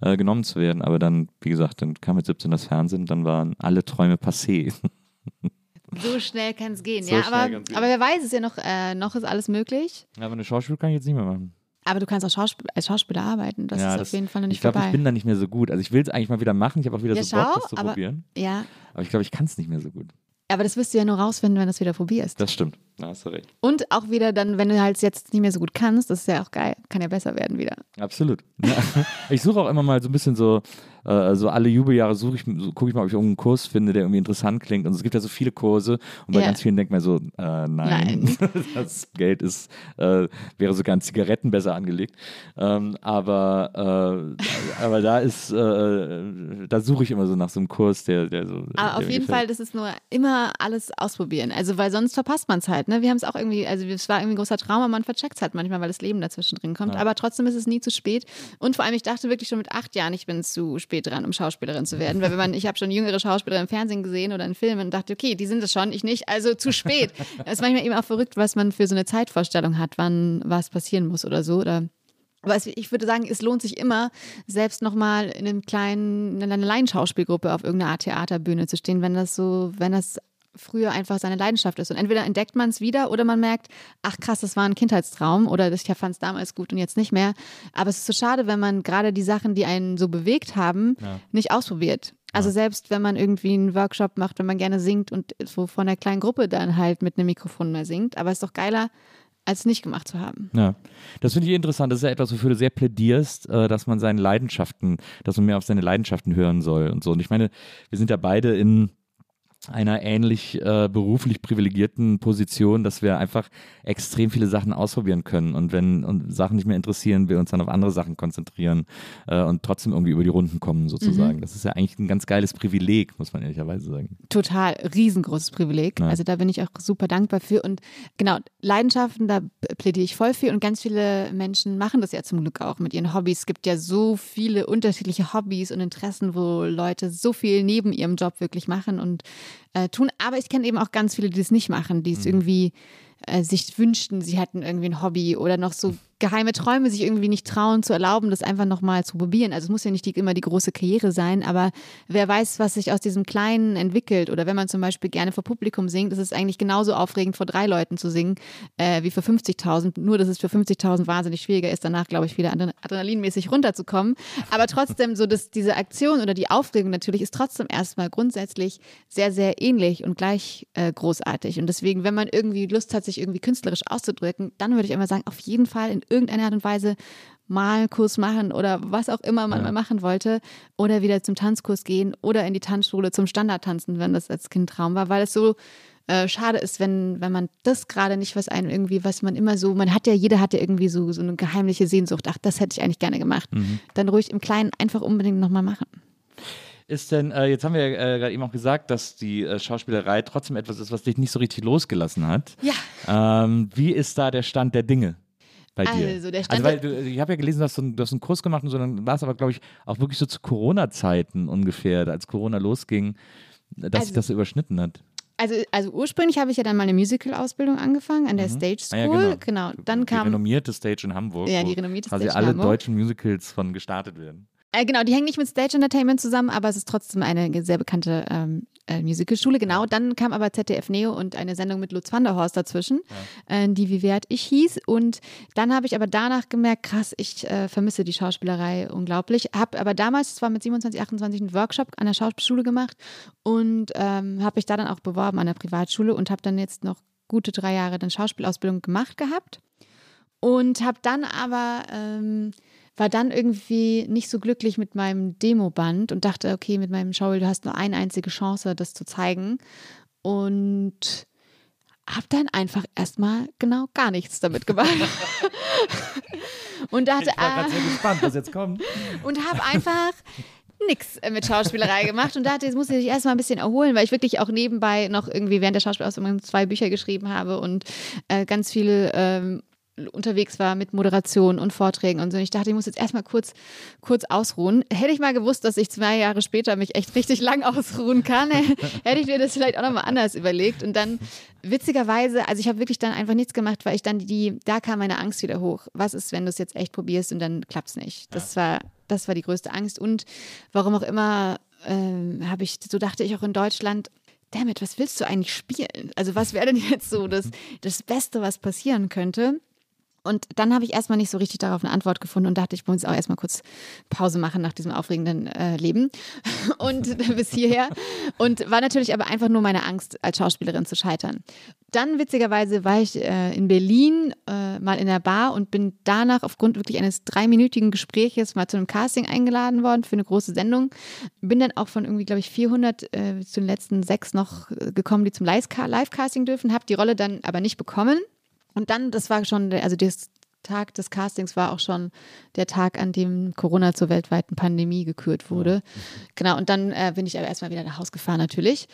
äh, genommen zu werden. Aber dann, wie gesagt, dann kam mit 17 das Fernsehen, dann waren alle Träume passé. So schnell kann es gehen, so ja. Aber, gehen. aber wer weiß, ist ja noch, äh, noch ist alles möglich. Ja, aber eine Schauspiel kann ich jetzt nicht mehr machen. Aber du kannst auch Schauspiel als Schauspieler arbeiten. Das ja, ist das, auf jeden Fall noch nicht ich glaub, vorbei. Ich bin da nicht mehr so gut. Also ich will es eigentlich mal wieder machen. Ich habe auch wieder ja, so Bock, das zu aber, probieren. Ja. Aber ich glaube, ich kann es nicht mehr so gut. Aber das wirst du ja nur rausfinden, wenn du es wieder probierst. Das stimmt. Da hast du recht. Und auch wieder dann, wenn du halt jetzt nicht mehr so gut kannst, das ist ja auch geil. Kann ja besser werden wieder. Absolut. Ja. Ich suche auch immer mal so ein bisschen so äh, so alle Jubeljahre suche ich, so, gucke ich mal, ob ich irgendeinen Kurs finde, der irgendwie interessant klingt. Und es gibt ja so viele Kurse und bei yeah. ganz vielen denkt man so, äh, nein, nein. das Geld ist, äh, wäre sogar an Zigaretten besser angelegt. Ähm, aber, äh, aber da ist, äh, da suche ich immer so nach so einem Kurs, der, der so. Aber der auf jeden gefällt. Fall, das ist nur immer alles ausprobieren. Also, weil sonst verpasst man es halt. Ne? Wir haben es auch irgendwie, also es war irgendwie ein großer Trauma, man vercheckt es halt manchmal, weil das Leben dazwischen drin kommt. Ja. Aber trotzdem ist es nie zu spät. Und vor allem, ich dachte wirklich schon mit acht Jahren, ich bin zu spät dran, um Schauspielerin zu werden. Weil wenn man, ich habe schon jüngere Schauspieler im Fernsehen gesehen oder in Filmen und dachte, okay, die sind es schon, ich nicht, also zu spät. Es ist manchmal eben auch verrückt, was man für so eine Zeitvorstellung hat, wann was passieren muss oder so. Oder aber ich würde sagen, es lohnt sich immer, selbst nochmal in einem kleinen, in einer Laienschauspielgruppe auf irgendeiner Art Theaterbühne zu stehen, wenn das so, wenn das früher einfach seine Leidenschaft ist. Und entweder entdeckt man es wieder oder man merkt, ach krass, das war ein Kindheitstraum oder ich fand es damals gut und jetzt nicht mehr. Aber es ist so schade, wenn man gerade die Sachen, die einen so bewegt haben, ja. nicht ausprobiert. Also ja. selbst wenn man irgendwie einen Workshop macht, wenn man gerne singt und so von einer kleinen Gruppe dann halt mit einem Mikrofon mehr singt. Aber es ist doch geiler, als nicht gemacht zu haben. Ja, das finde ich interessant. Das ist ja etwas, wofür du sehr plädierst, äh, dass man seine Leidenschaften, dass man mehr auf seine Leidenschaften hören soll und so. Und ich meine, wir sind ja beide in einer ähnlich äh, beruflich privilegierten Position, dass wir einfach extrem viele Sachen ausprobieren können und wenn und Sachen nicht mehr interessieren, wir uns dann auf andere Sachen konzentrieren äh, und trotzdem irgendwie über die Runden kommen sozusagen. Mhm. Das ist ja eigentlich ein ganz geiles Privileg, muss man ehrlicherweise sagen. Total, riesengroßes Privileg. Ja. Also da bin ich auch super dankbar für und genau, Leidenschaften, da plädiere ich voll für und ganz viele Menschen machen das ja zum Glück auch mit ihren Hobbys. Es gibt ja so viele unterschiedliche Hobbys und Interessen, wo Leute so viel neben ihrem Job wirklich machen und äh, tun. Aber ich kenne eben auch ganz viele, die das nicht machen, die es mhm. irgendwie äh, sich wünschten, sie hätten irgendwie ein Hobby oder noch so geheime Träume sich irgendwie nicht trauen zu erlauben, das einfach nochmal zu probieren. Also es muss ja nicht die, immer die große Karriere sein, aber wer weiß, was sich aus diesem Kleinen entwickelt. Oder wenn man zum Beispiel gerne vor Publikum singt, ist es eigentlich genauso aufregend, vor drei Leuten zu singen, äh, wie für 50.000. Nur, dass es für 50.000 wahnsinnig schwieriger ist, danach, glaube ich, wieder adrenalinmäßig runterzukommen. Aber trotzdem, so dass diese Aktion oder die Aufregung natürlich ist trotzdem erstmal grundsätzlich sehr, sehr ähnlich und gleich äh, großartig. Und deswegen, wenn man irgendwie Lust hat, sich irgendwie künstlerisch auszudrücken, dann würde ich immer sagen, auf jeden Fall in irgendeiner Art und Weise Malkurs machen oder was auch immer man ja. mal machen wollte oder wieder zum Tanzkurs gehen oder in die Tanzschule zum Standardtanzen, wenn das als Kind Traum war, weil es so äh, schade ist, wenn, wenn man das gerade nicht, was einen irgendwie, was man immer so, man hat ja, jeder hat ja irgendwie so, so eine geheimliche Sehnsucht, ach, das hätte ich eigentlich gerne gemacht. Mhm. Dann ruhig im Kleinen einfach unbedingt nochmal machen. Ist denn, äh, jetzt haben wir ja äh, gerade eben auch gesagt, dass die äh, Schauspielerei trotzdem etwas ist, was dich nicht so richtig losgelassen hat. Ja. Ähm, wie ist da der Stand der Dinge? Bei dir? Also, der Stand also, weil du, ich habe ja gelesen, dass du, du hast einen Kurs gemacht und so, dann war es aber, glaube ich, auch wirklich so zu Corona-Zeiten ungefähr, als Corona losging, dass also, sich das so überschnitten hat. Also, also ursprünglich habe ich ja dann meine Musical-Ausbildung angefangen an der mhm. Stage School. Ah, ja, genau. genau. Dann kam, die renommierte Stage in Hamburg. Ja, die renommierte Stage in Hamburg. alle deutschen Musicals von gestartet werden. Äh, genau, die hängen nicht mit Stage Entertainment zusammen, aber es ist trotzdem eine sehr bekannte ähm, äh, Musicalschule. Genau, dann kam aber ZDF Neo und eine Sendung mit Lutz van der Horst dazwischen, ja. äh, die Wie wert ich hieß. Und dann habe ich aber danach gemerkt, krass, ich äh, vermisse die Schauspielerei unglaublich. Habe aber damals, zwar mit 27, 28, einen Workshop an der Schauspielschule gemacht und ähm, habe mich da dann auch beworben an der Privatschule und habe dann jetzt noch gute drei Jahre dann Schauspielausbildung gemacht gehabt. Und habe dann aber... Ähm, war dann irgendwie nicht so glücklich mit meinem Demoband und dachte, okay, mit meinem Schaubild, du hast nur eine einzige Chance, das zu zeigen. Und habe dann einfach erstmal genau gar nichts damit gemacht. und dachte, ich war ah, sehr gespannt, was jetzt kommt. Und habe einfach nichts mit Schauspielerei gemacht und dachte, jetzt muss ich mich erstmal ein bisschen erholen, weil ich wirklich auch nebenbei noch irgendwie während der Schauspielausbildung zwei Bücher geschrieben habe und äh, ganz viele ähm, unterwegs war mit Moderation und Vorträgen und so. Und ich dachte, ich muss jetzt erstmal kurz, kurz ausruhen. Hätte ich mal gewusst, dass ich zwei Jahre später mich echt richtig lang ausruhen kann, hätte ich mir das vielleicht auch nochmal anders überlegt. Und dann witzigerweise, also ich habe wirklich dann einfach nichts gemacht, weil ich dann die, da kam meine Angst wieder hoch. Was ist, wenn du es jetzt echt probierst und dann klappt es nicht? Das war, das war die größte Angst. Und warum auch immer, ähm, habe ich, so dachte ich auch in Deutschland, damit, was willst du eigentlich spielen? Also was wäre denn jetzt so das, das Beste, was passieren könnte? Und dann habe ich erstmal nicht so richtig darauf eine Antwort gefunden und dachte, ich muss auch erstmal kurz Pause machen nach diesem aufregenden äh, Leben und bis hierher. Und war natürlich aber einfach nur meine Angst, als Schauspielerin zu scheitern. Dann witzigerweise war ich äh, in Berlin äh, mal in der Bar und bin danach aufgrund wirklich eines dreiminütigen Gespräches mal zu einem Casting eingeladen worden für eine große Sendung. Bin dann auch von irgendwie, glaube ich, 400 äh, zu den letzten sechs noch äh, gekommen, die zum Live-Casting dürfen, habe die Rolle dann aber nicht bekommen und dann, das war schon, also der Tag des Castings war auch schon der Tag, an dem Corona zur weltweiten Pandemie gekürt wurde. Genau, und dann äh, bin ich aber erstmal wieder nach Hause gefahren natürlich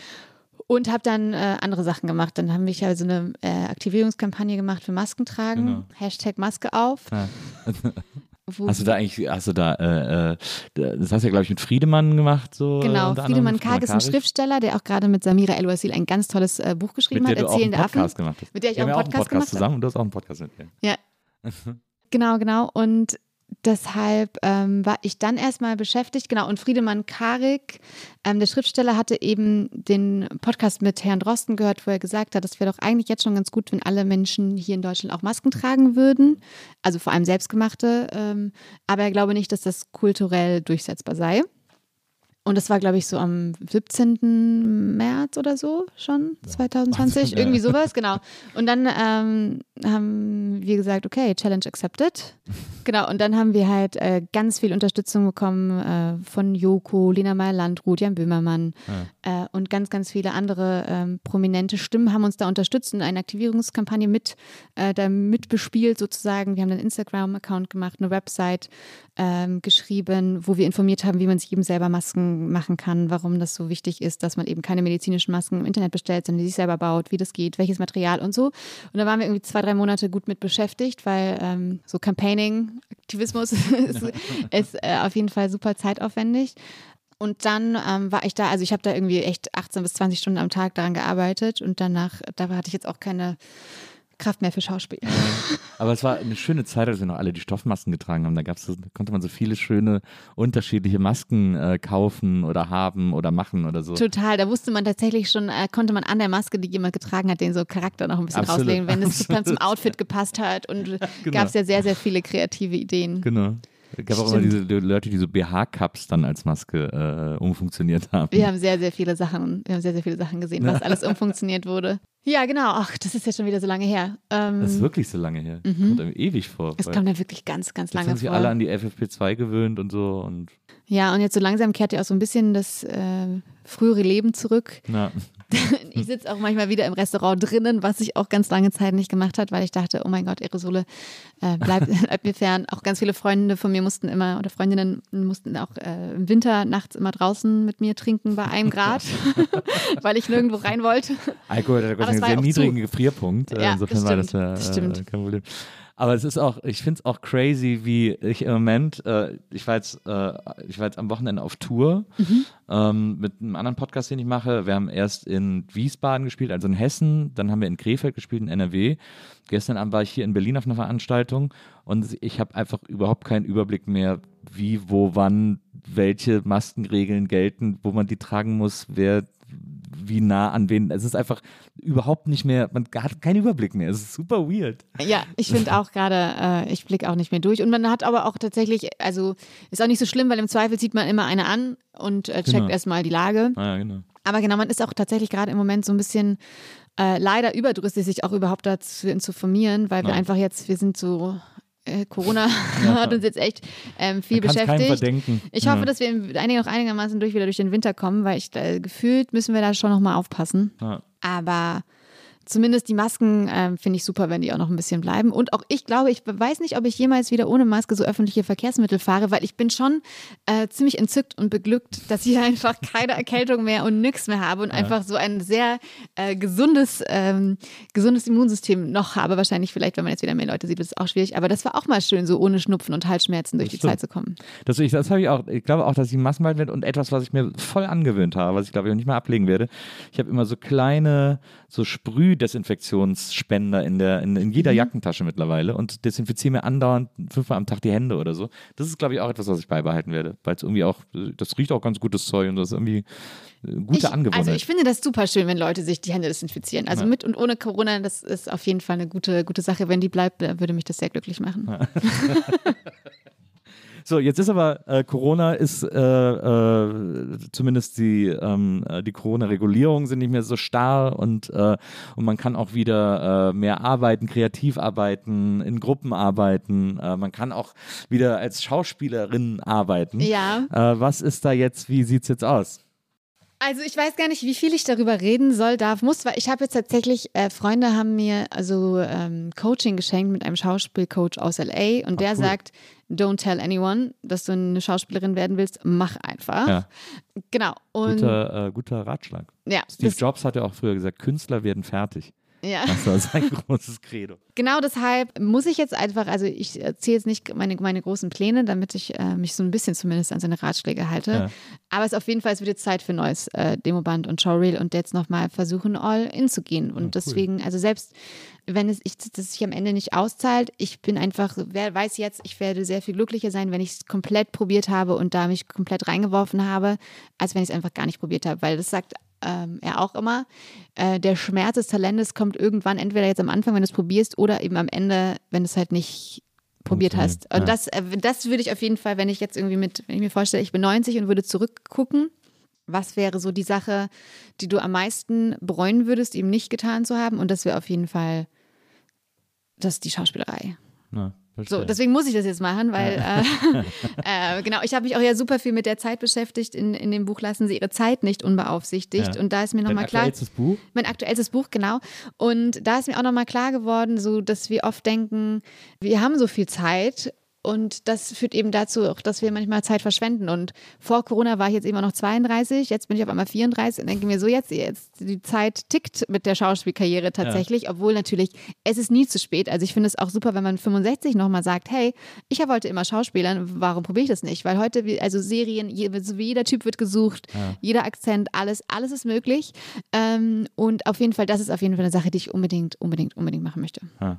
und habe dann äh, andere Sachen gemacht. Dann haben wir also eine äh, Aktivierungskampagne gemacht für Masken tragen, genau. Hashtag Maske auf. Ja. Hast du da eigentlich, hast du da, äh, äh das hast du ja, glaube ich, mit Friedemann gemacht. So, genau, Friedemann Karg ist ein Schriftsteller, der auch gerade mit Samira El-Wasil ein ganz tolles äh, Buch geschrieben mit hat, Erzählende Affen. Gemacht hast. Mit der ich ja, auch einen Podcast, auch einen Podcast zusammen und du hast auch einen Podcast mit mir. Ja. genau, genau. Und deshalb ähm, war ich dann erstmal beschäftigt. Genau, und Friedemann Karik, ähm, der Schriftsteller, hatte eben den Podcast mit Herrn Drosten gehört, wo er gesagt hat, es wäre doch eigentlich jetzt schon ganz gut, wenn alle Menschen hier in Deutschland auch Masken tragen würden. Also vor allem selbstgemachte. Ähm, aber er glaube nicht, dass das kulturell durchsetzbar sei. Und das war, glaube ich, so am 17. März oder so schon, 2020, ja. irgendwie sowas, genau. Und dann ähm, haben wir gesagt, okay, Challenge accepted. Genau, und dann haben wir halt äh, ganz viel Unterstützung bekommen äh, von Joko, Lena Meyer-Landrut, Jan Böhmermann ja. äh, und ganz, ganz viele andere ähm, prominente Stimmen haben uns da unterstützt und eine Aktivierungskampagne mit, äh, da mitbespielt sozusagen. Wir haben einen Instagram-Account gemacht, eine Website ähm, geschrieben, wo wir informiert haben, wie man sich eben selber Masken machen kann, warum das so wichtig ist, dass man eben keine medizinischen Masken im Internet bestellt, sondern die sich selber baut, wie das geht, welches Material und so. Und da waren wir irgendwie zwei, drei Monate gut mit beschäftigt, weil ähm, so Campaigning Aktivismus ist, ist äh, auf jeden Fall super zeitaufwendig. Und dann ähm, war ich da, also ich habe da irgendwie echt 18 bis 20 Stunden am Tag daran gearbeitet und danach, da hatte ich jetzt auch keine Kraft mehr für Schauspiel. Aber es war eine schöne Zeit, als wir noch alle die Stoffmasken getragen haben. Da gab's, da konnte man so viele schöne unterschiedliche Masken äh, kaufen oder haben oder machen oder so. Total, da wusste man tatsächlich schon, äh, konnte man an der Maske, die jemand getragen hat, den so Charakter noch ein bisschen Absolut. rauslegen, wenn es zum Outfit gepasst hat. Und genau. gab es ja sehr, sehr viele kreative Ideen. Genau. Es gab auch immer diese Leute, die so BH-Cups dann als Maske äh, umfunktioniert haben. Wir haben sehr, sehr viele Sachen, wir haben sehr, sehr viele Sachen gesehen, was alles umfunktioniert wurde. Ja, genau. Ach, das ist ja schon wieder so lange her. Ähm, das ist wirklich so lange her. Mhm. Kommt einem ewig vor. Es kommt ja wirklich ganz, ganz lange vor. Jetzt haben sich alle an die FFP2 gewöhnt und so. Und ja, und jetzt so langsam kehrt ja auch so ein bisschen das äh, frühere Leben zurück. Ja. ich sitze auch manchmal wieder im Restaurant drinnen, was ich auch ganz lange Zeit nicht gemacht hat, weil ich dachte, oh mein Gott, Aerosole, äh, bleib, bleib mir fern. Auch ganz viele Freunde von mir mussten immer, oder Freundinnen mussten auch äh, im Winter nachts immer draußen mit mir trinken bei einem Grad, weil ich nirgendwo rein wollte. Alkohol hat einen sehr niedrigen zu. Gefrierpunkt. Äh, ja, Insofern das war das, äh, das stimmt. kein Problem. Aber es ist auch, ich finde es auch crazy, wie ich im Moment, äh, ich war jetzt, äh, ich war jetzt am Wochenende auf Tour mhm. ähm, mit einem anderen Podcast, den ich mache. Wir haben erst in Wiesbaden gespielt, also in Hessen, dann haben wir in Krefeld gespielt, in NRW. Gestern Abend war ich hier in Berlin auf einer Veranstaltung und ich habe einfach überhaupt keinen Überblick mehr, wie, wo, wann, welche Maskenregeln gelten, wo man die tragen muss, wer wie nah an wen. Es ist einfach überhaupt nicht mehr, man hat keinen Überblick mehr. Es ist super weird. Ja, ich finde auch gerade, äh, ich blicke auch nicht mehr durch. Und man hat aber auch tatsächlich, also ist auch nicht so schlimm, weil im Zweifel zieht man immer eine an und äh, checkt genau. erstmal die Lage. Ah, ja, genau. Aber genau, man ist auch tatsächlich gerade im Moment so ein bisschen äh, leider überdrüssig, sich auch überhaupt dazu zu informieren, weil wir einfach jetzt, wir sind so äh, Corona ja. hat uns jetzt echt ähm, viel beschäftigt. Ich hoffe, ja. dass wir einige noch einigermaßen durch wieder durch den Winter kommen, weil ich äh, gefühlt müssen wir da schon noch mal aufpassen. Ja. Aber zumindest die Masken äh, finde ich super, wenn die auch noch ein bisschen bleiben. Und auch ich glaube, ich weiß nicht, ob ich jemals wieder ohne Maske so öffentliche Verkehrsmittel fahre, weil ich bin schon äh, ziemlich entzückt und beglückt, dass ich einfach keine Erkältung mehr und nichts mehr habe und ja. einfach so ein sehr äh, gesundes, ähm, gesundes Immunsystem noch habe. Wahrscheinlich vielleicht, wenn man jetzt wieder mehr Leute sieht, ist es auch schwierig. Aber das war auch mal schön, so ohne Schnupfen und Halsschmerzen durch das die stimmt. Zeit zu kommen. Das, ich, das habe ich auch. Ich glaube auch, dass ich Masken bald werde und etwas, was ich mir voll angewöhnt habe, was ich glaube ich auch nicht mehr ablegen werde. Ich habe immer so kleine, so Sprühdesinfektionsspender in, der, in, in jeder mhm. Jackentasche mittlerweile und desinfiziere mir andauernd fünfmal am Tag die Hände oder so. Das ist, glaube ich, auch etwas, was ich beibehalten werde, weil es irgendwie auch, das riecht auch ganz gutes Zeug und das ist irgendwie eine gute ich, Angewohnheit. Also ich finde das super schön, wenn Leute sich die Hände desinfizieren. Also ja. mit und ohne Corona, das ist auf jeden Fall eine gute, gute Sache. Wenn die bleibt, würde mich das sehr glücklich machen. Ja. So, jetzt ist aber äh, Corona ist äh, äh, zumindest die, ähm, äh, die Corona-Regulierungen sind nicht mehr so starr und, äh, und man kann auch wieder äh, mehr arbeiten, kreativ arbeiten, in Gruppen arbeiten. man kann auch wieder als Schauspielerin arbeiten. Ja. was ist da jetzt, wie sieht es jetzt aus? Also ich weiß gar nicht, wie viel ich darüber reden soll, darf, muss, weil ich habe jetzt tatsächlich, äh, Freunde haben mir also ähm, Coaching geschenkt mit einem Schauspielcoach aus LA und Ach, der cool. sagt, don't tell anyone, dass du eine Schauspielerin werden willst, mach einfach. Ja. Genau. Und guter, äh, guter Ratschlag. Ja, Steve Jobs hat ja auch früher gesagt, Künstler werden fertig. Ja. Das war sein großes Credo. Genau deshalb muss ich jetzt einfach, also ich erzähle jetzt nicht meine, meine großen Pläne, damit ich äh, mich so ein bisschen zumindest an seine Ratschläge halte. Ja. Aber es ist auf jeden Fall, es wird jetzt Zeit für neues äh, Demoband und Showreel und jetzt nochmal versuchen, all in zu gehen. Und ja, cool. deswegen, also selbst wenn es ich, das sich am Ende nicht auszahlt, ich bin einfach, wer weiß jetzt, ich werde sehr viel glücklicher sein, wenn ich es komplett probiert habe und da mich komplett reingeworfen habe, als wenn ich es einfach gar nicht probiert habe. Weil das sagt ähm, er auch immer, äh, der Schmerz des Talentes kommt irgendwann, entweder jetzt am Anfang, wenn du es probierst, oder eben am Ende, wenn du es halt nicht probiert hast. Und ja. das, äh, das würde ich auf jeden Fall, wenn ich jetzt irgendwie mit, wenn ich mir vorstelle, ich bin 90 und würde zurückgucken, was wäre so die Sache, die du am meisten bereuen würdest, ihm nicht getan zu haben? Und das wäre auf jeden Fall, das ist die Schauspielerei. Ja. So, deswegen muss ich das jetzt machen, weil äh, äh, genau, ich habe mich auch ja super viel mit der Zeit beschäftigt. In, in dem Buch lassen sie ihre Zeit nicht unbeaufsichtigt. Ja. Und da ist mir nochmal klar. Mein aktuellstes Buch? Mein aktuellstes Buch, genau. Und da ist mir auch nochmal klar geworden, so dass wir oft denken, wir haben so viel Zeit und das führt eben dazu, auch, dass wir manchmal Zeit verschwenden. Und vor Corona war ich jetzt immer noch 32, jetzt bin ich auf einmal 34 und denke mir so, jetzt, jetzt die Zeit tickt mit der Schauspielkarriere tatsächlich, ja. obwohl natürlich es ist nie zu spät. Also ich finde es auch super, wenn man 65 nochmal sagt, hey, ich wollte immer Schauspielern, warum probiere ich das nicht? Weil heute, also Serien, jeder Typ wird gesucht, ja. jeder Akzent, alles, alles ist möglich. Ähm, und auf jeden Fall, das ist auf jeden Fall eine Sache, die ich unbedingt, unbedingt, unbedingt machen möchte. Ja.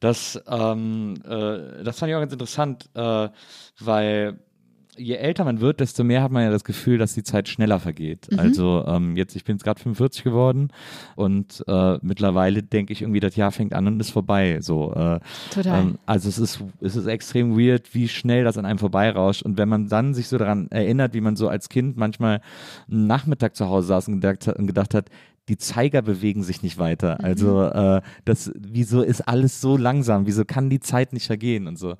Das, ähm, äh, das fand ich auch ganz interessant, äh, weil je älter man wird, desto mehr hat man ja das Gefühl, dass die Zeit schneller vergeht. Mhm. Also ähm, jetzt, ich bin jetzt gerade 45 geworden und äh, mittlerweile denke ich irgendwie, das Jahr fängt an und ist vorbei. So, äh, Total. Ähm, also es ist, es ist extrem weird, wie schnell das an einem vorbeirauscht. Und wenn man dann sich so daran erinnert, wie man so als Kind manchmal einen Nachmittag zu Hause saß und gedacht, und gedacht hat, die Zeiger bewegen sich nicht weiter. Mhm. Also äh, das, wieso ist alles so langsam? Wieso kann die Zeit nicht vergehen und so?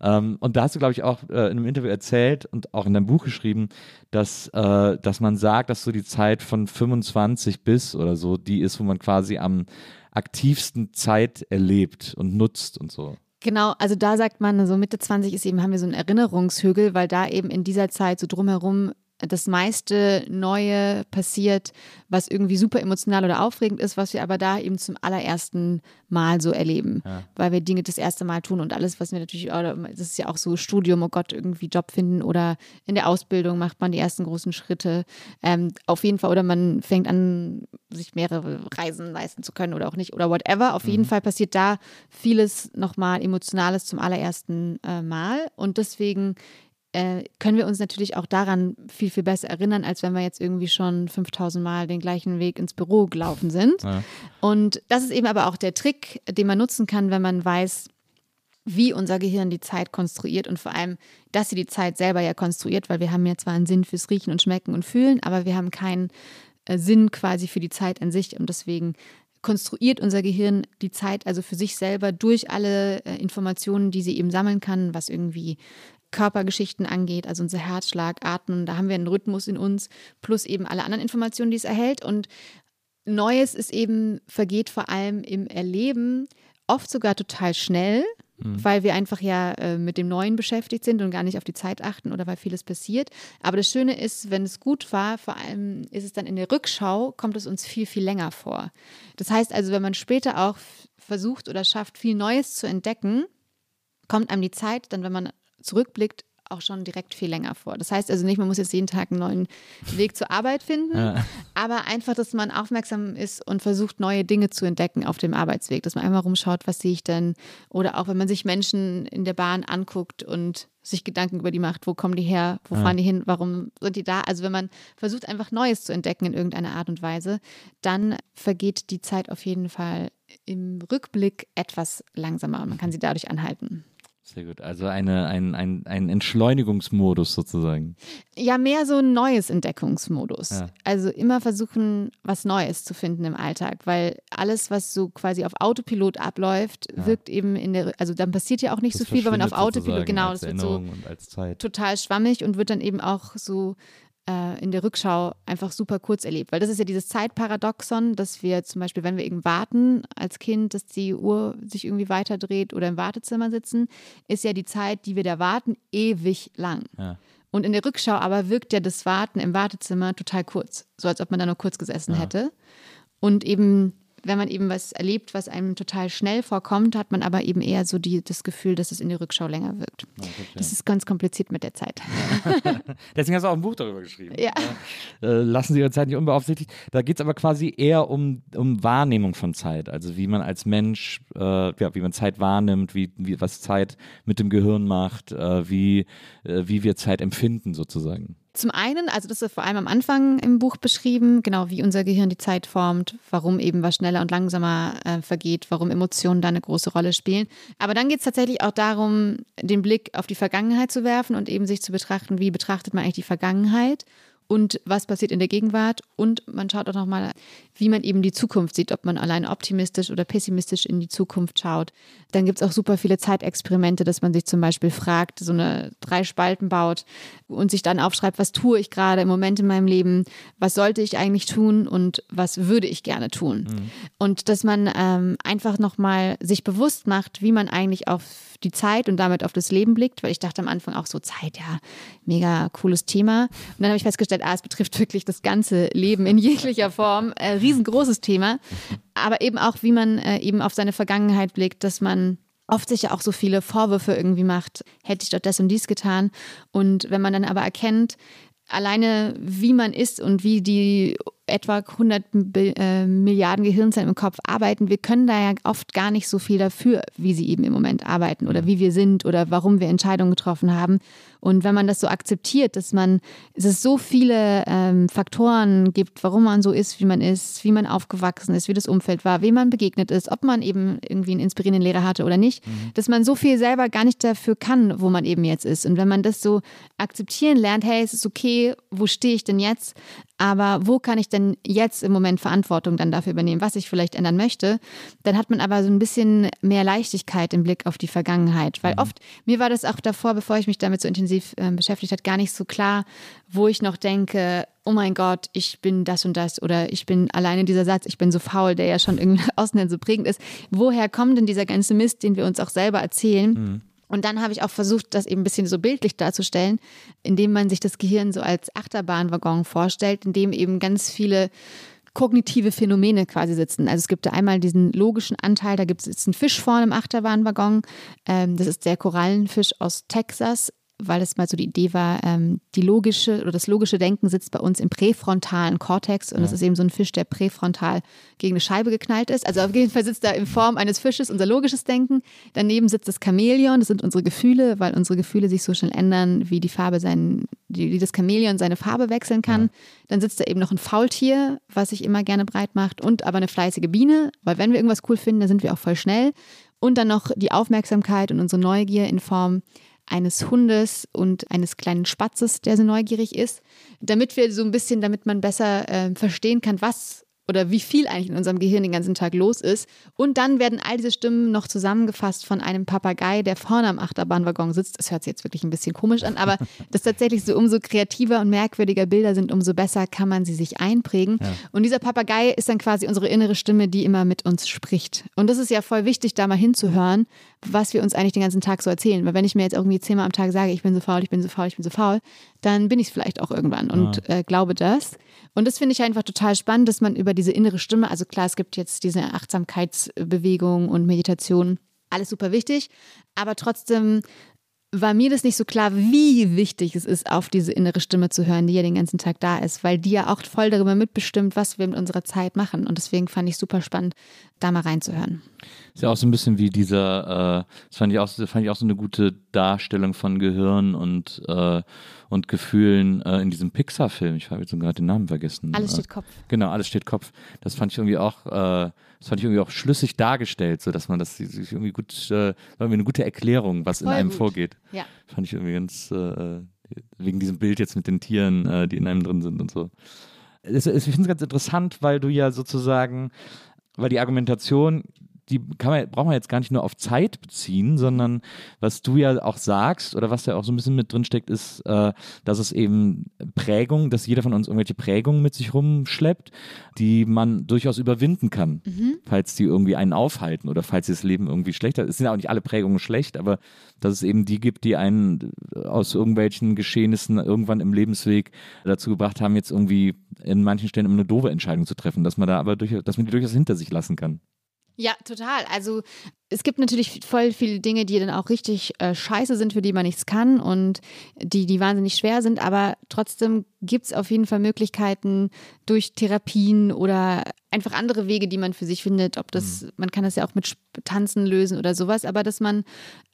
Ähm, und da hast du, glaube ich, auch äh, in einem Interview erzählt und auch in deinem Buch geschrieben, dass, äh, dass man sagt, dass so die Zeit von 25 bis oder so, die ist, wo man quasi am aktivsten Zeit erlebt und nutzt und so. Genau, also da sagt man, so Mitte 20 ist eben, haben wir so einen Erinnerungshügel, weil da eben in dieser Zeit so drumherum das meiste Neue passiert, was irgendwie super emotional oder aufregend ist, was wir aber da eben zum allerersten Mal so erleben, ja. weil wir Dinge das erste Mal tun und alles, was wir natürlich, das ist ja auch so Studium, oh Gott, irgendwie Job finden oder in der Ausbildung macht man die ersten großen Schritte. Ähm, auf jeden Fall, oder man fängt an, sich mehrere Reisen leisten zu können oder auch nicht oder whatever. Auf mhm. jeden Fall passiert da vieles nochmal Emotionales zum allerersten äh, Mal und deswegen äh, können wir uns natürlich auch daran viel, viel besser erinnern, als wenn wir jetzt irgendwie schon 5000 Mal den gleichen Weg ins Büro gelaufen sind. Ja. Und das ist eben aber auch der Trick, den man nutzen kann, wenn man weiß, wie unser Gehirn die Zeit konstruiert und vor allem, dass sie die Zeit selber ja konstruiert, weil wir haben ja zwar einen Sinn fürs Riechen und Schmecken und Fühlen, aber wir haben keinen äh, Sinn quasi für die Zeit an sich und deswegen konstruiert unser Gehirn die Zeit also für sich selber durch alle äh, Informationen, die sie eben sammeln kann, was irgendwie Körpergeschichten angeht, also unser Herzschlag, Atmen, da haben wir einen Rhythmus in uns, plus eben alle anderen Informationen, die es erhält. Und Neues ist eben, vergeht vor allem im Erleben, oft sogar total schnell, mhm. weil wir einfach ja äh, mit dem Neuen beschäftigt sind und gar nicht auf die Zeit achten oder weil vieles passiert. Aber das Schöne ist, wenn es gut war, vor allem ist es dann in der Rückschau, kommt es uns viel, viel länger vor. Das heißt also, wenn man später auch versucht oder schafft, viel Neues zu entdecken, kommt einem die Zeit, dann wenn man zurückblickt, auch schon direkt viel länger vor. Das heißt also nicht, man muss jetzt jeden Tag einen neuen Weg zur Arbeit finden, ja. aber einfach, dass man aufmerksam ist und versucht, neue Dinge zu entdecken auf dem Arbeitsweg, dass man einmal rumschaut, was sehe ich denn? Oder auch, wenn man sich Menschen in der Bahn anguckt und sich Gedanken über die macht, wo kommen die her, wo ja. fahren die hin, warum sind die da? Also wenn man versucht, einfach Neues zu entdecken in irgendeiner Art und Weise, dann vergeht die Zeit auf jeden Fall im Rückblick etwas langsamer und man kann sie dadurch anhalten. Sehr gut. Also eine, ein, ein, ein Entschleunigungsmodus sozusagen. Ja, mehr so ein neues Entdeckungsmodus. Ja. Also immer versuchen, was Neues zu finden im Alltag, weil alles, was so quasi auf Autopilot abläuft, ja. wirkt eben in der, also dann passiert ja auch nicht das so viel, weil man auf Autopilot, genau, das wird so total schwammig und wird dann eben auch so äh, in der Rückschau einfach super kurz erlebt. Weil das ist ja dieses Zeitparadoxon, dass wir zum Beispiel, wenn wir eben warten als Kind, dass die Uhr sich irgendwie weiterdreht oder im Wartezimmer sitzen, ist ja die Zeit, die wir da warten, ewig lang. Ja. Und in der Rückschau aber wirkt ja das Warten im Wartezimmer total kurz, so als ob man da nur kurz gesessen ja. hätte. Und eben wenn man eben was erlebt, was einem total schnell vorkommt, hat man aber eben eher so die, das Gefühl, dass es in der Rückschau länger wirkt. Ja, das ist ganz kompliziert mit der Zeit. Deswegen hast du auch ein Buch darüber geschrieben. Ja. Äh, lassen Sie Ihre Zeit nicht unbeaufsichtigt. Da geht es aber quasi eher um, um Wahrnehmung von Zeit. Also wie man als Mensch, äh, ja, wie man Zeit wahrnimmt, wie, wie, was Zeit mit dem Gehirn macht, äh, wie, äh, wie wir Zeit empfinden sozusagen. Zum einen, also das ist vor allem am Anfang im Buch beschrieben, genau wie unser Gehirn die Zeit formt, warum eben was schneller und langsamer äh, vergeht, warum Emotionen da eine große Rolle spielen. Aber dann geht es tatsächlich auch darum, den Blick auf die Vergangenheit zu werfen und eben sich zu betrachten, wie betrachtet man eigentlich die Vergangenheit und was passiert in der Gegenwart. Und man schaut auch nochmal, wie man eben die Zukunft sieht, ob man allein optimistisch oder pessimistisch in die Zukunft schaut. Dann gibt es auch super viele Zeitexperimente, dass man sich zum Beispiel fragt, so eine drei Spalten baut und sich dann aufschreibt, was tue ich gerade im Moment in meinem Leben, was sollte ich eigentlich tun und was würde ich gerne tun. Mhm. Und dass man ähm, einfach nochmal sich bewusst macht, wie man eigentlich auf die Zeit und damit auf das Leben blickt, weil ich dachte am Anfang auch so Zeit, ja, mega cooles Thema. Und dann habe ich festgestellt, ah, es betrifft wirklich das ganze Leben in jeglicher Form. Äh, riesengroßes Thema. Aber eben auch, wie man äh, eben auf seine Vergangenheit blickt, dass man oft sich ja auch so viele Vorwürfe irgendwie macht, hätte ich doch das und dies getan. Und wenn man dann aber erkennt, alleine wie man ist und wie die etwa 100 äh, Milliarden Gehirnzellen im Kopf arbeiten, wir können da ja oft gar nicht so viel dafür, wie sie eben im Moment arbeiten oder wie wir sind oder warum wir Entscheidungen getroffen haben. Und wenn man das so akzeptiert, dass man, dass es so viele ähm, Faktoren gibt, warum man so ist, wie man ist, wie man aufgewachsen ist, wie das Umfeld war, wem man begegnet ist, ob man eben irgendwie einen inspirierenden Lehrer hatte oder nicht, mhm. dass man so viel selber gar nicht dafür kann, wo man eben jetzt ist. Und wenn man das so akzeptieren lernt, hey, es ist okay, wo stehe ich denn jetzt? Aber wo kann ich denn jetzt im Moment Verantwortung dann dafür übernehmen, was ich vielleicht ändern möchte? Dann hat man aber so ein bisschen mehr Leichtigkeit im Blick auf die Vergangenheit. Weil mhm. oft, mir war das auch davor, bevor ich mich damit so intensiv äh, beschäftigt hat, gar nicht so klar, wo ich noch denke, oh mein Gott, ich bin das und das oder ich bin alleine dieser Satz, ich bin so faul, der ja schon irgendwie außen so prägend ist. Woher kommt denn dieser ganze Mist, den wir uns auch selber erzählen? Mhm. Und dann habe ich auch versucht, das eben ein bisschen so bildlich darzustellen, indem man sich das Gehirn so als Achterbahnwaggon vorstellt, in dem eben ganz viele kognitive Phänomene quasi sitzen. Also es gibt da einmal diesen logischen Anteil, da gibt es einen Fisch vorne im Achterbahnwaggon. Ähm, das ist der Korallenfisch aus Texas weil es mal so die Idee war, ähm, die logische oder das logische Denken sitzt bei uns im präfrontalen Kortex und es ja. ist eben so ein Fisch, der präfrontal gegen eine Scheibe geknallt ist. Also auf jeden Fall sitzt da in Form eines Fisches unser logisches Denken. Daneben sitzt das Chamäleon, das sind unsere Gefühle, weil unsere Gefühle sich so schnell ändern, wie die Farbe sein, wie das Chamäleon seine Farbe wechseln kann. Ja. Dann sitzt da eben noch ein Faultier, was sich immer gerne breit macht und aber eine fleißige Biene, weil wenn wir irgendwas cool finden, dann sind wir auch voll schnell. Und dann noch die Aufmerksamkeit und unsere Neugier in Form eines Hundes und eines kleinen Spatzes, der so neugierig ist, damit wir so ein bisschen, damit man besser äh, verstehen kann, was oder wie viel eigentlich in unserem Gehirn den ganzen Tag los ist. Und dann werden all diese Stimmen noch zusammengefasst von einem Papagei, der vorne am Achterbahnwaggon sitzt. Das hört sich jetzt wirklich ein bisschen komisch an, aber das ist tatsächlich so, umso kreativer und merkwürdiger Bilder sind, umso besser kann man sie sich einprägen. Ja. Und dieser Papagei ist dann quasi unsere innere Stimme, die immer mit uns spricht. Und das ist ja voll wichtig, da mal hinzuhören, was wir uns eigentlich den ganzen Tag so erzählen. Weil wenn ich mir jetzt irgendwie zehnmal am Tag sage, ich bin so faul, ich bin so faul, ich bin so faul, dann bin ich es vielleicht auch irgendwann und ja. äh, glaube das. Und das finde ich einfach total spannend, dass man über diese innere Stimme, also klar, es gibt jetzt diese Achtsamkeitsbewegung und Meditation, alles super wichtig, aber trotzdem war mir das nicht so klar, wie wichtig es ist, auf diese innere Stimme zu hören, die ja den ganzen Tag da ist, weil die ja auch voll darüber mitbestimmt, was wir mit unserer Zeit machen. Und deswegen fand ich super spannend, da mal reinzuhören. Ist ja auch so ein bisschen wie dieser, äh, das fand ich, auch, fand ich auch so eine gute Darstellung von Gehirn und, äh, und Gefühlen äh, in diesem Pixar-Film. Ich habe jetzt sogar den Namen vergessen. Alles steht Kopf. Genau, alles steht Kopf. Das fand ich irgendwie auch, äh, das fand ich irgendwie auch schlüssig dargestellt, so dass man das sich irgendwie gut, äh, irgendwie eine gute Erklärung, was Voll in einem gut. vorgeht. Ja. Fand ich irgendwie ganz, äh, wegen diesem Bild jetzt mit den Tieren, äh, die in einem drin sind und so. ich finde es ganz interessant, weil du ja sozusagen, weil die Argumentation die kann man, braucht man jetzt gar nicht nur auf Zeit beziehen, sondern was du ja auch sagst oder was ja auch so ein bisschen mit drin steckt, ist, äh, dass es eben Prägung, dass jeder von uns irgendwelche Prägungen mit sich rumschleppt, die man durchaus überwinden kann, mhm. falls die irgendwie einen aufhalten oder falls das Leben irgendwie schlechter ist. Es sind ja auch nicht alle Prägungen schlecht, aber dass es eben die gibt, die einen aus irgendwelchen Geschehnissen irgendwann im Lebensweg dazu gebracht haben, jetzt irgendwie in manchen Stellen eine doofe Entscheidung zu treffen, dass man da aber durch, dass man die durchaus hinter sich lassen kann. Ja, total. Also es gibt natürlich voll viele Dinge, die dann auch richtig äh, scheiße sind, für die man nichts kann und die, die wahnsinnig schwer sind, aber trotzdem gibt es auf jeden Fall Möglichkeiten durch Therapien oder einfach andere Wege, die man für sich findet. Ob das, mhm. man kann das ja auch mit Tanzen lösen oder sowas, aber dass man,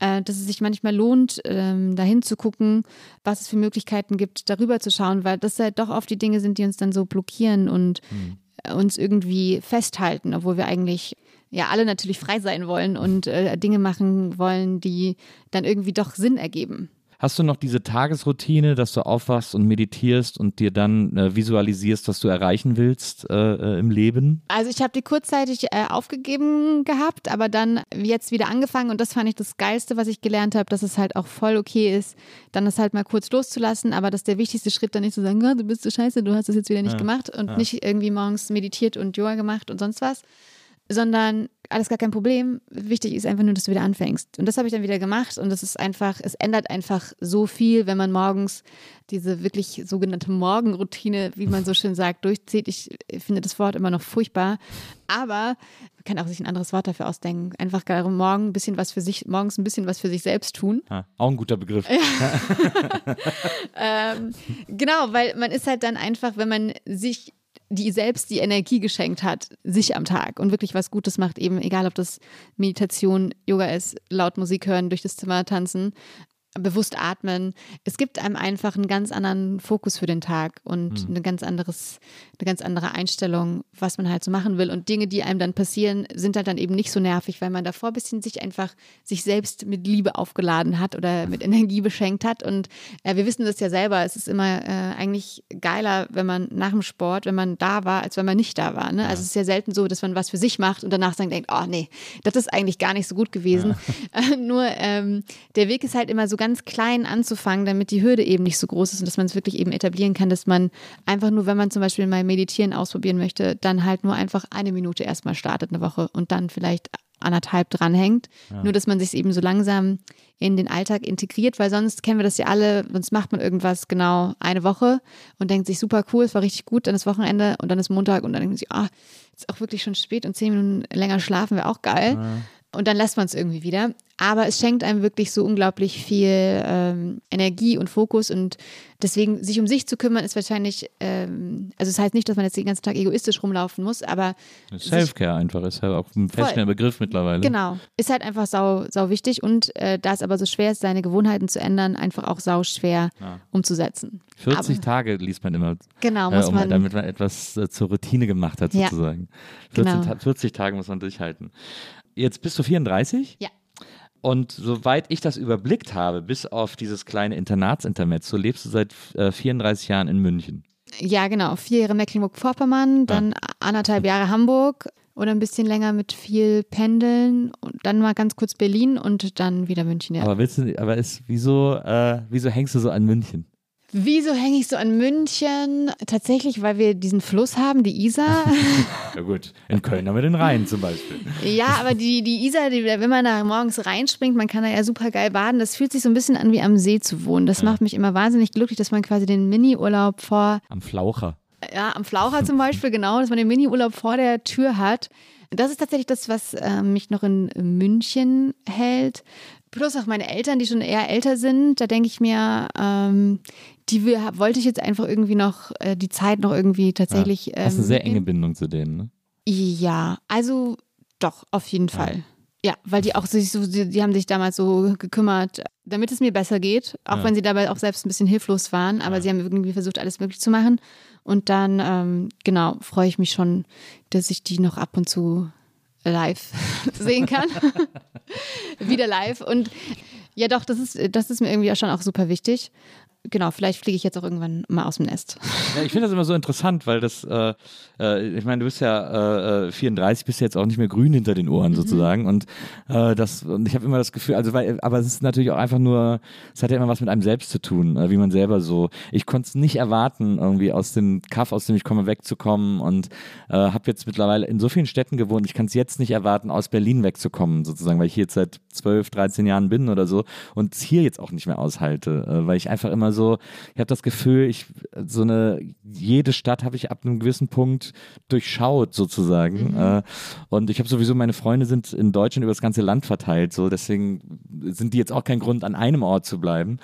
äh, dass es sich manchmal lohnt, ähm, dahin zu gucken, was es für Möglichkeiten gibt, darüber zu schauen, weil das halt doch oft die Dinge sind, die uns dann so blockieren und mhm uns irgendwie festhalten, obwohl wir eigentlich ja alle natürlich frei sein wollen und äh, Dinge machen wollen, die dann irgendwie doch Sinn ergeben. Hast du noch diese Tagesroutine, dass du aufwachst und meditierst und dir dann äh, visualisierst, was du erreichen willst äh, äh im Leben? Also ich habe die kurzzeitig äh, aufgegeben gehabt, aber dann jetzt wieder angefangen und das fand ich das Geilste, was ich gelernt habe, dass es halt auch voll okay ist, dann das halt mal kurz loszulassen, aber dass der wichtigste Schritt dann nicht zu sagen, oh, du bist so scheiße, du hast das jetzt wieder nicht ja. gemacht und ja. nicht irgendwie morgens meditiert und Yoga gemacht und sonst was, sondern alles gar kein Problem. Wichtig ist einfach nur, dass du wieder anfängst. Und das habe ich dann wieder gemacht und das ist einfach, es ändert einfach so viel, wenn man morgens diese wirklich sogenannte Morgenroutine, wie man so schön sagt, durchzieht. Ich finde das Wort immer noch furchtbar, aber man kann auch sich ein anderes Wort dafür ausdenken. Einfach morgen ein bisschen was für sich, morgens ein bisschen was für sich selbst tun. Ja, auch ein guter Begriff. Ähm, genau, weil man ist halt dann einfach, wenn man sich die selbst die Energie geschenkt hat, sich am Tag. Und wirklich was Gutes macht, eben egal ob das Meditation, Yoga ist, laut Musik hören, durch das Zimmer tanzen, bewusst atmen. Es gibt einem einfach einen ganz anderen Fokus für den Tag und mhm. eine ganz anderes, eine ganz andere Einstellung, was man halt so machen will. Und Dinge, die einem dann passieren, sind halt dann eben nicht so nervig, weil man davor ein bisschen sich einfach sich selbst mit Liebe aufgeladen hat oder mit Energie beschenkt hat. Und äh, wir wissen das ja selber, es ist immer äh, eigentlich geiler, wenn man nach dem Sport, wenn man da war, als wenn man nicht da war. Ne? Ja. Also es ist ja selten so, dass man was für sich macht und danach dann denkt, oh nee, das ist eigentlich gar nicht so gut gewesen. Ja. nur ähm, der Weg ist halt immer so ganz ganz klein anzufangen, damit die Hürde eben nicht so groß ist und dass man es wirklich eben etablieren kann, dass man einfach nur, wenn man zum Beispiel mal Meditieren ausprobieren möchte, dann halt nur einfach eine Minute erstmal startet eine Woche und dann vielleicht anderthalb dranhängt. Ja. Nur, dass man sich eben so langsam in den Alltag integriert, weil sonst kennen wir das ja alle, sonst macht man irgendwas genau eine Woche und denkt sich, super cool, es war richtig gut, dann ist Wochenende und dann ist Montag und dann denkt man sich, ah, ist auch wirklich schon spät und zehn Minuten länger schlafen wäre auch geil. Ja. Und dann lässt man es irgendwie wieder. Aber es schenkt einem wirklich so unglaublich viel ähm, Energie und Fokus und deswegen sich um sich zu kümmern ist wahrscheinlich, ähm, also es das heißt nicht, dass man jetzt den ganzen Tag egoistisch rumlaufen muss, aber Selfcare einfach ist ja auch ein fester Begriff mittlerweile. Genau, ist halt einfach sau, sau wichtig und äh, da es aber so schwer ist, seine Gewohnheiten zu ändern, einfach auch sau schwer ja. umzusetzen. 40 aber, Tage liest man immer. Genau, muss äh, um, man. Damit man etwas äh, zur Routine gemacht hat sozusagen. Ja, 14, genau. 40 Tage muss man durchhalten. Jetzt bist du 34? Ja. Und soweit ich das überblickt habe, bis auf dieses kleine Internatsintermezzo, lebst du seit äh, 34 Jahren in München. Ja, genau. Vier Jahre Mecklenburg-Vorpommern, dann ja. anderthalb Jahre Hamburg oder ein bisschen länger mit viel Pendeln und dann mal ganz kurz Berlin und dann wieder München. Ja. Aber willst du, aber ist, wieso, äh, wieso hängst du so an München? Wieso hänge ich so an München? Tatsächlich, weil wir diesen Fluss haben, die Isar. ja gut, in Köln haben wir den Rhein zum Beispiel. Ja, aber die, die Isar, die, wenn man da morgens reinspringt, man kann da ja super geil baden. Das fühlt sich so ein bisschen an wie am See zu wohnen. Das ja. macht mich immer wahnsinnig glücklich, dass man quasi den Mini-Urlaub vor... Am Flaucher. Ja, am Flaucher zum Beispiel, genau, dass man den Mini-Urlaub vor der Tür hat. Das ist tatsächlich das, was äh, mich noch in München hält. Plus auch meine Eltern, die schon eher älter sind, da denke ich mir, ähm, die wollte ich jetzt einfach irgendwie noch äh, die Zeit noch irgendwie tatsächlich. Ja, hast ähm, eine sehr enge Bindung zu denen, ne? Ja, also doch, auf jeden ja. Fall. Ja, weil die auch sich so, die, die, haben sich damals so gekümmert, damit es mir besser geht, auch ja. wenn sie dabei auch selbst ein bisschen hilflos waren, aber sie haben irgendwie versucht, alles möglich zu machen. Und dann, ähm, genau, freue ich mich schon, dass ich die noch ab und zu live sehen kann. Wieder live. Und ja, doch, das ist, das ist mir irgendwie schon auch super wichtig genau, vielleicht fliege ich jetzt auch irgendwann mal aus dem Nest. Ja, ich finde das immer so interessant, weil das, äh, äh, ich meine, du bist ja äh, 34, bist ja jetzt auch nicht mehr grün hinter den Ohren mhm. sozusagen und äh, das, und ich habe immer das Gefühl, also weil, aber es ist natürlich auch einfach nur, es hat ja immer was mit einem selbst zu tun, äh, wie man selber so, ich konnte es nicht erwarten, irgendwie aus dem Kaff, aus dem ich komme, wegzukommen und äh, habe jetzt mittlerweile in so vielen Städten gewohnt, ich kann es jetzt nicht erwarten, aus Berlin wegzukommen sozusagen, weil ich hier jetzt seit 12, 13 Jahren bin oder so und es hier jetzt auch nicht mehr aushalte, äh, weil ich einfach immer so, ich habe das Gefühl, ich so eine jede Stadt habe ich ab einem gewissen Punkt durchschaut sozusagen. Mhm. Äh, und ich habe sowieso meine Freunde sind in Deutschland über das ganze Land verteilt, so deswegen sind die jetzt auch kein Grund an einem Ort zu bleiben.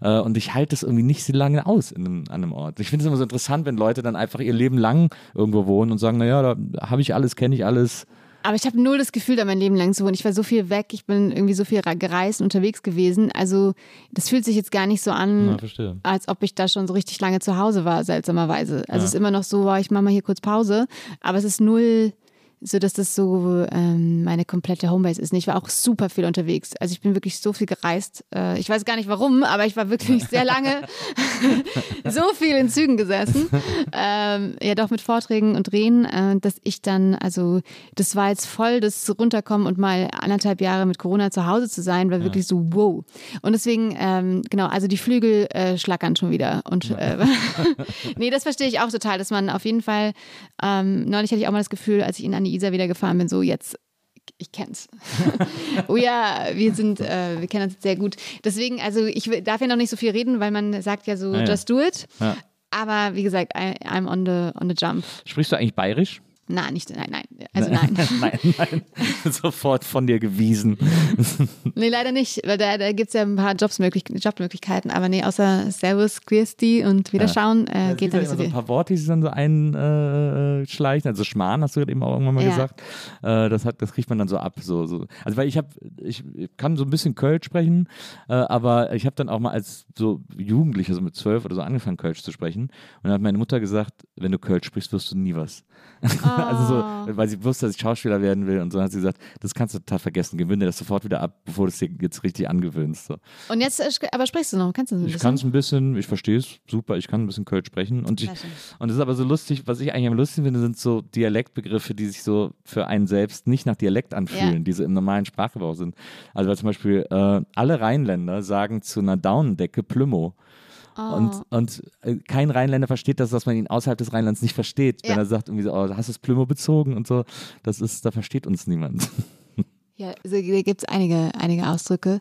Äh, und ich halte es irgendwie nicht so lange aus in einem, an einem Ort. Ich finde es immer so interessant, wenn Leute dann einfach ihr Leben lang irgendwo wohnen und sagen, naja, da habe ich alles, kenne ich alles. Aber ich habe null das Gefühl, da mein Leben lang zu wohnen. Ich war so viel weg, ich bin irgendwie so viel gereist, unterwegs gewesen. Also das fühlt sich jetzt gar nicht so an, ja, als ob ich da schon so richtig lange zu Hause war, seltsamerweise. Also ja. es ist immer noch so, ich mache mal hier kurz Pause. Aber es ist null so dass das so ähm, meine komplette Homebase ist. Ich war auch super viel unterwegs. Also ich bin wirklich so viel gereist. Äh, ich weiß gar nicht warum, aber ich war wirklich sehr lange so viel in Zügen gesessen. Ähm, ja, doch mit Vorträgen und Drehen, äh, dass ich dann, also das war jetzt voll das Runterkommen und mal anderthalb Jahre mit Corona zu Hause zu sein, war ja. wirklich so wow. Und deswegen, ähm, genau, also die Flügel äh, schlackern schon wieder. Und äh, nee, das verstehe ich auch total, dass man auf jeden Fall, ähm, neulich hatte ich auch mal das Gefühl, als ich ihn an die Isar wieder gefahren bin, so jetzt ich kenn's. oh ja, wir sind, äh, wir kennen uns sehr gut. Deswegen, also ich darf ja noch nicht so viel reden, weil man sagt ja so, ah, ja. just do it. Ja. Aber wie gesagt, I, I'm on the, on the jump. Sprichst du eigentlich bayerisch? Nein, nicht, nein, nein. Also nein. nein, nein. Sofort von dir gewiesen. nee, leider nicht, weil da, da gibt es ja ein paar Jobsmöglich Jobmöglichkeiten, aber nee, außer Servus, Christi und Wiederschauen äh, ja, geht da nicht so viel. Ein paar Worte, die sich dann so einschleichen, äh, also Schmarrn hast du gerade eben auch irgendwann mal ja. gesagt. Äh, das, hat, das kriegt man dann so ab. So, so. Also weil ich habe, ich kann so ein bisschen Kölsch sprechen, äh, aber ich habe dann auch mal als so Jugendlicher, so mit zwölf oder so angefangen, Kölsch zu sprechen. Und dann hat meine Mutter gesagt, wenn du Kölsch sprichst, wirst du nie was. Oh. Also so, ah. weil sie wusste, dass ich Schauspieler werden will und so hat sie gesagt, das kannst du total vergessen, gewöhne das sofort wieder ab, bevor du es dir jetzt richtig angewöhnst. So. Und jetzt, äh, aber sprichst du noch? Kannst du ein Ich kann es ein bisschen, ich verstehe es super, ich kann ein bisschen Kölsch sprechen und ich, und es ist aber so lustig, was ich eigentlich am lustigsten finde, sind so Dialektbegriffe, die sich so für einen selbst nicht nach Dialekt anfühlen, ja. die so im normalen Sprachgebrauch sind. Also weil zum Beispiel äh, alle Rheinländer sagen zu einer Daunendecke Plümo. Oh. Und, und äh, kein Rheinländer versteht das, dass man ihn außerhalb des Rheinlands nicht versteht, ja. wenn er sagt, irgendwie so, oh, hast du das Plümo bezogen und so. Das ist, da versteht uns niemand. Ja, also, da gibt es einige, einige Ausdrücke.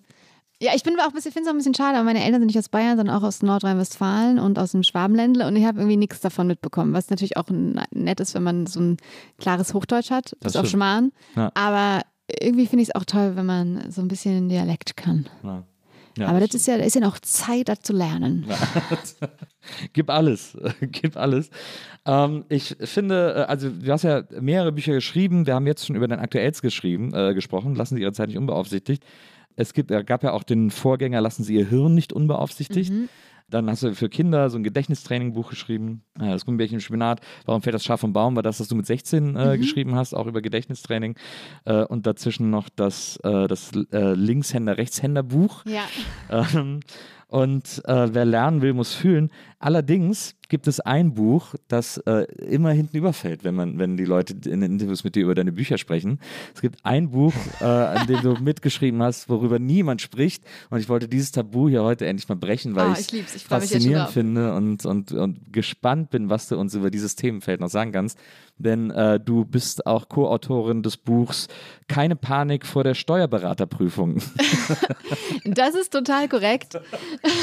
Ja, ich bin auch ein bisschen, finde es auch ein bisschen schade, aber meine Eltern sind nicht aus Bayern, sondern auch aus Nordrhein-Westfalen und aus dem Schwabenländle und ich habe irgendwie nichts davon mitbekommen, was natürlich auch nett ist, wenn man so ein klares Hochdeutsch hat, bis auf Schmarrn. Ja. Aber irgendwie finde ich es auch toll, wenn man so ein bisschen Dialekt kann. Ja. Ja, Aber das, das ist ja, ist ja noch Zeit, das zu lernen. gib alles, gib alles. Ähm, ich finde, äh, also du hast ja mehrere Bücher geschrieben. Wir haben jetzt schon über dein aktuellst geschrieben, äh, gesprochen. Lassen Sie Ihre Zeit nicht unbeaufsichtigt. Es gibt, gab ja auch den Vorgänger, lassen Sie Ihr Hirn nicht unbeaufsichtigt. Mhm. Dann hast du für Kinder so ein Gedächtnistraining-Buch geschrieben. Das Gummibärchen im Spinat. Warum fällt das Schaf vom Baum? War das, was du mit 16 äh, mhm. geschrieben hast, auch über Gedächtnistraining. Äh, und dazwischen noch das, äh, das äh, Linkshänder-Rechtshänder-Buch. Ja. Ähm, und äh, wer lernen will, muss fühlen. Allerdings gibt es ein Buch, das äh, immer hinten überfällt, wenn man, wenn die Leute in den Interviews mit dir über deine Bücher sprechen. Es gibt ein Buch, äh, an dem du mitgeschrieben hast, worüber niemand spricht. Und ich wollte dieses Tabu hier heute endlich mal brechen, weil Oh, ich es faszinierend finde und, und, und gespannt bin, was du uns über dieses Themenfeld noch sagen kannst. Denn äh, du bist auch Co-Autorin des Buchs Keine Panik vor der Steuerberaterprüfung. Das ist total korrekt.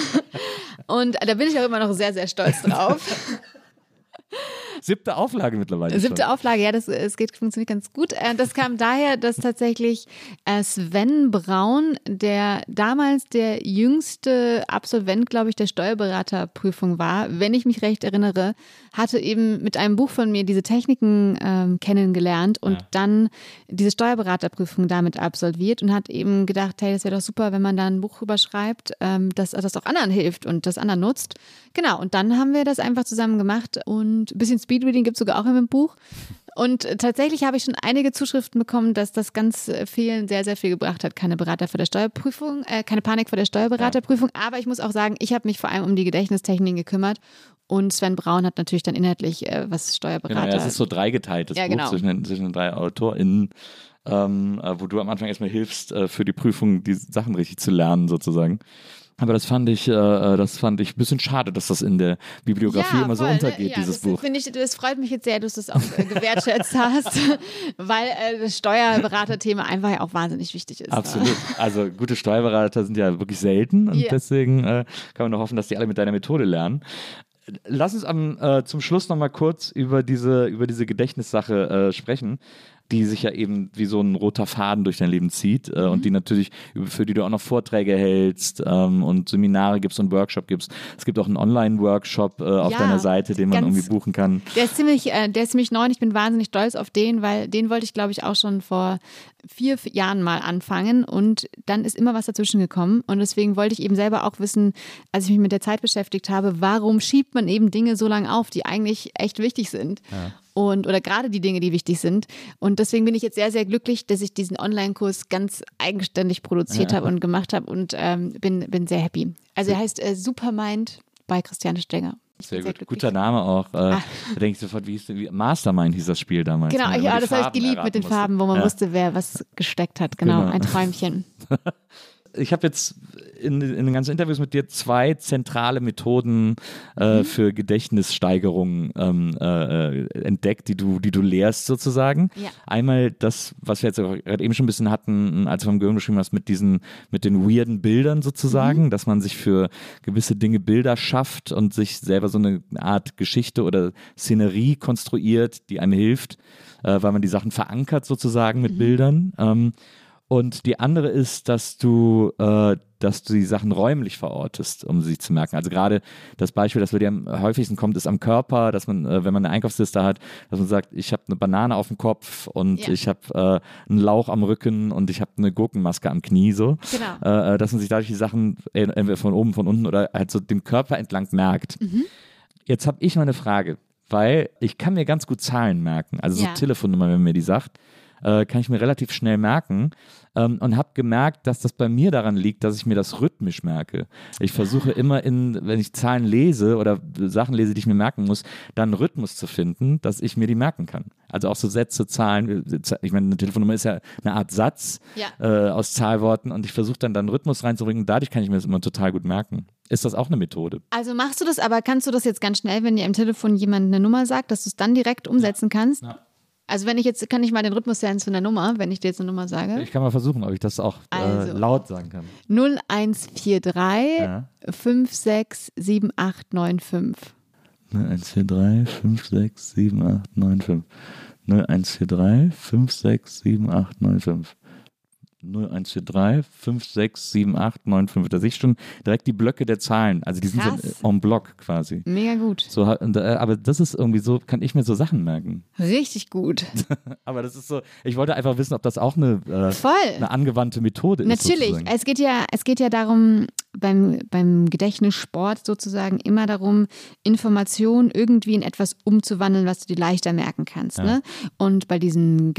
Und da bin ich auch immer noch sehr, sehr stolz drauf. Siebte Auflage mittlerweile. Siebte schon. Auflage, ja, das es geht, funktioniert ganz gut. Äh, Das kam daher, dass tatsächlich äh, Sven Braun, der damals der jüngste Absolvent, glaube ich, der Steuerberaterprüfung war, wenn ich mich recht erinnere, hatte eben mit einem Buch von mir diese Techniken ähm, kennengelernt und Ja. dann diese Steuerberaterprüfung damit absolviert und hat eben gedacht, hey, das wäre doch super, wenn man da ein Buch rüberschreibt, ähm, dass das auch anderen hilft und das anderen nutzt. Genau, und dann haben wir das einfach zusammen gemacht und ein bisschen Speedreading gibt es sogar auch in dem Buch. Und tatsächlich habe ich schon einige Zuschriften bekommen, dass das ganz vielen sehr, sehr viel gebracht hat. Keine Berater vor der Steuerprüfung, äh, keine Panik vor der Steuerberaterprüfung. Aber ich muss auch sagen, ich habe mich vor allem um die Gedächtnistechniken gekümmert. Und Sven Braun hat natürlich dann inhaltlich äh, was Steuerberater. Genau, ja, es ist so dreigeteilt, das Ja, Buch genau. zwischen, den, zwischen den drei AutorInnen, ähm, äh, wo du am Anfang erstmal hilfst, äh, für die Prüfung die Sachen richtig zu lernen, sozusagen. Aber das fand ich, äh, äh, das fand ich ein bisschen schade, dass das in der Bibliografie immer so voll, ne? untergeht, ja, dieses das, Buch. Finde ich, das freut mich jetzt sehr, dass du es auch äh, gewertschätzt hast, weil äh, das Steuerberaterthema einfach ja auch wahnsinnig wichtig ist. Absolut. Also gute Steuerberater sind ja wirklich selten und Ja. deswegen äh, kann man nur hoffen, dass die alle mit deiner Methode lernen. Lass uns am, zum Schluss nochmal kurz über diese, über diese Gedächtnissache sprechen, die sich ja eben wie so ein roter Faden durch dein Leben zieht äh, Mhm. und die natürlich, für die du auch noch Vorträge hältst ähm, und Seminare gibst und Workshop gibst. Es gibt auch einen Online-Workshop äh, auf Ja, deiner Seite, den man ganz- irgendwie buchen kann. Der ist ziemlich, äh, der ist ziemlich neu und ich bin wahnsinnig stolz auf den, weil den wollte ich, glaube ich, auch schon vor vier Jahren mal anfangen und dann ist immer was dazwischen gekommen und deswegen wollte ich eben selber auch wissen, als ich mich mit der Zeit beschäftigt habe, warum schiebt man eben Dinge so lange auf, die eigentlich echt wichtig sind. Und, oder gerade die Dinge, die wichtig sind. Und deswegen bin ich jetzt sehr, sehr glücklich, dass ich diesen Online-Kurs ganz eigenständig produziert habe und gemacht habe und ähm, bin, bin sehr happy. Also er heißt äh, Supermind bei Christiane Stenger. Sehr bin gut. Guter Name auch. Äh, Da denke ich sofort, wie hieß denn, wie, Mastermind hieß das Spiel damals. Genau, ne, ja, das habe ich geliebt mit den musste. Farben, wo man Ja. wusste, wer was gesteckt hat. Genau, Genau. ein Träumchen. ich habe jetzt in, in den ganzen Interviews mit dir zwei zentrale Methoden äh, für Gedächtnissteigerung ähm, äh, entdeckt, die du, die du lehrst sozusagen. Ja. Einmal das, was wir jetzt gerade eben schon ein bisschen hatten, als du vom Gehirn beschrieben hast, mit diesen, mit den weirden Bildern sozusagen, dass man sich für gewisse Dinge Bilder schafft und sich selber so eine Art Geschichte oder Szenerie konstruiert, die einem hilft, äh, weil man die Sachen verankert sozusagen mit Bildern. Ähm, und die andere ist, dass du, äh, dass du die Sachen räumlich verortest, um sie zu merken. Also gerade das Beispiel, das bei dir am häufigsten kommt, ist am Körper, dass man, äh, wenn man eine Einkaufsliste hat, dass man sagt, ich habe eine Banane auf dem Kopf und Ja. ich habe äh, einen Lauch am Rücken und ich habe eine Gurkenmaske am Knie, so. Genau. Äh, äh, dass man sich dadurch die Sachen entweder von oben, von unten oder halt so dem Körper entlang merkt. Mhm. Jetzt habe ich mal eine Frage, weil ich kann mir ganz gut Zahlen merken. Also so Ja. Telefonnummer, wenn man mir die sagt, äh, kann ich mir relativ schnell merken ähm, und habe gemerkt, dass das bei mir daran liegt, dass ich mir das rhythmisch merke. Ich versuche immer in, wenn ich Zahlen lese oder Sachen lese, die ich mir merken muss, dann einen Rhythmus zu finden, dass ich mir die merken kann. Also auch so Sätze, Zahlen. Ich meine, eine Telefonnummer ist ja eine Art Satz Ja. äh, aus Zahlworten und ich versuche dann dann einen Rhythmus reinzubringen. Dadurch kann ich mir das immer total gut merken. Ist das auch eine Methode? Also machst du das, aber kannst du das jetzt ganz schnell, wenn dir im Telefon jemand eine Nummer sagt, dass du es dann direkt umsetzen kannst? Ja. Also wenn ich jetzt, kann ich mal den Rhythmus lernen zu einer Nummer, wenn ich dir jetzt eine Nummer sage? Ich kann mal versuchen, ob ich das auch äh, Also. laut sagen kann. 0143 Ja. 567895. 0143 567895. 0143 567895. 0143 567895. Da sehe ich schon direkt die Blöcke der Zahlen. Also die sind Krass. so en bloc quasi. Mega gut. So, und, äh, aber das ist irgendwie so, kann ich mir so Sachen merken. Richtig gut. Aber das ist so, ich wollte einfach wissen, ob das auch eine, äh, Voll. eine angewandte Methode ist. Natürlich. sozusagen. Es geht ja, es geht ja darum, beim, beim Gedächtnissport sozusagen immer darum, Informationen irgendwie in etwas umzuwandeln, was du dir leichter merken kannst. Ja. Ne? Und bei diesen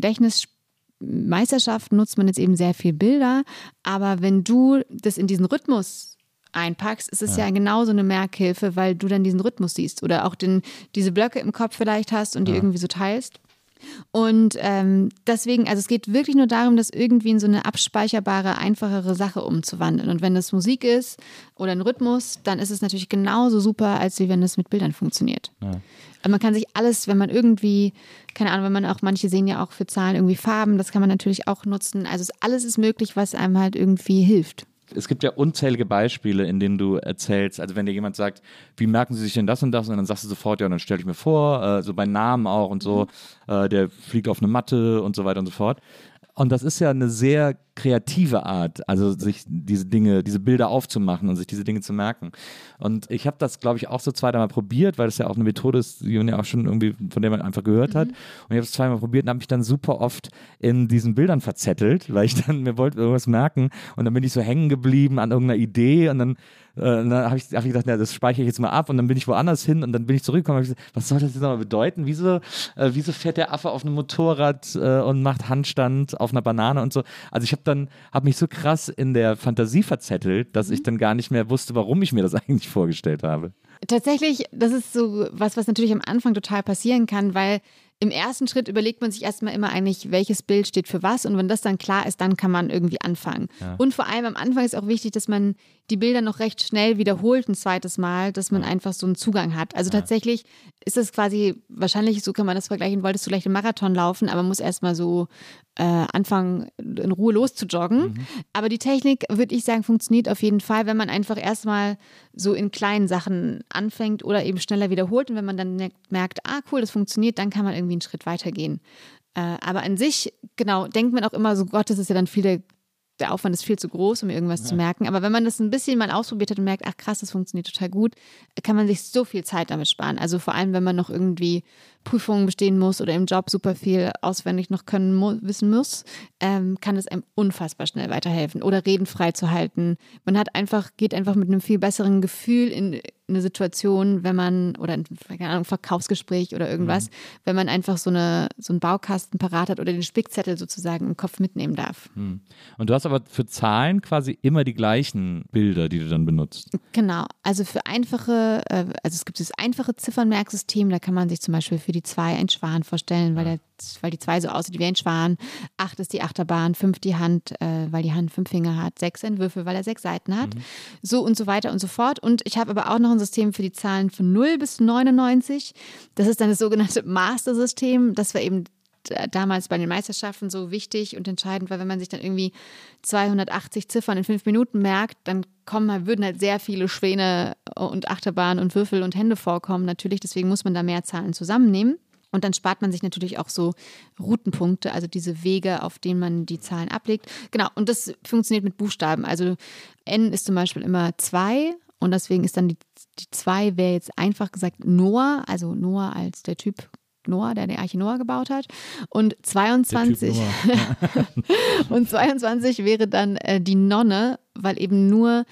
Gedächtnismeisterschaften nutzt man jetzt eben sehr viel Bilder. Aber wenn du das in diesen Rhythmus einpackst, ist es ja. ja genauso eine Merkhilfe, weil du dann diesen Rhythmus siehst oder auch den, diese Blöcke im Kopf vielleicht hast und die irgendwie so teilst. Und ähm, deswegen, also es geht wirklich nur darum, das irgendwie in so eine abspeicherbare, einfachere Sache umzuwandeln. Und wenn das Musik ist oder ein Rhythmus, dann ist es natürlich genauso super, als wie wenn es mit Bildern funktioniert. Ja. Also man kann sich alles, wenn man irgendwie, keine Ahnung, wenn man auch, manche sehen ja auch für Zahlen irgendwie Farben, das kann man natürlich auch nutzen. Also alles ist möglich, was einem halt irgendwie hilft es gibt ja unzählige Beispiele, in denen du erzählst, also wenn dir jemand sagt, wie merken sie sich denn das und das, und dann sagst du sofort, ja, dann stelle ich mir vor, äh, so bei Namen auch und so, mhm. äh, der fliegt auf eine Matte und so weiter und so fort. Und das ist ja eine sehr kreative Art, also sich diese Dinge, diese Bilder aufzumachen und sich diese Dinge zu merken. Und ich habe das, glaube ich, auch so zweimal probiert, weil das ja auch eine Methode ist, die man ja auch schon irgendwie, von der man einfach gehört mhm. hat. Und ich habe es zweimal probiert und habe mich dann super oft in diesen Bildern verzettelt, weil ich dann mir wollte irgendwas merken und dann bin ich so hängen geblieben an irgendeiner Idee und dann äh, dann habe ich, hab ich gedacht, ja, das speichere ich jetzt mal ab und dann bin ich woanders hin und dann bin ich zurückgekommen. Gesagt, was soll das jetzt nochmal bedeuten? Wieso, äh, wieso fährt der Affe auf einem Motorrad äh, und macht Handstand auf einer Banane und so? Also ich habe dann, habe mich so krass in der Fantasie verzettelt, dass mhm. ich dann gar nicht mehr wusste, warum ich mir das eigentlich vorgestellt habe. Tatsächlich, das ist so was, was natürlich am Anfang total passieren kann, weil im ersten Schritt überlegt man sich erstmal immer eigentlich, welches Bild steht für was. Und wenn das dann klar ist, dann kann man irgendwie anfangen. Ja. Und vor allem am Anfang ist auch wichtig, dass man die Bilder noch recht schnell wiederholt ein zweites Mal, dass man ja. einfach so einen Zugang hat. Also ja. tatsächlich ist es quasi, wahrscheinlich, so kann man das vergleichen, wolltest du gleich einen Marathon laufen, aber muss erstmal so äh, anfangen, in Ruhe loszujoggen. Mhm. Aber die Technik, würde ich sagen, funktioniert auf jeden Fall, wenn man einfach erstmal so in kleinen Sachen anfängt oder eben schneller wiederholt. Und wenn man dann merkt, ah cool, das funktioniert, dann kann man irgendwie einen Schritt weitergehen. Äh, aber an sich, genau, denkt man auch immer so, Gott, das ist ja dann viel der der Aufwand ist viel zu groß, um irgendwas ja. zu merken. Aber wenn man das ein bisschen mal ausprobiert hat und merkt, ach krass, das funktioniert total gut, kann man sich so viel Zeit damit sparen. Also vor allem, wenn man noch irgendwie Prüfungen bestehen muss oder im Job super viel auswendig noch können mu wissen muss, ähm, kann es einem unfassbar schnell weiterhelfen oder Reden frei zu halten. Man hat einfach, geht einfach mit einem viel besseren Gefühl in eine Situation, wenn man, oder ein keine Ahnung, Verkaufsgespräch oder irgendwas, mhm. wenn man einfach so, eine, so einen Baukasten parat hat oder den Spickzettel sozusagen im Kopf mitnehmen darf. Mhm. Und du hast aber für Zahlen quasi immer die gleichen Bilder, die du dann benutzt. Genau. Also für einfache, äh, also es gibt das einfache Ziffernmerksystem, da kann man sich zum Beispiel für die zwei ein Schwan vorstellen, weil, der, weil die zwei so aussieht wie ein Schwan. Acht ist die Achterbahn, fünf die Hand, äh, weil die Hand fünf Finger hat, sechs ein Würfel, weil er sechs Seiten hat. Mhm. So und so weiter und so fort. Und ich habe aber auch noch ein System für die Zahlen von 0 bis 99. Das ist dann das sogenannte Master-System. Das war eben damals bei den Meisterschaften so wichtig und entscheidend, weil wenn man sich dann irgendwie 280 Ziffern in fünf Minuten merkt, dann kommen, würden halt sehr viele Schwäne und Achterbahnen und Würfel und Hände vorkommen. Natürlich, deswegen muss man da mehr Zahlen zusammennehmen. Und dann spart man sich natürlich auch so Routenpunkte, also diese Wege, auf denen man die Zahlen ablegt. Genau, und das funktioniert mit Buchstaben. Also N ist zum Beispiel immer 2 und deswegen ist dann die 2 wäre jetzt einfach gesagt Noah, also Noah als der Typ Noah, der die Arche Noah gebaut hat. Und 22, und 22 wäre dann äh, die Nonne, weil eben nur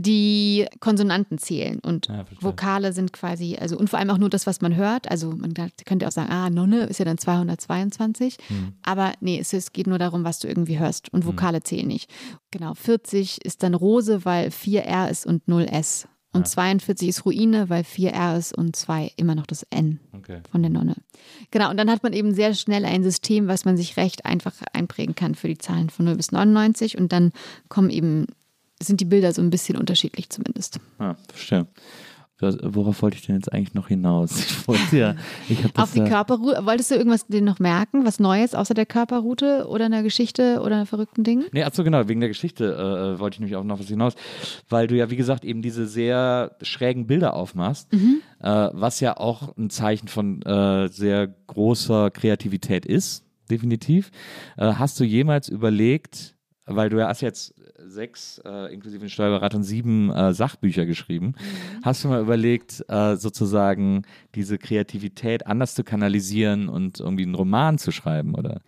die Konsonanten zählen und ja, Vokale sind quasi, also und vor allem auch nur das, was man hört. Also man könnte auch sagen, ah, Nonne ist ja dann 222, hm. aber nee, es, es, geht nur darum, was du irgendwie hörst und hm. Vokale hm. zählen nicht. Genau, 40 ist dann Rose, weil 4R ist und 0S. Und ja. 42 ist Ruine, weil 4R ist und 2 immer noch das N okay. von der Nonne. Genau, und dann hat man eben sehr schnell ein System, was man sich recht einfach einprägen kann für die Zahlen von 0 bis 99 und dann kommen eben, sind die Bilder so ein bisschen unterschiedlich zumindest. Ja, verstehe. Worauf wollte ich denn jetzt eigentlich noch hinaus? Ich wollte ja, ich Auf die Körperroute. Wolltest du irgendwas denn noch merken? Was Neues außer der Körperroute oder einer Geschichte oder einer verrückten Ding? Nee, achso, genau. Wegen der Geschichte äh, äh, wollte ich nämlich auch noch was hinaus. Weil du ja, wie gesagt, eben diese sehr schrägen Bilder aufmachst, mhm. äh, was ja auch ein Zeichen von äh, sehr großer Kreativität ist, definitiv. Äh, hast du jemals überlegt, weil du ja hast jetzt sechs, äh, inklusive den Steuerberatern, sieben äh, Sachbücher geschrieben. Mhm. Hast du mal überlegt, äh, sozusagen diese Kreativität anders zu kanalisieren und irgendwie einen Roman zu schreiben, oder?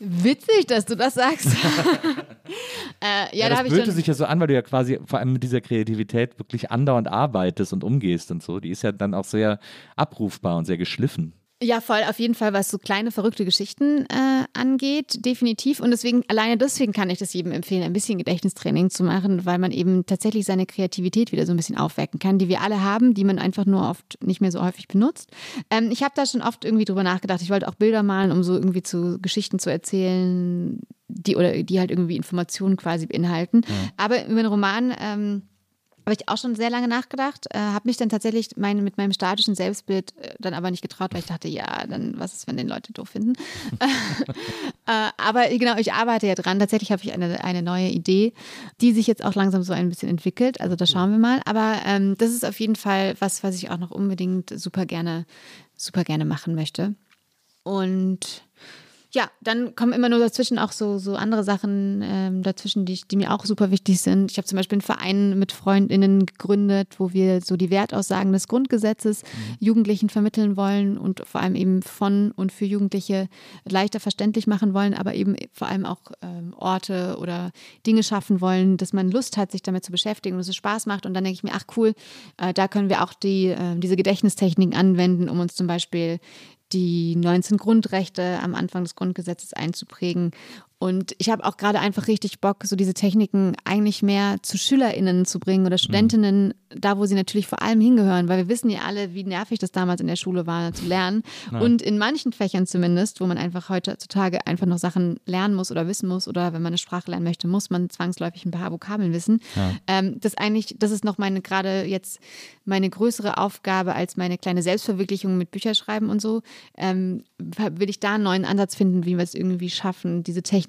Witzig, dass du das sagst. äh, ja, ja, das da fühlte sich ja so an, weil du ja quasi vor allem mit dieser Kreativität wirklich andauernd arbeitest und umgehst und so. Die ist ja dann auch sehr abrufbar und sehr geschliffen. Ja, voll, auf jeden Fall, was so kleine verrückte Geschichten äh, angeht, definitiv. Und deswegen, alleine deswegen kann ich das jedem empfehlen, ein bisschen Gedächtnistraining zu machen, weil man eben tatsächlich seine Kreativität wieder so ein bisschen aufwecken kann, die wir alle haben, die man einfach nur oft nicht mehr so häufig benutzt. Ähm, ich habe da schon oft irgendwie drüber nachgedacht. Ich wollte auch Bilder malen, um so irgendwie zu Geschichten zu erzählen, die oder die halt irgendwie Informationen quasi beinhalten. Ja. Aber über einen Roman ähm, habe ich auch schon sehr lange nachgedacht, äh, habe mich dann tatsächlich mein, mit meinem statischen Selbstbild äh, dann aber nicht getraut, weil ich dachte, ja, dann was ist, wenn den Leute doof finden. äh, aber genau, ich arbeite ja dran. Tatsächlich habe ich eine, eine neue Idee, die sich jetzt auch langsam so ein bisschen entwickelt. Also da schauen wir mal. Aber ähm, das ist auf jeden Fall was, was ich auch noch unbedingt super gerne, super gerne machen möchte. Und ja, dann kommen immer nur dazwischen auch so, so andere Sachen ähm, dazwischen, die, die mir auch super wichtig sind. Ich habe zum Beispiel einen Verein mit FreundInnen gegründet, wo wir so die Wertaussagen des Grundgesetzes mhm. Jugendlichen vermitteln wollen und vor allem eben von und für Jugendliche leichter verständlich machen wollen, aber eben vor allem auch ähm, Orte oder Dinge schaffen wollen, dass man Lust hat, sich damit zu beschäftigen und es Spaß macht. Und dann denke ich mir, ach cool, äh, da können wir auch die, äh, diese Gedächtnistechniken anwenden, um uns zum Beispiel die 19 Grundrechte am Anfang des Grundgesetzes einzuprägen und ich habe auch gerade einfach richtig Bock, so diese Techniken eigentlich mehr zu SchülerInnen zu bringen oder Studentinnen, mhm. da wo sie natürlich vor allem hingehören, weil wir wissen ja alle, wie nervig das damals in der Schule war, zu lernen. Nein. Und in manchen Fächern zumindest, wo man einfach heutzutage einfach noch Sachen lernen muss oder wissen muss oder wenn man eine Sprache lernen möchte, muss man zwangsläufig ein paar Vokabeln wissen. Ja. Ähm, das eigentlich, das ist noch meine gerade jetzt meine größere Aufgabe als meine kleine Selbstverwirklichung mit Bücherschreiben und so. Ähm, will ich da einen neuen Ansatz finden, wie wir es irgendwie schaffen, diese Techniken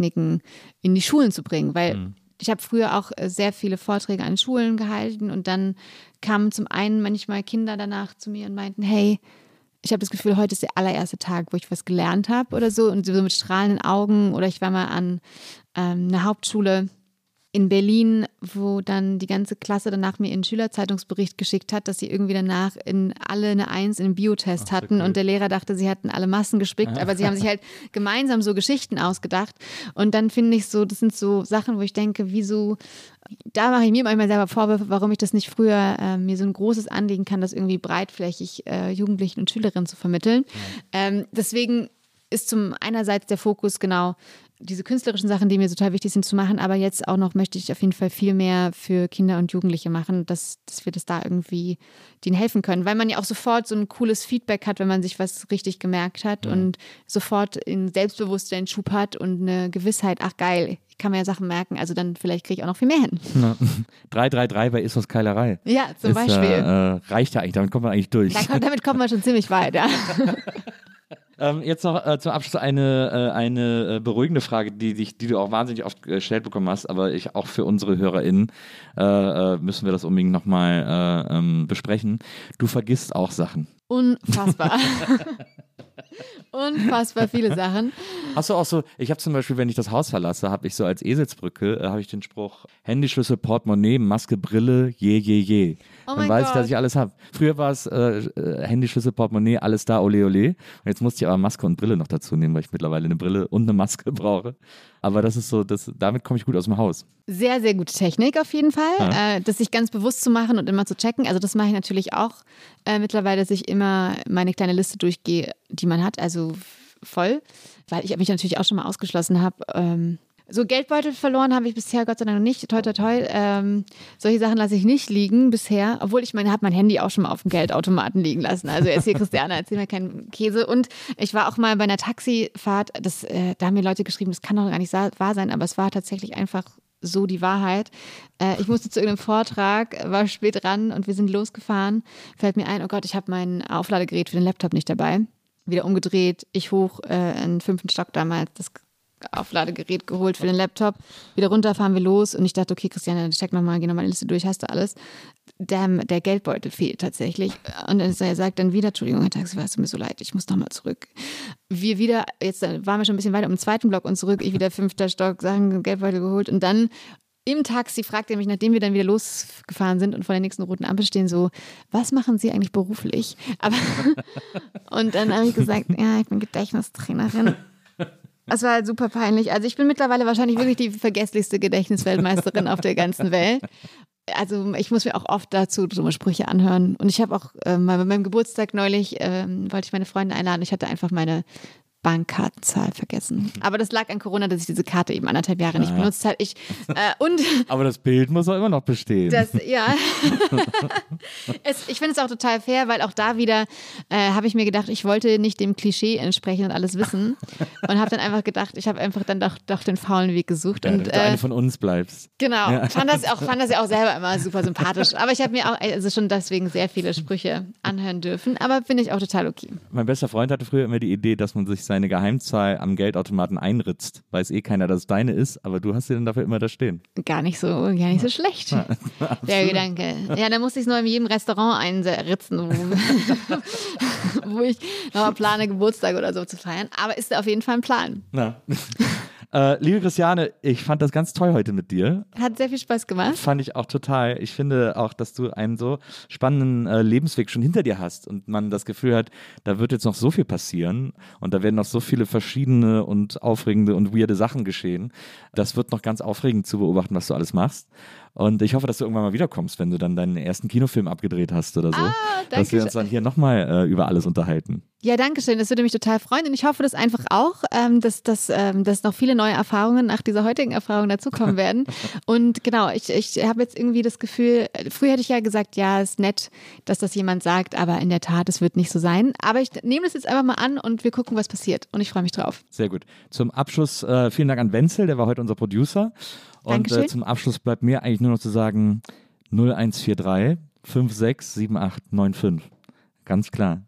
in die Schulen zu bringen, weil mhm. ich habe früher auch äh, sehr viele Vorträge an Schulen gehalten und dann kamen zum einen manchmal Kinder danach zu mir und meinten, hey, ich habe das Gefühl, heute ist der allererste Tag, wo ich was gelernt habe oder so und so mit strahlenden Augen oder ich war mal an ähm, einer Hauptschule in Berlin, wo dann die ganze Klasse danach mir einen Schülerzeitungsbericht geschickt hat, dass sie irgendwie danach in alle eine Eins in einem Biotest Ach, hatten cool. und der Lehrer dachte, sie hätten alle Massen gespickt, aber sie haben sich halt gemeinsam so Geschichten ausgedacht und dann finde ich so, das sind so Sachen, wo ich denke, wieso, da mache ich mir manchmal selber Vorwürfe, warum ich das nicht früher äh, mir so ein großes Anliegen kann, das irgendwie breitflächig äh, Jugendlichen und Schülerinnen zu vermitteln. Ja. Ähm, deswegen ist zum einerseits der Fokus genau diese künstlerischen Sachen, die mir total wichtig sind zu machen, aber jetzt auch noch möchte ich auf jeden Fall viel mehr für Kinder und Jugendliche machen, dass, dass wir das da irgendwie denen helfen können, weil man ja auch sofort so ein cooles Feedback hat, wenn man sich was richtig gemerkt hat ja. und sofort ein Selbstbewusstsein Schub hat und eine Gewissheit, ach geil, ich kann mir ja Sachen merken, also dann vielleicht kriege ich auch noch viel mehr hin. 333 bei Issos Keilerei. Ja, zum Ist, Beispiel. Äh, reicht ja eigentlich, damit kommt man eigentlich durch. Da kommt, damit kommt man schon ziemlich weit, ja. Ähm, jetzt noch äh, zum Abschluss eine, äh, eine äh, beruhigende Frage, die, die, die, du auch wahnsinnig oft gestellt bekommen hast, aber ich auch für unsere HörerInnen äh, äh, müssen wir das unbedingt nochmal äh, ähm, besprechen. Du vergisst auch Sachen. Unfassbar. Unfassbar viele Sachen. Hast du auch so, ich habe zum Beispiel, wenn ich das Haus verlasse, habe ich so als Eselsbrücke, äh, habe ich den Spruch, Handyschlüssel, Portemonnaie, Maske, Brille, je, je, je. Oh Dann weiß Gott. ich, dass ich alles habe. Früher war es äh, äh, Handyschlüssel, Portemonnaie, alles da, ole, ole. Und jetzt musste ich aber Maske und Brille noch dazu nehmen, weil ich mittlerweile eine Brille und eine Maske brauche. Aber das ist so, das, damit komme ich gut aus dem Haus. Sehr, sehr gute Technik auf jeden Fall, ja. äh, das sich ganz bewusst zu machen und immer zu checken. Also das mache ich natürlich auch äh, mittlerweile, dass ich immer meine kleine Liste durchgehe, die man hat. Also voll, weil ich mich natürlich auch schon mal ausgeschlossen habe. Ähm, so Geldbeutel verloren habe ich bisher Gott sei Dank noch nicht. Toi, toi, toi. Ähm, solche Sachen lasse ich nicht liegen bisher. Obwohl ich meine, habe mein Handy auch schon mal auf dem Geldautomaten liegen lassen. Also jetzt hier Christiane, erzähl mir keinen Käse. Und ich war auch mal bei einer Taxifahrt. Das, äh, da haben mir Leute geschrieben, das kann doch gar nicht wahr sein. Aber es war tatsächlich einfach so die Wahrheit. Äh, ich musste zu irgendeinem Vortrag, war spät dran und wir sind losgefahren. Fällt mir ein, oh Gott, ich habe mein Aufladegerät für den Laptop nicht dabei. Wieder umgedreht, ich hoch äh, in den fünften Stock damals, das Aufladegerät geholt für den Laptop. Wieder runter fahren wir los und ich dachte, okay, Christiane, check nochmal, geh nochmal die Liste durch, hast du alles. Der, der Geldbeutel fehlt tatsächlich. Und er sagt dann wieder, Entschuldigung, Herr Taxifahrer, es mir so leid, ich muss nochmal zurück. Wir wieder, jetzt waren wir schon ein bisschen weiter den zweiten Block und zurück, ich wieder fünfter Stock, Sachen, Geldbeutel geholt und dann im Taxi fragt er mich, nachdem wir dann wieder losgefahren sind und vor der nächsten roten Ampel stehen, so, was machen Sie eigentlich beruflich? Aber und dann habe ich gesagt, ja, ich bin Gedächtnistrainerin. Es war halt super peinlich. Also ich bin mittlerweile wahrscheinlich wirklich die vergesslichste Gedächtnisweltmeisterin auf der ganzen Welt. also ich muss mir auch oft dazu dumme Sprüche anhören. Und ich habe auch äh, bei meinem Geburtstag neulich, ähm, wollte ich meine Freunde einladen. Ich hatte einfach meine Bankkartenzahl vergessen. Aber das lag an Corona, dass ich diese Karte eben anderthalb Jahre nicht Ah. benutzt habe. Ich, äh, und Aber das Bild muss auch immer noch bestehen. das, ja. es, ich finde es auch total fair, weil auch da wieder äh, habe ich mir gedacht, ich wollte nicht dem Klischee entsprechen und alles wissen. Und habe dann einfach gedacht, ich habe einfach dann doch, doch den faulen Weg gesucht. ja, und äh, eine von uns bleibst. Genau, fand das auch, fand das ja auch selber immer super sympathisch. Aber ich habe mir auch also schon deswegen sehr viele Sprüche anhören dürfen. Aber finde ich auch total okay. Mein bester Freund hatte früher immer die Idee, dass man sich seine Geheimzahl am Geldautomaten einritzt. Weiß eh keiner, dass es deine ist, aber du hast sie dann dafür immer da stehen. Gar nicht so, gar nicht so schlecht. Der Gedanke. Ja, dann muss ich es nur in jedem Restaurant einritzen, wo, wo ich nochmal plane, Geburtstag oder so zu feiern. Aber ist auf jeden Fall ein Plan. Na. Äh, liebe Christiane, ich fand das ganz toll heute mit dir. Hat sehr viel Spaß gemacht. Fand ich auch total. Ich finde auch, dass du einen so spannenden äh, Lebensweg schon hinter dir hast und man das Gefühl hat, da wird jetzt noch so viel passieren und da werden noch so viele verschiedene und aufregende und weirde Sachen geschehen. Das wird noch ganz aufregend zu beobachten, was du alles machst. Und ich hoffe, dass du irgendwann mal wiederkommst, wenn du dann deinen ersten Kinofilm abgedreht hast oder so. Ah, dass danke wir uns dann hier nochmal äh, über alles unterhalten. Ja, danke schön. Das würde mich total freuen. Und ich hoffe das einfach auch, ähm, dass, dass, ähm, dass noch viele neue Erfahrungen nach dieser heutigen Erfahrung dazukommen werden. Und genau, ich, ich habe jetzt irgendwie das Gefühl, früher hätte ich ja gesagt, ja, ist nett, dass das jemand sagt, aber in der Tat, es wird nicht so sein. Aber ich nehme das jetzt einfach mal an und wir gucken, was passiert. Und ich freue mich drauf. Sehr gut. Zum Abschluss äh, vielen Dank an Wenzel, der war heute unser Producer. Und äh, zum Abschluss bleibt mir eigentlich nur noch zu sagen 0143 567895. Ganz klar.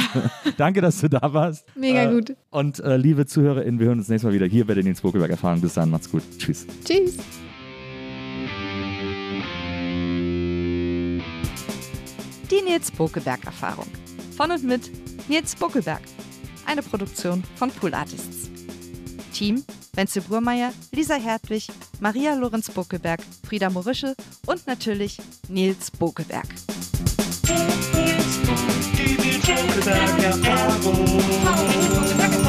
Danke, dass du da warst. Mega Äh, gut. Und äh, liebe ZuhörerInnen, wir hören uns nächstes Mal wieder hier bei der Nils Bokelberg Erfahrung. Bis dann, macht's gut. Tschüss. Tschüss. Die Nils Bokelberg Erfahrung. Von und mit Nils Bokelberg. Eine Produktion von Pool Artists. Team Wenzel Burmeier, Lisa Hertwig, Maria Lorenz Bokelberg, Frieda Morische und natürlich Nils Bokelberg. Give me a drink without your alcohol.